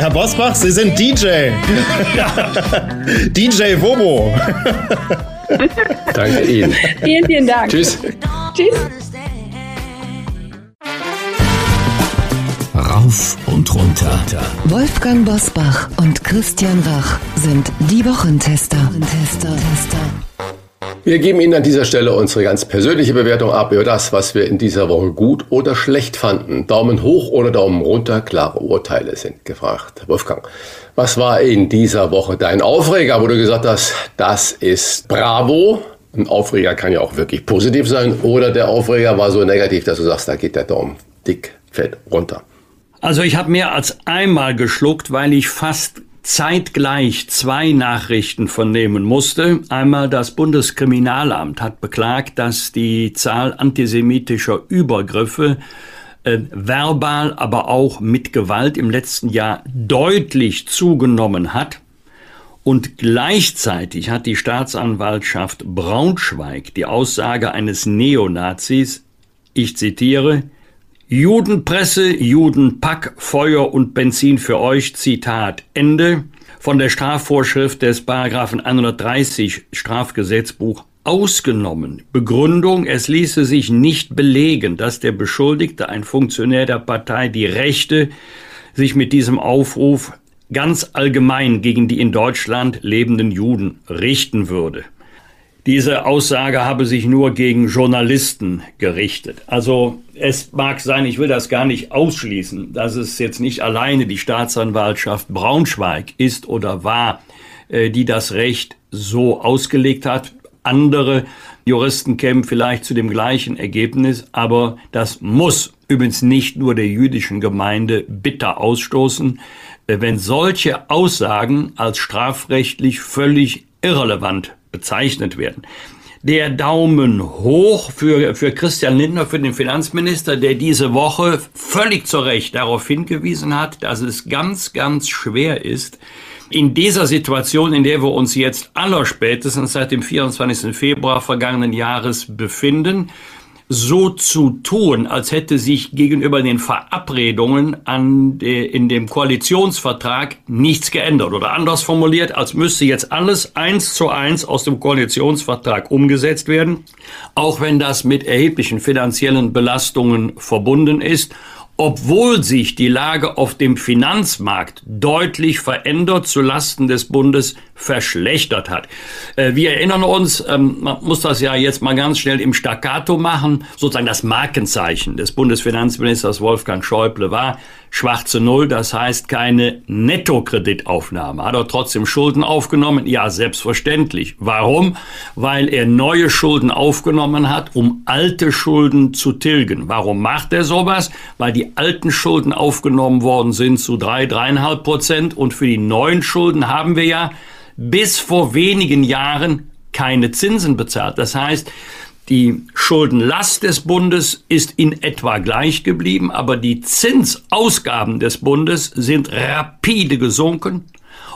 Speaker 5: Herr Bosbach, Sie sind DJ. DJ Wobo.
Speaker 3: Danke Ihnen.
Speaker 7: Vielen, vielen Dank.
Speaker 3: Tschüss.
Speaker 7: Tschüss.
Speaker 2: Rauf und runter.
Speaker 1: Wolfgang Bosbach und Christian Rach sind die Wochentester. Tester.
Speaker 3: Wir geben Ihnen an dieser Stelle unsere ganz persönliche Bewertung ab über das, was wir in dieser Woche gut oder schlecht fanden. Daumen hoch oder Daumen runter, klare Urteile sind gefragt. Wolfgang, was war in dieser Woche dein Aufreger, wo du gesagt hast, das ist Bravo? Ein Aufreger kann ja auch wirklich positiv sein oder der Aufreger war so negativ, dass du sagst, da geht der Daumen dick, fett runter.
Speaker 4: Also ich habe mehr als einmal geschluckt, weil ich fast zeitgleich zwei Nachrichten vernehmen musste. Einmal das Bundeskriminalamt hat beklagt, dass die Zahl antisemitischer Übergriffe äh, verbal, aber auch mit Gewalt im letzten Jahr deutlich zugenommen hat. Und gleichzeitig hat die Staatsanwaltschaft Braunschweig die Aussage eines Neonazis, ich zitiere, Judenpresse, Judenpack, Feuer und Benzin für euch, Zitat Ende, von der Strafvorschrift des Paragraphen 130 Strafgesetzbuch ausgenommen. Begründung, es ließe sich nicht belegen, dass der Beschuldigte, ein Funktionär der Partei, die Rechte, sich mit diesem Aufruf ganz allgemein gegen die in Deutschland lebenden Juden richten würde. Diese Aussage habe sich nur gegen Journalisten gerichtet. Also es mag sein, ich will das gar nicht ausschließen, dass es jetzt nicht alleine die Staatsanwaltschaft Braunschweig ist oder war, äh, die das Recht so ausgelegt hat. Andere Juristen kämen vielleicht zu dem gleichen Ergebnis, aber das muss übrigens nicht nur der jüdischen Gemeinde bitter ausstoßen, äh, wenn solche Aussagen als strafrechtlich völlig irrelevant bezeichnet werden. Der Daumen hoch für, für Christian Lindner, für den Finanzminister, der diese Woche völlig zu Recht darauf hingewiesen hat, dass es ganz, ganz schwer ist, in dieser Situation, in der wir uns jetzt allerspätestens seit dem 24. Februar vergangenen Jahres befinden, so zu tun, als hätte sich gegenüber den Verabredungen an de, in dem Koalitionsvertrag nichts geändert. Oder anders formuliert, als müsste jetzt alles eins zu eins aus dem Koalitionsvertrag umgesetzt werden, auch wenn das mit erheblichen finanziellen Belastungen verbunden ist obwohl sich die Lage auf dem Finanzmarkt deutlich verändert zulasten des Bundes verschlechtert hat. Äh, wir erinnern uns, ähm, man muss das ja jetzt mal ganz schnell im Staccato machen, sozusagen das Markenzeichen des Bundesfinanzministers Wolfgang Schäuble war schwarze Null, das heißt keine Nettokreditaufnahme. Hat er trotzdem Schulden aufgenommen? Ja, selbstverständlich. Warum? Weil er neue Schulden aufgenommen hat, um alte Schulden zu tilgen. Warum macht er sowas? Weil die alten Schulden aufgenommen worden sind zu drei, dreieinhalb Prozent und für die neuen Schulden haben wir ja bis vor wenigen Jahren keine Zinsen bezahlt. Das heißt, die Schuldenlast des Bundes ist in etwa gleich geblieben, aber die Zinsausgaben des Bundes sind rapide gesunken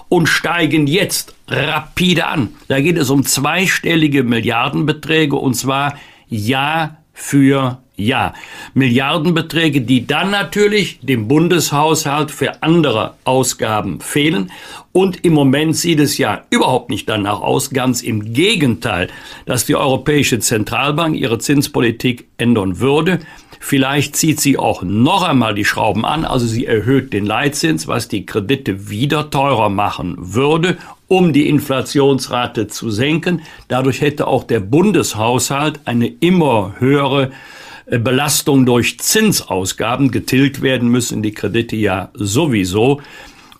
Speaker 4: und steigen jetzt rapide an. Da geht es um zweistellige Milliardenbeträge und zwar Jahr für ja, Milliardenbeträge, die dann natürlich dem Bundeshaushalt für andere Ausgaben fehlen. Und im Moment sieht es ja überhaupt nicht danach aus, ganz im Gegenteil, dass die Europäische Zentralbank ihre Zinspolitik ändern würde. Vielleicht zieht sie auch noch einmal die Schrauben an, also sie erhöht den Leitzins, was die Kredite wieder teurer machen würde, um die Inflationsrate zu senken. Dadurch hätte auch der Bundeshaushalt eine immer höhere Belastung durch Zinsausgaben getilgt werden müssen, die Kredite ja sowieso.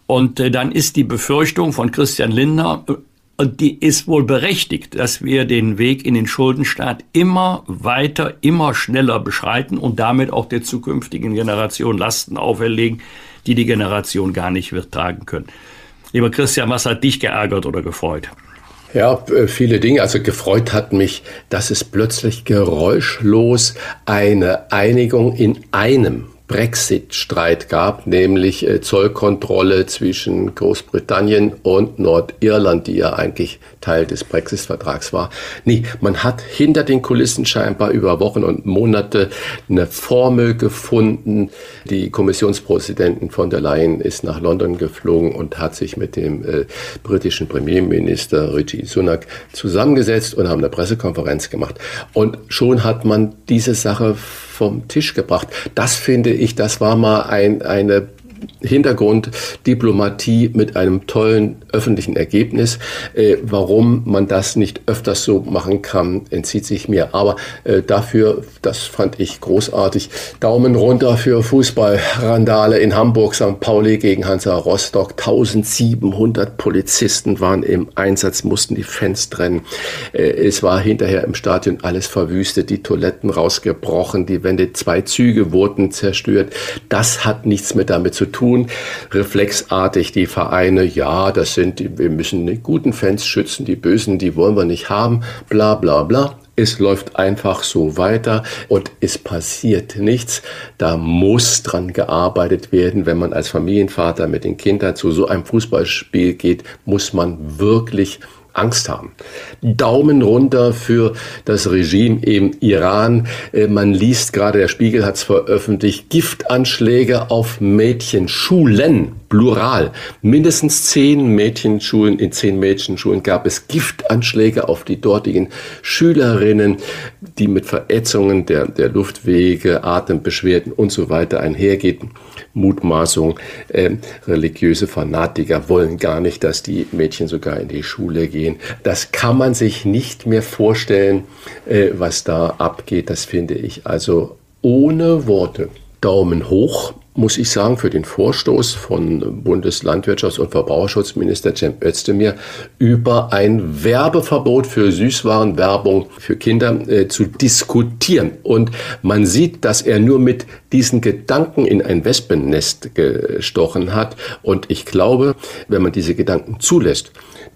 Speaker 4: Und äh, dann ist die Befürchtung von Christian Lindner, äh, und die ist wohl berechtigt, dass wir den Weg in den Schuldenstaat immer weiter, immer schneller beschreiten und damit auch der zukünftigen Generation Lasten auferlegen, die die Generation gar nicht wird tragen können. Lieber Christian, was hat dich geärgert oder gefreut?
Speaker 3: Ja, äh, viele Dinge. Also gefreut hat mich, dass es plötzlich geräuschlos eine Einigung in einem Brexit-Streit gab, nämlich äh, Zollkontrolle zwischen Großbritannien und Nordirland, die ja eigentlich Teil des Brexit-Vertrags war. Nee, man hat hinter den Kulissen scheinbar über Wochen und Monate eine Formel gefunden. Die Kommissionspräsidentin von der Leyen ist nach London geflogen und hat sich mit dem äh, britischen Premierminister Richie Sunak zusammengesetzt und haben eine Pressekonferenz gemacht. Und schon hat man diese Sache vom Tisch gebracht. Das finde ich, das war mal ein, eine Hintergrunddiplomatie mit einem tollen öffentlichen Ergebnis. Äh, warum man das nicht öfters so machen kann, entzieht sich mir. Aber äh, dafür, das fand ich großartig. Daumen runter für Fußballrandale in Hamburg, St. Pauli gegen Hansa Rostock. 1700 Polizisten waren im Einsatz, mussten die Fans trennen. Äh, es war hinterher im Stadion alles verwüstet, die Toiletten rausgebrochen, die Wände, zwei Züge wurden zerstört. Das hat nichts mehr damit zu tun. Reflexartig die Vereine, ja, das sind, wir müssen die guten Fans schützen, die bösen, die wollen wir nicht haben, bla bla bla. Es läuft einfach so weiter und es passiert nichts. Da muss dran gearbeitet werden. Wenn man als Familienvater mit den Kindern zu so einem Fußballspiel geht, muss man wirklich Angst haben. Daumen runter für das Regime im Iran. Äh, man liest gerade, der Spiegel hat es veröffentlicht, Giftanschläge auf Mädchenschulen Plural. Mindestens zehn Mädchenschulen, in zehn Mädchenschulen gab es Giftanschläge auf die dortigen Schülerinnen, die mit Verätzungen der, der Luftwege, Atembeschwerden und so weiter einhergeht. Mutmaßung, äh, religiöse Fanatiker wollen gar nicht, dass die Mädchen sogar in die Schule gehen. Das kann man sich nicht mehr vorstellen, äh, was da abgeht. Das finde ich also ohne Worte. Daumen hoch muss ich sagen, für den Vorstoß von Bundeslandwirtschafts- und Verbraucherschutzminister Cem Özdemir über ein Werbeverbot für Süßwarenwerbung für Kinder äh, zu diskutieren. Und man sieht, dass er nur mit diesen Gedanken in ein Wespennest gestochen hat. Und ich glaube, wenn man diese Gedanken zulässt,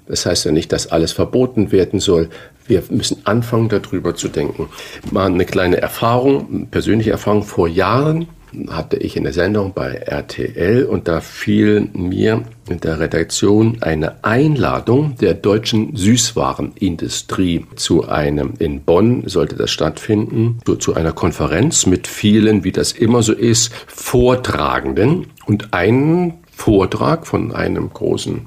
Speaker 3: das heißt ja nicht, dass alles verboten werden soll. Wir müssen anfangen, darüber zu denken. Mal eine kleine Erfahrung, persönliche Erfahrung vor Jahren hatte ich in der Sendung bei RTL und da fiel mir in der Redaktion eine Einladung der deutschen Süßwarenindustrie zu einem, in Bonn sollte das stattfinden, zu, zu einer Konferenz mit vielen, wie das immer so ist, Vortragenden und ein Vortrag von einem großen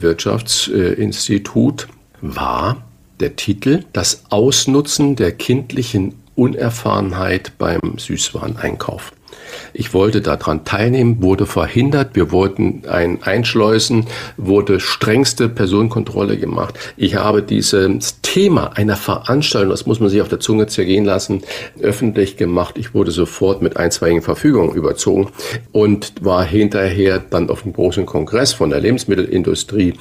Speaker 3: Wirtschaftsinstitut war der Titel Das Ausnutzen der kindlichen Unerfahrenheit beim Süßwareneinkauf. Ich wollte daran teilnehmen, wurde verhindert. Wir wollten ein Einschleusen, wurde strengste Personenkontrolle gemacht. Ich habe dieses Thema einer Veranstaltung, das muss man sich auf der Zunge zergehen lassen, öffentlich gemacht. Ich wurde sofort mit einstweiligen Verfügungen überzogen und war hinterher dann auf einem großen Kongress von der Lebensmittelindustrie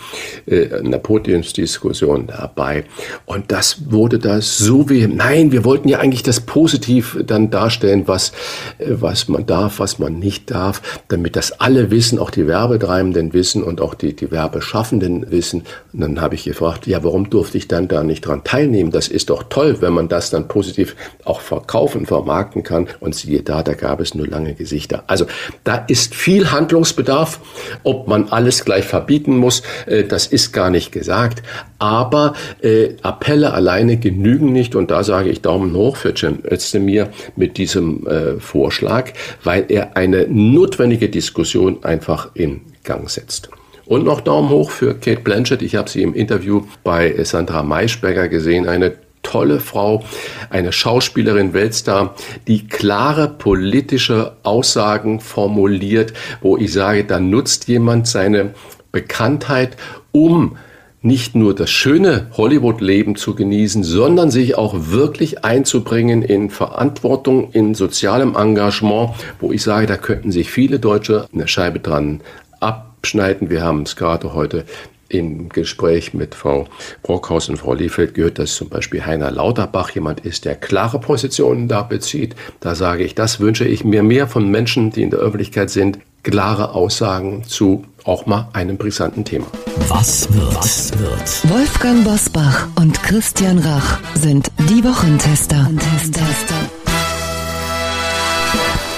Speaker 3: äh, einer Podiumsdiskussion dabei. Und das wurde da so wie, nein, wir wollten ja eigentlich das positiv dann darstellen, was, äh, was man darf, was man nicht darf, damit das alle wissen, auch die Werbetreibenden wissen und auch die, die Werbeschaffenden wissen. Und dann habe ich gefragt, ja, warum durfte ich dann da nicht dran teilnehmen? Das ist doch toll, wenn man das dann positiv auch verkaufen, vermarkten kann. Und siehe da, da gab es nur lange Gesichter. Also da ist viel Handlungsbedarf. Ob man alles gleich verbieten muss, äh, das ist gar nicht gesagt. Aber äh, Appelle alleine genügen nicht. Und da sage ich Daumen hoch für Cem Özdemir mit diesem äh, Vorschlag weil er eine notwendige Diskussion einfach in Gang setzt. Und noch Daumen hoch für Kate Blanchett. Ich habe sie im Interview bei Sandra Maischberger gesehen. Eine tolle Frau, eine Schauspielerin, Weltstar, die klare politische Aussagen formuliert, wo ich sage, da nutzt jemand seine Bekanntheit, um nicht nur das schöne Hollywood-Leben zu genießen, sondern sich auch wirklich einzubringen in Verantwortung, in sozialem Engagement, wo ich sage, da könnten sich viele Deutsche eine Scheibe dran abschneiden. Wir haben es gerade heute im Gespräch mit Frau Brockhaus und Frau Liefeld gehört, dass zum Beispiel Heiner Lauterbach jemand ist, der klare Positionen da bezieht. Da sage ich, das wünsche ich mir mehr von Menschen, die in der Öffentlichkeit sind, klare Aussagen zu auch mal einem brisanten Thema.
Speaker 2: Was wird? Was wird?
Speaker 1: Wolfgang Bosbach und Christian Rach sind die Wochentester. Wochentester.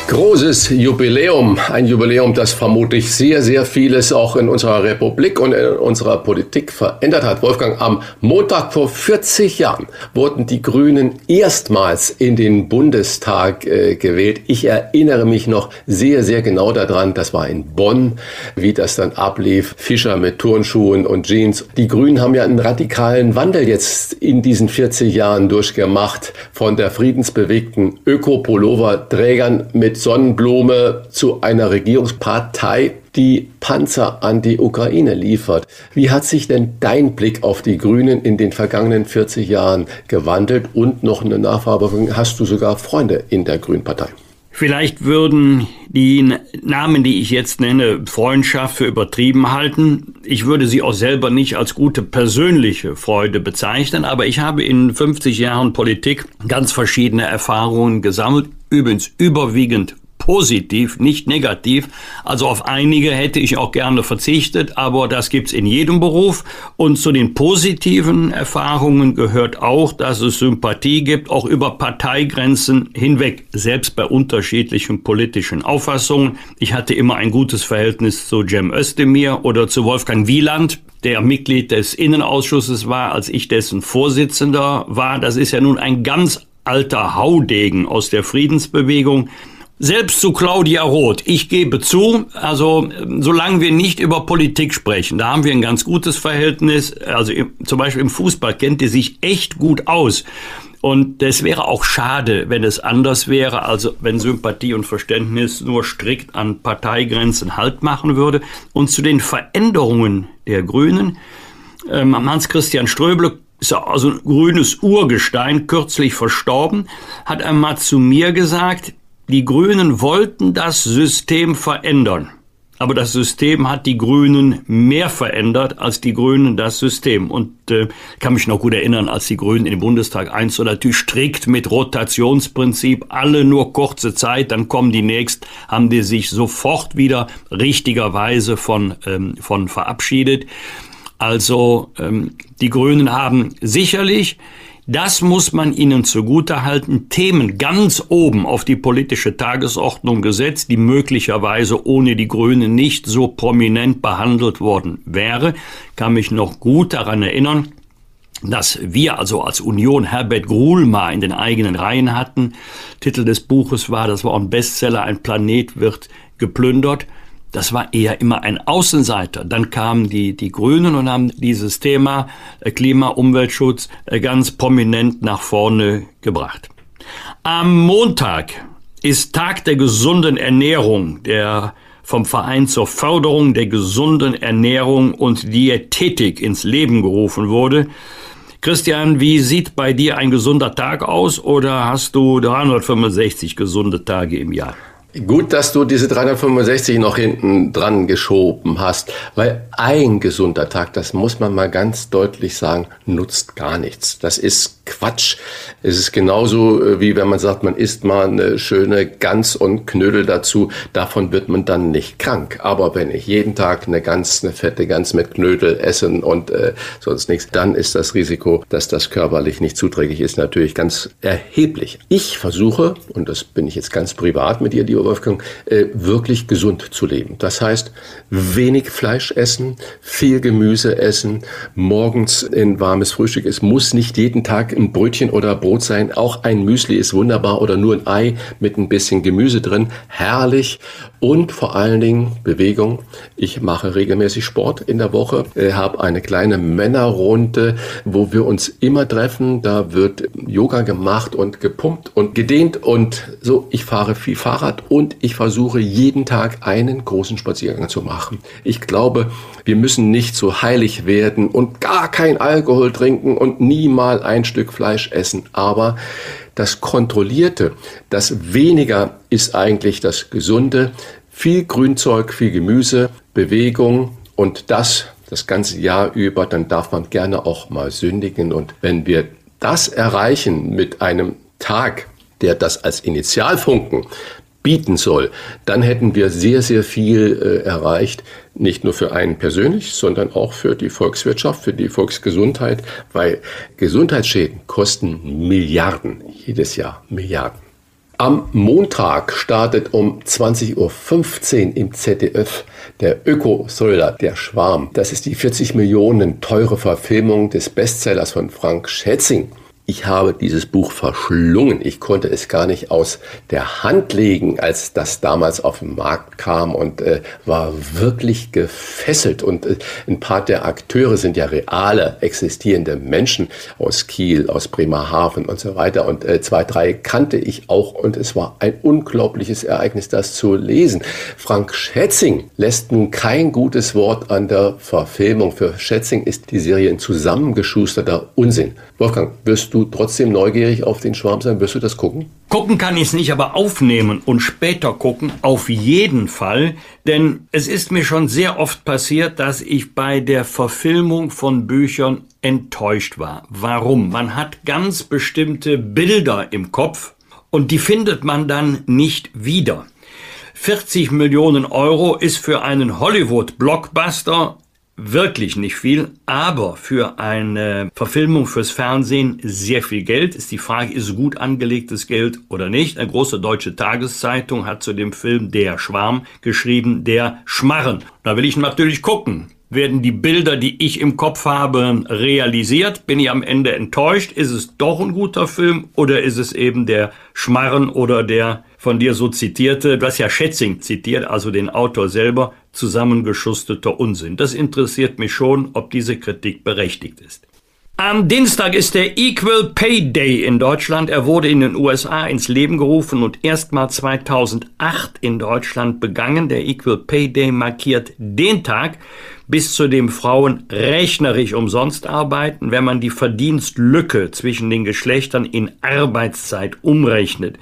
Speaker 3: Großes Jubiläum, ein Jubiläum, das vermutlich sehr, sehr vieles auch in unserer Republik und in unserer Politik verändert hat. Wolfgang, am Montag vor 40 Jahren wurden die Grünen erstmals in den Bundestag äh, gewählt. Ich erinnere mich noch sehr, sehr genau daran, das war in Bonn, wie das dann ablief. Fischer mit Turnschuhen und Jeans. Die Grünen haben ja einen radikalen Wandel jetzt in diesen 40 Jahren durchgemacht von der friedensbewegten Öko-Pullover-Trägern mit Sonnenblume zu einer Regierungspartei, die Panzer an die Ukraine liefert. Wie hat sich denn dein Blick auf die Grünen in den vergangenen 40 Jahren gewandelt? Und noch eine Nachfrage, hast du sogar Freunde in der Grünen Partei?
Speaker 4: Vielleicht würden die Namen, die ich jetzt nenne, Freundschaft für übertrieben halten. Ich würde sie auch selber nicht als gute persönliche Freude bezeichnen, aber ich habe in 50 Jahren Politik ganz verschiedene Erfahrungen gesammelt, übrigens überwiegend positiv, nicht negativ. Also auf einige hätte ich auch gerne verzichtet, aber das gibt's in jedem Beruf. Und zu den positiven Erfahrungen gehört auch, dass es Sympathie gibt, auch über Parteigrenzen hinweg, selbst bei unterschiedlichen politischen Auffassungen. Ich hatte immer ein gutes Verhältnis zu Cem Özdemir oder zu Wolfgang Wieland, der Mitglied des Innenausschusses war, als ich dessen Vorsitzender war. Das ist ja nun ein ganz alter Haudegen aus der Friedensbewegung. Selbst zu Claudia Roth. Ich gebe zu, also solange wir nicht über Politik sprechen, da haben wir ein ganz gutes Verhältnis. Also im, zum Beispiel im Fußball kennt ihr sich echt gut aus. Und es wäre auch schade, wenn es anders wäre, also wenn Sympathie und Verständnis nur strikt an Parteigrenzen Halt machen würde. Und zu den Veränderungen der Grünen, ähm, Hans-Christian Ströble ist also ein grünes Urgestein, kürzlich verstorben, hat einmal zu mir gesagt, die Grünen wollten das System verändern. Aber das System hat die Grünen mehr verändert als die Grünen das System. Und äh, kann mich noch gut erinnern, als die Grünen in den Bundestag einzogen, natürlich strikt mit Rotationsprinzip, alle nur kurze Zeit, dann kommen die nächst, haben die sich sofort wieder richtigerweise von, ähm, von verabschiedet. Also ähm, die Grünen haben sicherlich das muss man ihnen zugutehalten. Themen ganz oben auf die politische Tagesordnung gesetzt, die möglicherweise ohne die Grünen nicht so prominent behandelt worden wäre. Kann mich noch gut daran erinnern, dass wir also als Union Herbert Gruhl mal in den eigenen Reihen hatten. Titel des Buches war, das war ein Bestseller, ein Planet wird geplündert das war eher immer ein Außenseiter. Dann kamen die, die Grünen und haben dieses Thema äh, Klima, Umweltschutz äh, ganz prominent nach vorne gebracht. Am Montag ist Tag der gesunden Ernährung, der vom Verein zur Förderung der gesunden Ernährung und Diätetik ins Leben gerufen wurde. Christian, wie sieht bei dir ein gesunder Tag aus oder hast du 365 gesunde Tage im Jahr?
Speaker 3: Gut, dass du diese 365 noch hinten dran geschoben hast, weil ein gesunder Tag, das muss man mal ganz deutlich sagen, nutzt gar nichts. Das ist Quatsch. Es ist genauso äh, wie wenn man sagt, man isst mal eine schöne Gans und Knödel dazu, davon wird man dann nicht krank. Aber wenn ich jeden Tag eine Gans, eine fette Gans mit Knödel essen und äh, sonst nichts, dann ist das Risiko, dass das körperlich nicht zuträglich ist, natürlich ganz erheblich. Ich versuche, und das bin ich jetzt ganz privat mit dir, lieber Wolfgang, äh, wirklich gesund zu leben. Das heißt, wenig Fleisch essen, viel Gemüse essen, morgens ein warmes Frühstück. Es muss nicht jeden Tag ein Brötchen oder Brot sein. Auch ein Müsli ist wunderbar oder nur ein Ei mit ein bisschen Gemüse drin. Herrlich. Und vor allen Dingen Bewegung. Ich mache regelmäßig Sport in der Woche, äh, habe eine kleine Männerrunde, wo wir uns immer treffen. Da wird Yoga gemacht und gepumpt und gedehnt und so. Ich fahre viel Fahrrad und ich versuche jeden Tag einen großen Spaziergang zu machen. Ich glaube, wir müssen nicht so heilig werden und gar kein Alkohol trinken und nie mal ein Stück Fleisch essen. Aber das Kontrollierte, das weniger ist eigentlich das Gesunde. Viel Grünzeug, viel Gemüse, Bewegung und das das ganze Jahr über, dann darf man gerne auch mal sündigen. Und wenn wir das erreichen mit einem Tag, der das als Initialfunken bieten soll, dann hätten wir sehr, sehr viel äh, erreicht, nicht nur für einen persönlich, sondern auch für die Volkswirtschaft, für die Volksgesundheit, weil Gesundheitsschäden kosten Milliarden jedes Jahr, Milliarden. Am Montag startet um 20.15 Uhr im ZDF der Öko-Thriller Der Schwarm. Das ist die 40 Millionen teure Verfilmung des Bestsellers von Frank Schätzing. Ich habe dieses Buch verschlungen. Ich konnte es gar nicht aus der Hand legen, als das damals auf den Markt kam und äh, war wirklich gefesselt. Und äh, ein paar der Akteure sind ja reale, existierende Menschen aus Kiel, aus Bremerhaven und so weiter. Und äh, zwei, drei kannte ich auch und es war ein unglaubliches Ereignis, das zu lesen. Frank Schätzing lässt nun kein gutes Wort an der Verfilmung. Für Schätzing ist die Serie ein zusammengeschusterter Unsinn. Wolfgang, wirst du trotzdem neugierig auf den Schwarm sein? Wirst du das gucken?
Speaker 4: Gucken kann ich es nicht, aber aufnehmen und später gucken auf jeden Fall. Denn es ist mir schon sehr oft passiert, dass ich bei der Verfilmung von Büchern enttäuscht war. Warum? Man hat ganz bestimmte Bilder im Kopf und die findet man dann nicht wieder. 40 Millionen Euro ist für einen Hollywood-Blockbuster wirklich nicht viel, aber für eine Verfilmung fürs Fernsehen sehr viel Geld. Ist die Frage, ist gut angelegtes Geld oder nicht? Eine große deutsche Tageszeitung hat zu dem Film Der Schwarm geschrieben, der Schmarren. Da will ich natürlich gucken. Werden die Bilder, die ich im Kopf habe, realisiert? Bin ich am Ende enttäuscht? Ist es doch ein guter Film oder ist es eben der Schmarren oder der von dir so zitierte, du hast ja Schätzing zitiert, also den Autor selber, zusammengeschusterter Unsinn. Das interessiert mich schon, ob diese Kritik berechtigt ist. Am Dienstag ist der Equal Pay Day in Deutschland. Er wurde in den USA ins Leben gerufen und erstmal 2008 in Deutschland begangen. Der Equal Pay Day markiert den Tag, bis zu dem Frauen rechnerisch umsonst arbeiten, wenn man die Verdienstlücke zwischen den Geschlechtern in Arbeitszeit umrechnet.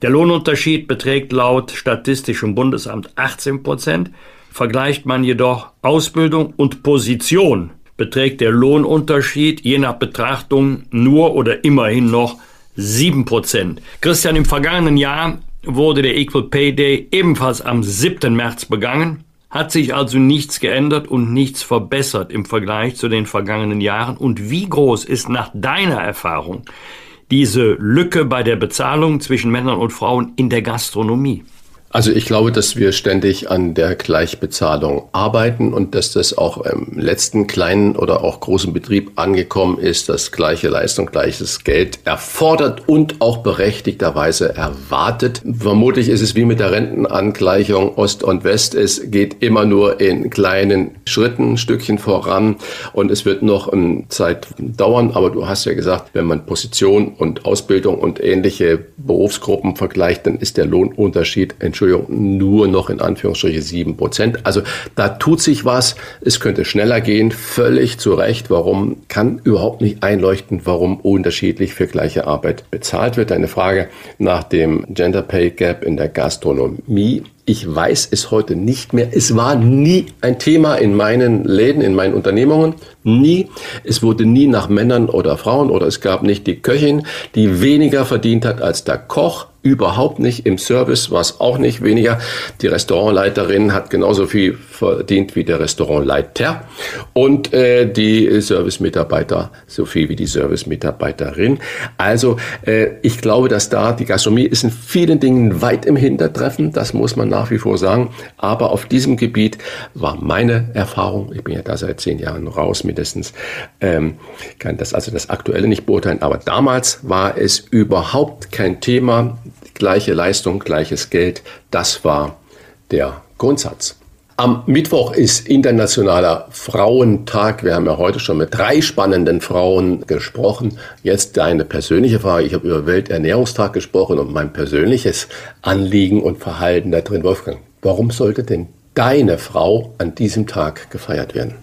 Speaker 4: Der Lohnunterschied beträgt laut Statistischem Bundesamt 18 Prozent. Vergleicht man jedoch Ausbildung und Position beträgt der Lohnunterschied je nach Betrachtung nur oder immerhin noch 7%. Christian, im vergangenen Jahr wurde der Equal Pay Day ebenfalls am 7. März begangen, hat sich also nichts geändert und nichts verbessert im Vergleich zu den vergangenen Jahren. Und wie groß ist nach deiner Erfahrung diese Lücke bei der Bezahlung zwischen Männern und Frauen in der Gastronomie?
Speaker 3: Also ich glaube, dass wir ständig an der Gleichbezahlung arbeiten und dass das auch im letzten kleinen oder auch großen Betrieb angekommen ist, dass gleiche Leistung, gleiches Geld erfordert und auch berechtigterweise erwartet. Vermutlich ist es wie mit der Rentenangleichung Ost und West. Es geht immer nur in kleinen Schritten, Stückchen voran und es wird noch eine Zeit dauern. Aber du hast ja gesagt, wenn man Position und Ausbildung und ähnliche Berufsgruppen vergleicht, dann ist der Lohnunterschied, Entschuldigung, Entschuldigung, nur noch in Anführungsstriche sieben Prozent. Also da tut sich was. Es könnte schneller gehen, völlig zu Recht. Warum kann überhaupt nicht einleuchten, warum unterschiedlich für gleiche Arbeit bezahlt wird? Eine Frage nach dem Gender Pay Gap in der Gastronomie. Ich weiß es heute nicht mehr. Es war nie ein Thema in meinen Läden, in meinen Unternehmungen. Nie. Es wurde nie nach Männern oder Frauen oder es gab nicht die Köchin, die weniger verdient hat als der Koch überhaupt nicht. Im Service war es auch nicht weniger. Die Restaurantleiterin hat genauso viel verdient wie der Restaurantleiter und äh, die Servicemitarbeiter so viel wie die Servicemitarbeiterin. Also äh, ich glaube, dass da die Gastronomie ist in vielen Dingen weit im Hintertreffen. Das muss man nach wie vor sagen. Aber auf diesem Gebiet war meine Erfahrung, ich bin ja da seit zehn Jahren raus mindestens, ähm, kann das also das Aktuelle nicht beurteilen. Aber damals war es überhaupt kein Thema gleiche Leistung, gleiches Geld. Das war der Grundsatz. Am Mittwoch ist Internationaler Frauentag. Wir haben ja heute schon mit drei spannenden Frauen gesprochen. Jetzt deine persönliche Frage. Ich habe über Welternährungstag gesprochen und mein persönliches Anliegen und Verhalten da drin. Wolfgang, warum sollte denn deine Frau an diesem Tag gefeiert werden?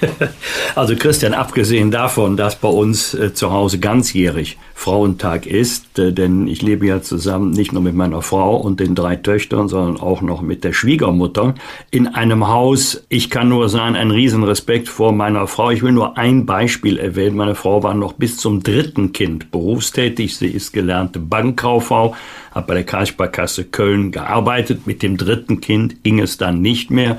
Speaker 4: Also Christian, abgesehen davon, dass bei uns äh, zu Hause ganzjährig Frauentag ist, äh, denn ich lebe ja zusammen nicht nur mit meiner Frau und den drei Töchtern, sondern auch noch mit der Schwiegermutter in einem Haus. Ich kann nur sagen, ein Riesenrespekt vor meiner Frau. Ich will nur ein Beispiel erwähnen. Meine Frau war noch bis zum dritten Kind berufstätig. Sie ist gelernte Bankkauffrau, hat bei der Kreissparkasse Köln gearbeitet. Mit dem dritten Kind ging es dann nicht mehr.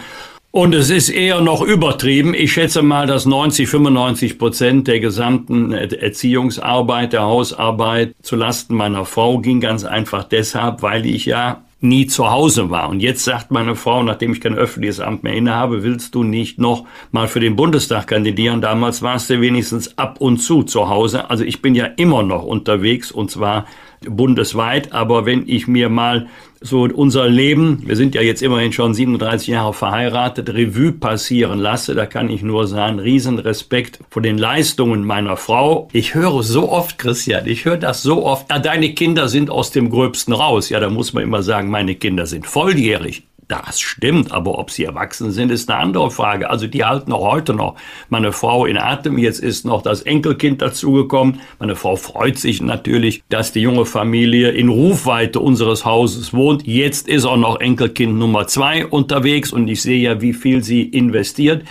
Speaker 4: Und es ist eher noch übertrieben. Ich schätze mal, dass 90, 95 Prozent der gesamten Erziehungsarbeit, der Hausarbeit zulasten meiner Frau ging ganz einfach deshalb, weil ich ja nie zu Hause war. Und jetzt sagt meine Frau, nachdem ich kein öffentliches Amt mehr innehabe, willst du nicht noch mal für den Bundestag kandidieren? Damals warst du wenigstens ab und zu zu Hause. Also ich bin ja immer noch unterwegs und zwar bundesweit. Aber wenn ich mir mal so unser Leben, wir sind ja jetzt immerhin schon 37 Jahre verheiratet, Revue passieren lasse, da kann ich nur sagen, Riesenrespekt vor den Leistungen meiner Frau. Ich höre so oft, Christian, ich höre das so oft, ah, deine Kinder sind aus dem Gröbsten raus. Ja, da muss man immer sagen, meine Kinder sind volljährig. Das stimmt, aber ob sie erwachsen sind, ist eine andere Frage. Also die halten auch heute noch meine Frau in Atem. Jetzt ist noch das Enkelkind dazugekommen. Meine Frau freut sich natürlich, dass die junge Familie in Rufweite unseres Hauses wohnt. Jetzt ist auch noch Enkelkind Nummer zwei unterwegs und ich sehe ja, wie viel sie investiert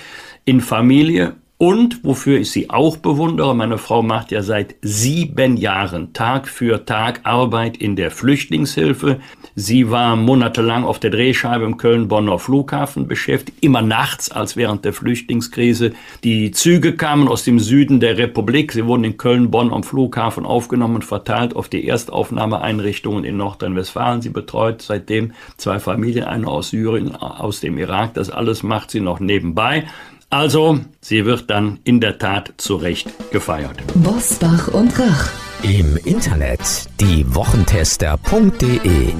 Speaker 4: in Familie. Und wofür ich sie auch bewundere, meine Frau macht ja seit sieben Jahren Tag für Tag Arbeit in der Flüchtlingshilfe. Sie war monatelang auf der Drehscheibe im Köln-Bonner Flughafen beschäftigt, immer nachts als während der Flüchtlingskrise. Die Züge kamen aus dem Süden der Republik. Sie wurden in Köln-Bonn am Flughafen aufgenommen und verteilt auf die Erstaufnahmeeinrichtungen in Nordrhein-Westfalen. Sie betreut seitdem zwei Familien, eine aus Syrien, aus dem Irak. Das alles macht sie noch nebenbei. Also, sie wird dann in der Tat zu Recht gefeiert.
Speaker 1: Bosbach und Rach.
Speaker 2: Im Internet diewochentester.de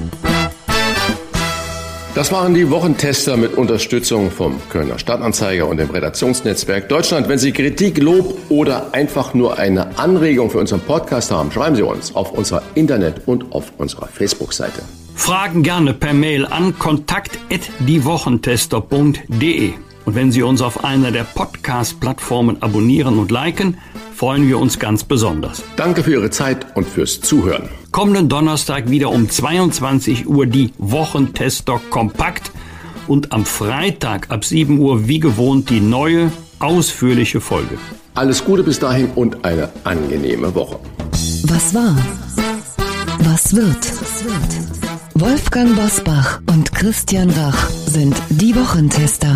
Speaker 3: Das waren die Wochentester mit Unterstützung vom Kölner Stadtanzeiger und dem Redaktionsnetzwerk Deutschland. Wenn Sie Kritik, Lob oder einfach nur eine Anregung für unseren Podcast haben, schreiben Sie uns auf unserer Internet- und auf unserer Facebook-Seite.
Speaker 4: Fragen gerne per Mail an kontakt.diewochentester.de. Und wenn Sie uns auf einer der Podcast-Plattformen abonnieren und liken, freuen wir uns ganz besonders.
Speaker 3: Danke für Ihre Zeit und fürs Zuhören.
Speaker 4: Kommenden Donnerstag wieder um 22 Uhr die Wochentester kompakt und am Freitag ab 7 Uhr wie gewohnt die neue, ausführliche Folge.
Speaker 3: Alles Gute bis dahin und eine angenehme Woche.
Speaker 1: Was war? Was wird? Wolfgang Bosbach und Christian Rach sind die Wochentester.